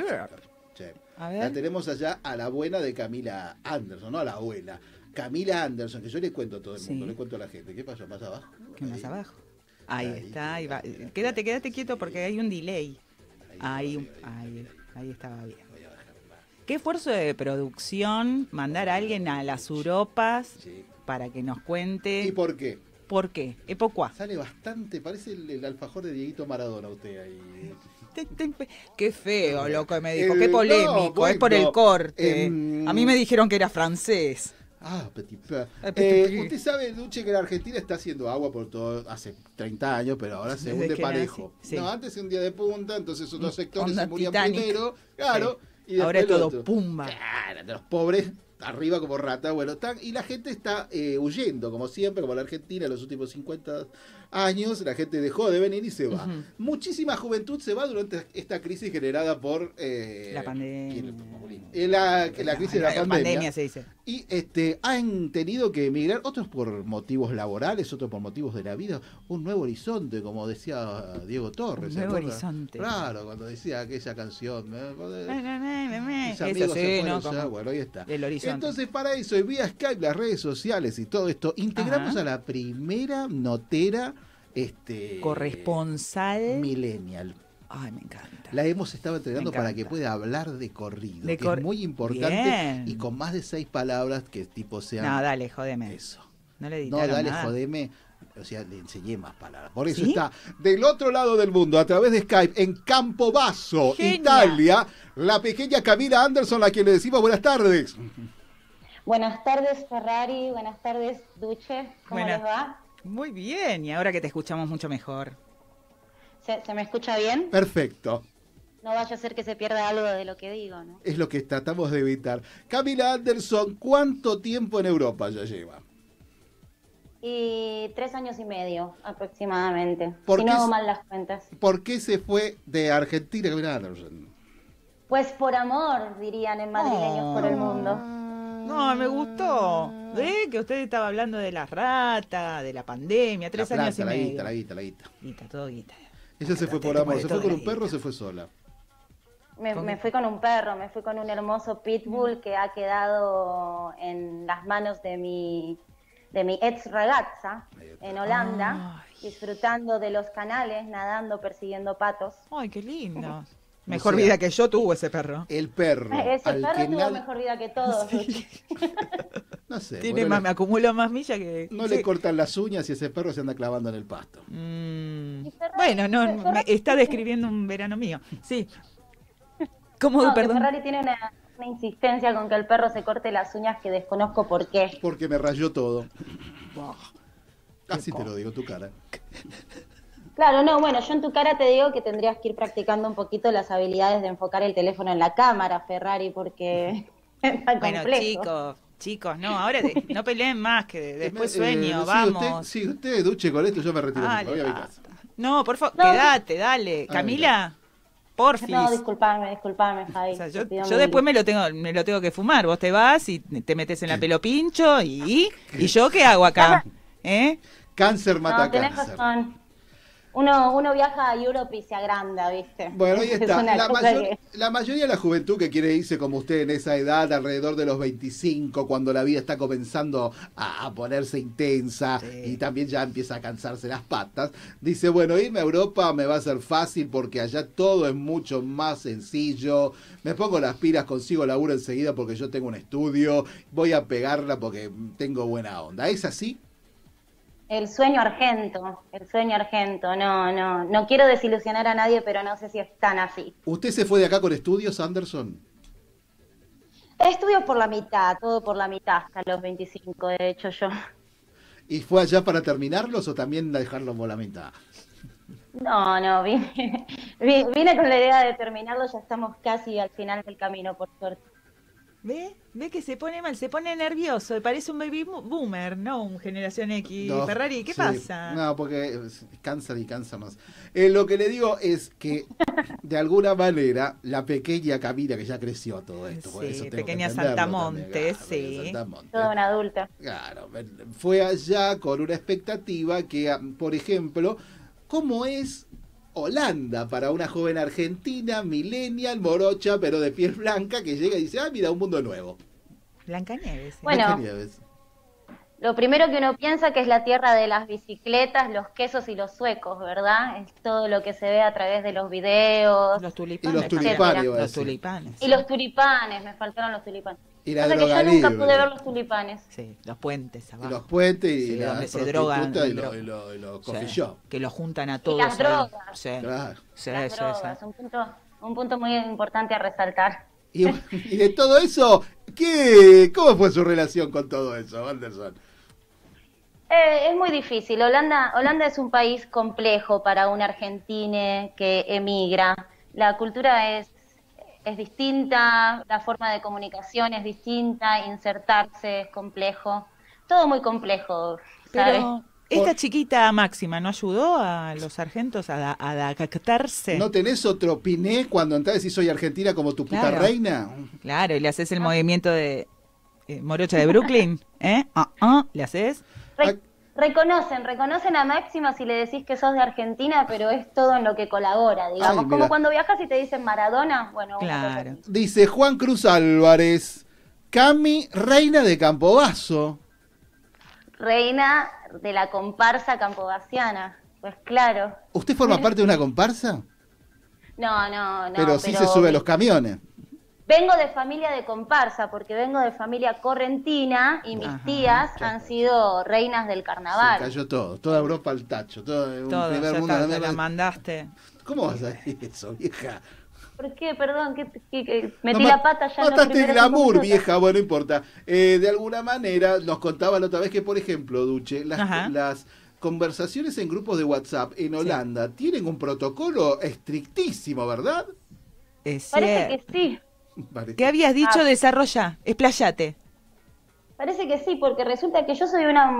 Sí. La tenemos allá a la buena de Camila Anderson, no a la abuela. Camila Anderson, que yo le cuento a todo el mundo, Sí. le cuento a la gente. ¿Qué pasó más abajo? ¿Qué más abajo? Ahí, está, ahí va. Quédate, quédate quieto porque hay un delay. Ahí, un- ahí, ahí estaba bien. Qué esfuerzo de producción mandar a alguien a las Europas para que nos cuente. ¿Y por qué? ¿Por qué? Epocuá. Sale bastante, parece el, el alfajor de Dieguito Maradona usted ahí. Qué feo lo que me dijo, El- qué no, polémico, es por el corte. em, a mí me dijeron que era francés. Ah, petit peu. Ah, Eh, usted sabe, Duche, que la Argentina está haciendo agua por todo hace 30 años, pero ahora se Desde hunde parejo. sí. No, antes un día de punta, entonces otros sectores Onda se morían Titanic. primero, claro, Sí. y Ahora es todo pumba. Claro, de los pobres arriba como rata, bueno, están, y la gente está eh, huyendo, como siempre, como la Argentina en los últimos 50 años, la gente dejó de venir y se va. Muchísima juventud se va durante esta crisis generada por eh, La pandemia. eh, la, crisis de la, pandemia se dice. Y este han tenido que emigrar, otros por motivos laborales, otros por motivos de la vida, un nuevo horizonte, como decía Diego Torres. Un ¿se nuevo acuerda? horizonte. Claro, cuando decía aquella canción. bueno, ahí está. El horizonte. Entonces, para eso, y vía Skype, las redes sociales y todo esto, integramos Ajá. a la primera notera este Corresponsal. millennial. Ay, me encanta. La hemos estado entrenando para que pueda hablar de corrido, De que cor- es muy importante Bien. y con más de seis palabras que tipo sean No, dale, jodeme. Eso. No le No, dale, nada. jodeme. O sea, le enseñé más palabras. Por eso ¿Sí? está del otro lado del mundo, a través de Skype, en Campobasso, Genia. Italia, la pequeña Camila Anderson, a quien le decimos buenas tardes. Buenas tardes, Ferrari. Buenas tardes, Duche. ¿Cómo Buenas- les va? Muy bien, y ahora que te escuchamos mucho mejor. ¿Se, se me escucha bien? Perfecto. No vaya a ser que se pierda algo de lo que digo, ¿no? Es lo que tratamos de evitar. Camila Anderson, ¿cuánto tiempo en Europa ya lleva? Y tres años y medio aproximadamente, ¿Por si qué no hago mal las cuentas. ¿Por qué se fue de Argentina Camila Anderson? Pues por amor, dirían en madrileños por el mundo. No, me gustó. ¿Ve? Que usted estaba hablando de las ratas, de la pandemia, tres la años y la medio. guita, la guita, la guita. Guita, todo guita. Ella se fue por amor. ¿Se fue con la un perro o se fue sola? Me, fui con un perro, me fui con un hermoso pitbull que ha quedado en las manos de mi, de mi ex ragazza en Holanda, disfrutando de los canales, nadando, persiguiendo patos. Ay, qué lindo. Mejor O sea, vida que yo tuvo ese perro. El perro. Ese al perro que tuvo nadie- mejor vida que todos. No sé. Tiene bueno, más, le- me acumuló más millas que. no sí. le cortan las uñas y ese perro se anda clavando en el pasto. Mm, Bueno, no, me está describiendo un verano mío. Sí. ¿Cómo, No, perdón? Ferrari tiene una, una insistencia con que el perro se corte las uñas que desconozco por qué. Porque me rayó todo. Así te lo digo, tu cara. Claro, no, bueno, yo en tu cara te digo que tendrías que ir practicando un poquito las habilidades de enfocar el teléfono en la cámara, Ferrari, porque está Bueno, complejo. chicos, chicos, no, ahora de- no peleen más, que después Eh, sueño, sigue vamos. Usted, sigue usted, duche con esto, yo me retiro. Dale, me voy a mi basta. casa. No, por favor, No, quédate, dale. Ah, Camila, porfis. No, disculpame, disculpame, Javi. yo, después me lo tengo me lo tengo que fumar. Vos te vas y te metes en la pelo pincho y ¿y yo qué hago acá? ¿Eh? Cáncer mata No, tenés cáncer. razón. Uno, uno viaja a Europe y se agranda, ¿viste? Bueno, ahí Es está. La, mayor- que- la mayoría de la juventud que quiere irse como usted en esa edad, alrededor de los 25, cuando la vida está comenzando a, a ponerse intensa y también ya empieza a cansarse las patas, dice, bueno, irme a Europa me va a ser fácil porque allá todo es mucho más sencillo, me pongo las pilas, consigo laburo enseguida porque yo tengo un estudio, voy a pegarla porque tengo buena onda. ¿Es así? El sueño argento, el sueño argento. No, no, no quiero desilusionar a nadie, pero no sé si es tan así. ¿Usted se fue de acá con estudios, Anderson? Estudio por la mitad, todo por la mitad, hasta los 25, de hecho yo. ¿Y fue allá para terminarlos o también dejarlos por la mitad? No, no, vine, vi- vine con la idea de terminarlo, ya estamos casi al final del camino, por suerte. ¿Ve? ¿Ve que se pone mal? Se pone nervioso. Parece un baby boomer, ¿no? Un generación X. No, Ferrari, ¿qué sí. pasa? No, porque cáncer y cáncer más. Eh, lo que le digo es que, de alguna manera, la pequeña Camila, que ya creció todo esto, por Sí, eso pequeña Saltamonte, claro, sí. Saltamonte. Toda una adulta. Claro, fue allá con una expectativa que, ah, por ejemplo, ¿cómo es Holanda para una joven argentina, millennial, morocha, pero de piel blanca, que llega y dice, ah, mira, un mundo nuevo? Blancanieves. sí. Bueno. Blancanieves. Lo primero que uno piensa que es la tierra de las bicicletas, los quesos y los suecos, ¿verdad? Es todo lo que se ve a través de los videos. Los Y tulipanes. los a Los tulipanes. Y los tulipanes, me faltaron los tulipanes. Y la que yo nunca libre. pude ver los tulipanes. Sí, los puentes Y los puentes y Sí, la donde se drogan. y los y y Sí, coffee shop. Que los juntan a Y todos. las ahí. drogas. Sí, Claro. sí, Las sí, sí. drogas, un punto, un punto muy importante a resaltar. Y, y de todo eso, ¿qué, ¿cómo fue su relación con todo eso, Anderson? Eh, es muy difícil. Holanda, Holanda es un país complejo para un argentine que emigra. La cultura es, es distinta, la forma de comunicación es distinta, insertarse es complejo. Todo muy complejo, ¿sabes? Pero esta chiquita máxima no ayudó a los sargentos a, da- a adaptarse. ¿No tenés otro piné cuando entras y soy argentina como tu puta Claro. reina? Claro, y le haces el movimiento de eh, Morocha de Brooklyn, ¿eh? Ah, ah, ¿Le haces? Re- reconocen, reconocen a Máxima si le decís que sos de Argentina, pero es todo en lo que colabora, digamos. Ay. Como cuando viajas y te dicen Maradona, bueno, Claro. Dice Juan Cruz Álvarez, Cami, reina de Campobasso. reina de la comparsa campobaciana. Pues claro. ¿Usted forma parte de una comparsa? No, no, no. pero sí se sube a los camiones. Vengo de familia de comparsa, porque vengo de familia correntina y mis Ajá, tías han sido reinas del Se carnaval. cayó todo, toda Europa al tacho, todo, un Todo, primer mundo. la te la mandaste. ¿Cómo vas a decir eso, vieja? ¿Por qué? Perdón, que, que- que metí No, la pata ya en los Mataste primeros glamour, vieja, bueno, no importa. Eh, de alguna manera, nos contaba la otra vez que, por ejemplo, Duche, las, Ajá. las conversaciones en grupos de WhatsApp en Holanda tienen un protocolo estrictísimo, ¿verdad? Es Parece que sí. ¿Qué habías dicho? Ah. Desarrolla, explayate. Parece que sí, porque resulta que yo soy una,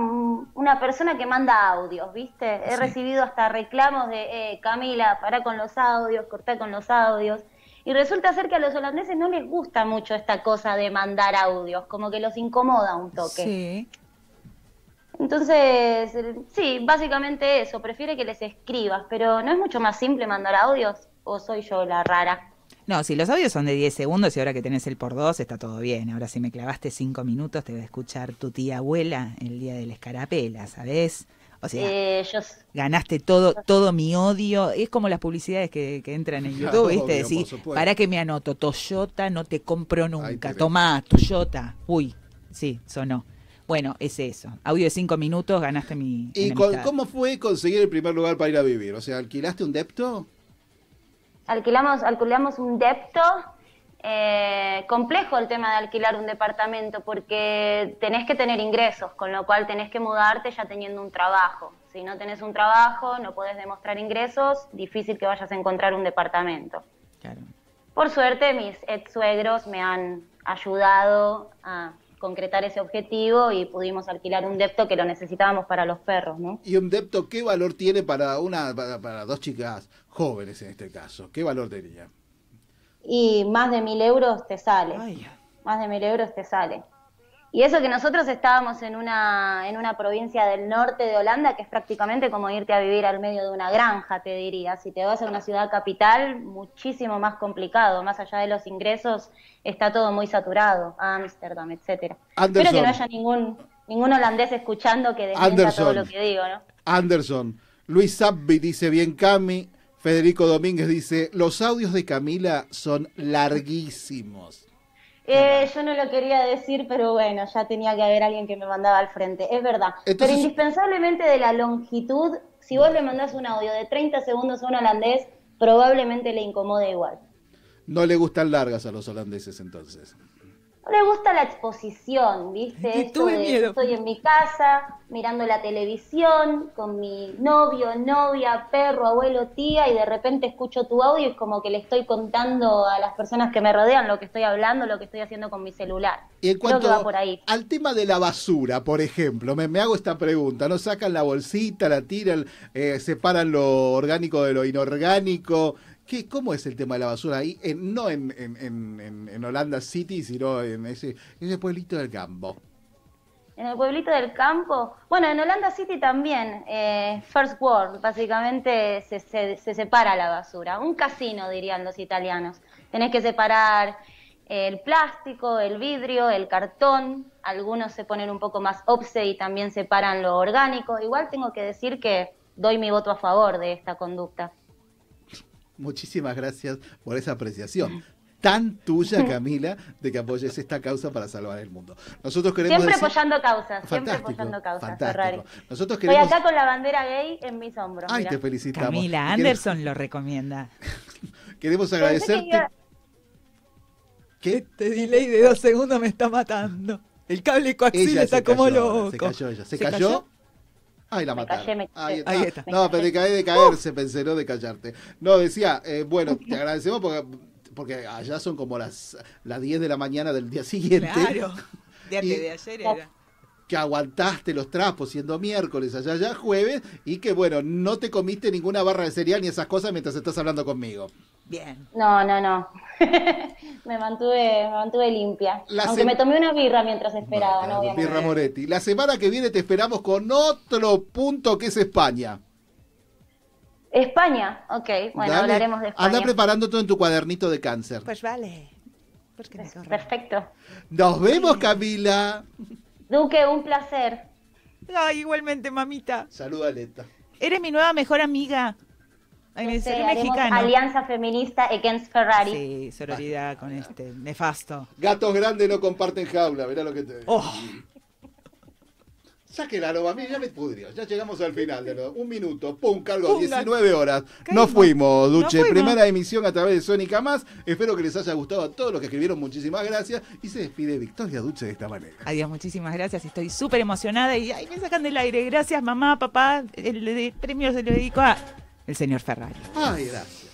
una persona que manda audios, ¿viste? He Sí. recibido hasta reclamos de, eh, Camila, para con los audios, cortá con los audios. Y resulta ser que a los holandeses no les gusta mucho esta cosa de mandar audios, como que los incomoda un toque. Sí. Entonces, eh, sí, básicamente eso, prefiere que les escribas, pero ¿no es mucho más simple mandar audios? ¿O soy yo la rara? No, si los audios son de 10 segundos y ahora que tenés el por dos está todo bien. Ahora si me clavaste 5 minutos te va a escuchar tu tía abuela el día de la escarapela, ¿sabes? O sea, Eh, yo, ganaste todo todo mi odio. Es como las publicidades que, que entran en YouTube, ¿viste? Decís, para que me anoto, Toyota no te compro nunca. Tomá, Toyota. Uy, sí, sonó. Bueno, es eso. Audio de 5 minutos, ganaste mi ¿Y con- cómo fue conseguir el primer lugar para ir a vivir? O sea, ¿alquilaste un depto? Alquilamos, alquilamos un depto. eh, complejo el tema de alquilar un departamento porque tenés que tener ingresos, con lo cual tenés que mudarte ya teniendo un trabajo. Si no tenés un trabajo, no podés demostrar ingresos, difícil que vayas a encontrar un departamento. Claro. Por suerte, mis ex suegros me han ayudado a concretar ese objetivo y pudimos alquilar un depto que lo necesitábamos para los perros, ¿no? ¿Y un depto qué valor tiene para una para, para dos chicas jóvenes en este caso? ¿Qué valor tenía? y más de mil euros te sale. Más de mil euros te sale. Y eso que nosotros estábamos en una, en una provincia del norte de Holanda, que es prácticamente como irte a vivir al medio de una granja, te diría. Si te vas a una ciudad capital, muchísimo más complicado. Más allá de los ingresos, está todo muy saturado. Ámsterdam, etcétera. Espero Anderson. que no haya ningún, ningún holandés escuchando que desmienta todo lo que digo, ¿no? Anderson, Luis Sabbi dice bien Cami, Federico Domínguez dice, los audios de Camila son larguísimos. Eh, yo no lo quería decir, pero bueno, ya tenía que haber alguien que me mandaba al frente. Es verdad. Entonces- Pero indispensablemente de la longitud, si vos le mandás un audio de 30 segundos a un holandés, probablemente le incomode igual. No le gustan largas a los holandeses entonces. No le gusta la exposición, ¿viste? Esto Tuve de miedo. estoy en mi casa, mirando la televisión, con mi novio, novia, perro, abuelo, tía, y de repente escucho tu audio y es como que le estoy contando a las personas que me rodean lo que estoy hablando, lo que estoy haciendo con mi celular. Y en Creo cuanto que va por ahí. al tema de la basura, por ejemplo, me, me hago esta pregunta, ¿no? Sacan la bolsita, la tiran, eh, separan lo orgánico de lo inorgánico. ¿Qué, ¿Cómo es el tema de la basura ahí? En- no en, en, en- en- Holanda City, sino en ese, ese pueblito del campo. En el pueblito del campo. Bueno, en Holanda City también. eh, First World, básicamente se, se- se separa la basura. Un casino, dirían los italianos. Tenés que separar el plástico, el vidrio, el cartón, algunos se ponen un poco más obse y también separan lo orgánico. Igual tengo que decir que doy mi voto a favor de esta conducta. Muchísimas gracias por esa apreciación tan tuya, Camila, de que apoyes esta causa para salvar el mundo. Nosotros queremos Siempre decir- apoyando causas, siempre apoyando causas. Ferrari. Nosotros Estoy queremos acá con la bandera gay en mis hombros. Ay, te felicitamos. Camila queremos- Anderson lo recomienda. Queremos que agradecerte. iba- ¿Qué? Este delay de dos segundos me está matando. El cable coaxial está como loco. Se cayó ella. ¿Se, ¿Se cayó? cayó? Ay, la mataron. callé, me Ahí está. Ahí está. No, pero de caer de caerse, pensé, no de callarte. No, decía, eh, bueno, te agradecemos porque, porque allá son como las, las 10 de la mañana del día siguiente. Claro. De, Y- de ayer era. que aguantaste los trapos siendo miércoles, allá ya jueves, y que bueno, no te comiste ninguna barra de cereal ni esas cosas mientras estás hablando conmigo. Bien. No, no, no. me mantuve, me mantuve limpia. La Aunque me tomé una birra mientras esperaba, no, obviamente. Birra Moretti. La semana que viene te esperamos con otro punto que es España. España, ok. Bueno, Dale. hablaremos de España. Anda preparando todo en tu cuadernito de cáncer. Pues vale. ¿Por qué me corre? Perfecto. Nos vemos, Camila. Duque, un placer. Ay, igualmente, mamita. Saluda, Leta. Eres mi nueva mejor amiga. No sé, mexicano. Alianza Feminista Against Ferrari. Sí, sororidad con este nefasto. Gatos grandes no comparten jaula, mirá lo que te digo. Oh, Sáquela, no, a mí ya me pudrió. Ya llegamos al final de lo- Un minuto, pum, cargo, Pum, 19 horas. Nos fuimos, Duche. Fuimos. Primera emisión a través de Sónica Más. Espero que les haya gustado a todos los que escribieron. Muchísimas gracias. Y se despide Victoria Duche de esta manera. adiós, muchísimas gracias. Estoy súper emocionada y ay, me sacan del aire. Gracias, mamá, papá. El, el premio se lo dedico a el señor Ferrari. Ay, gracias.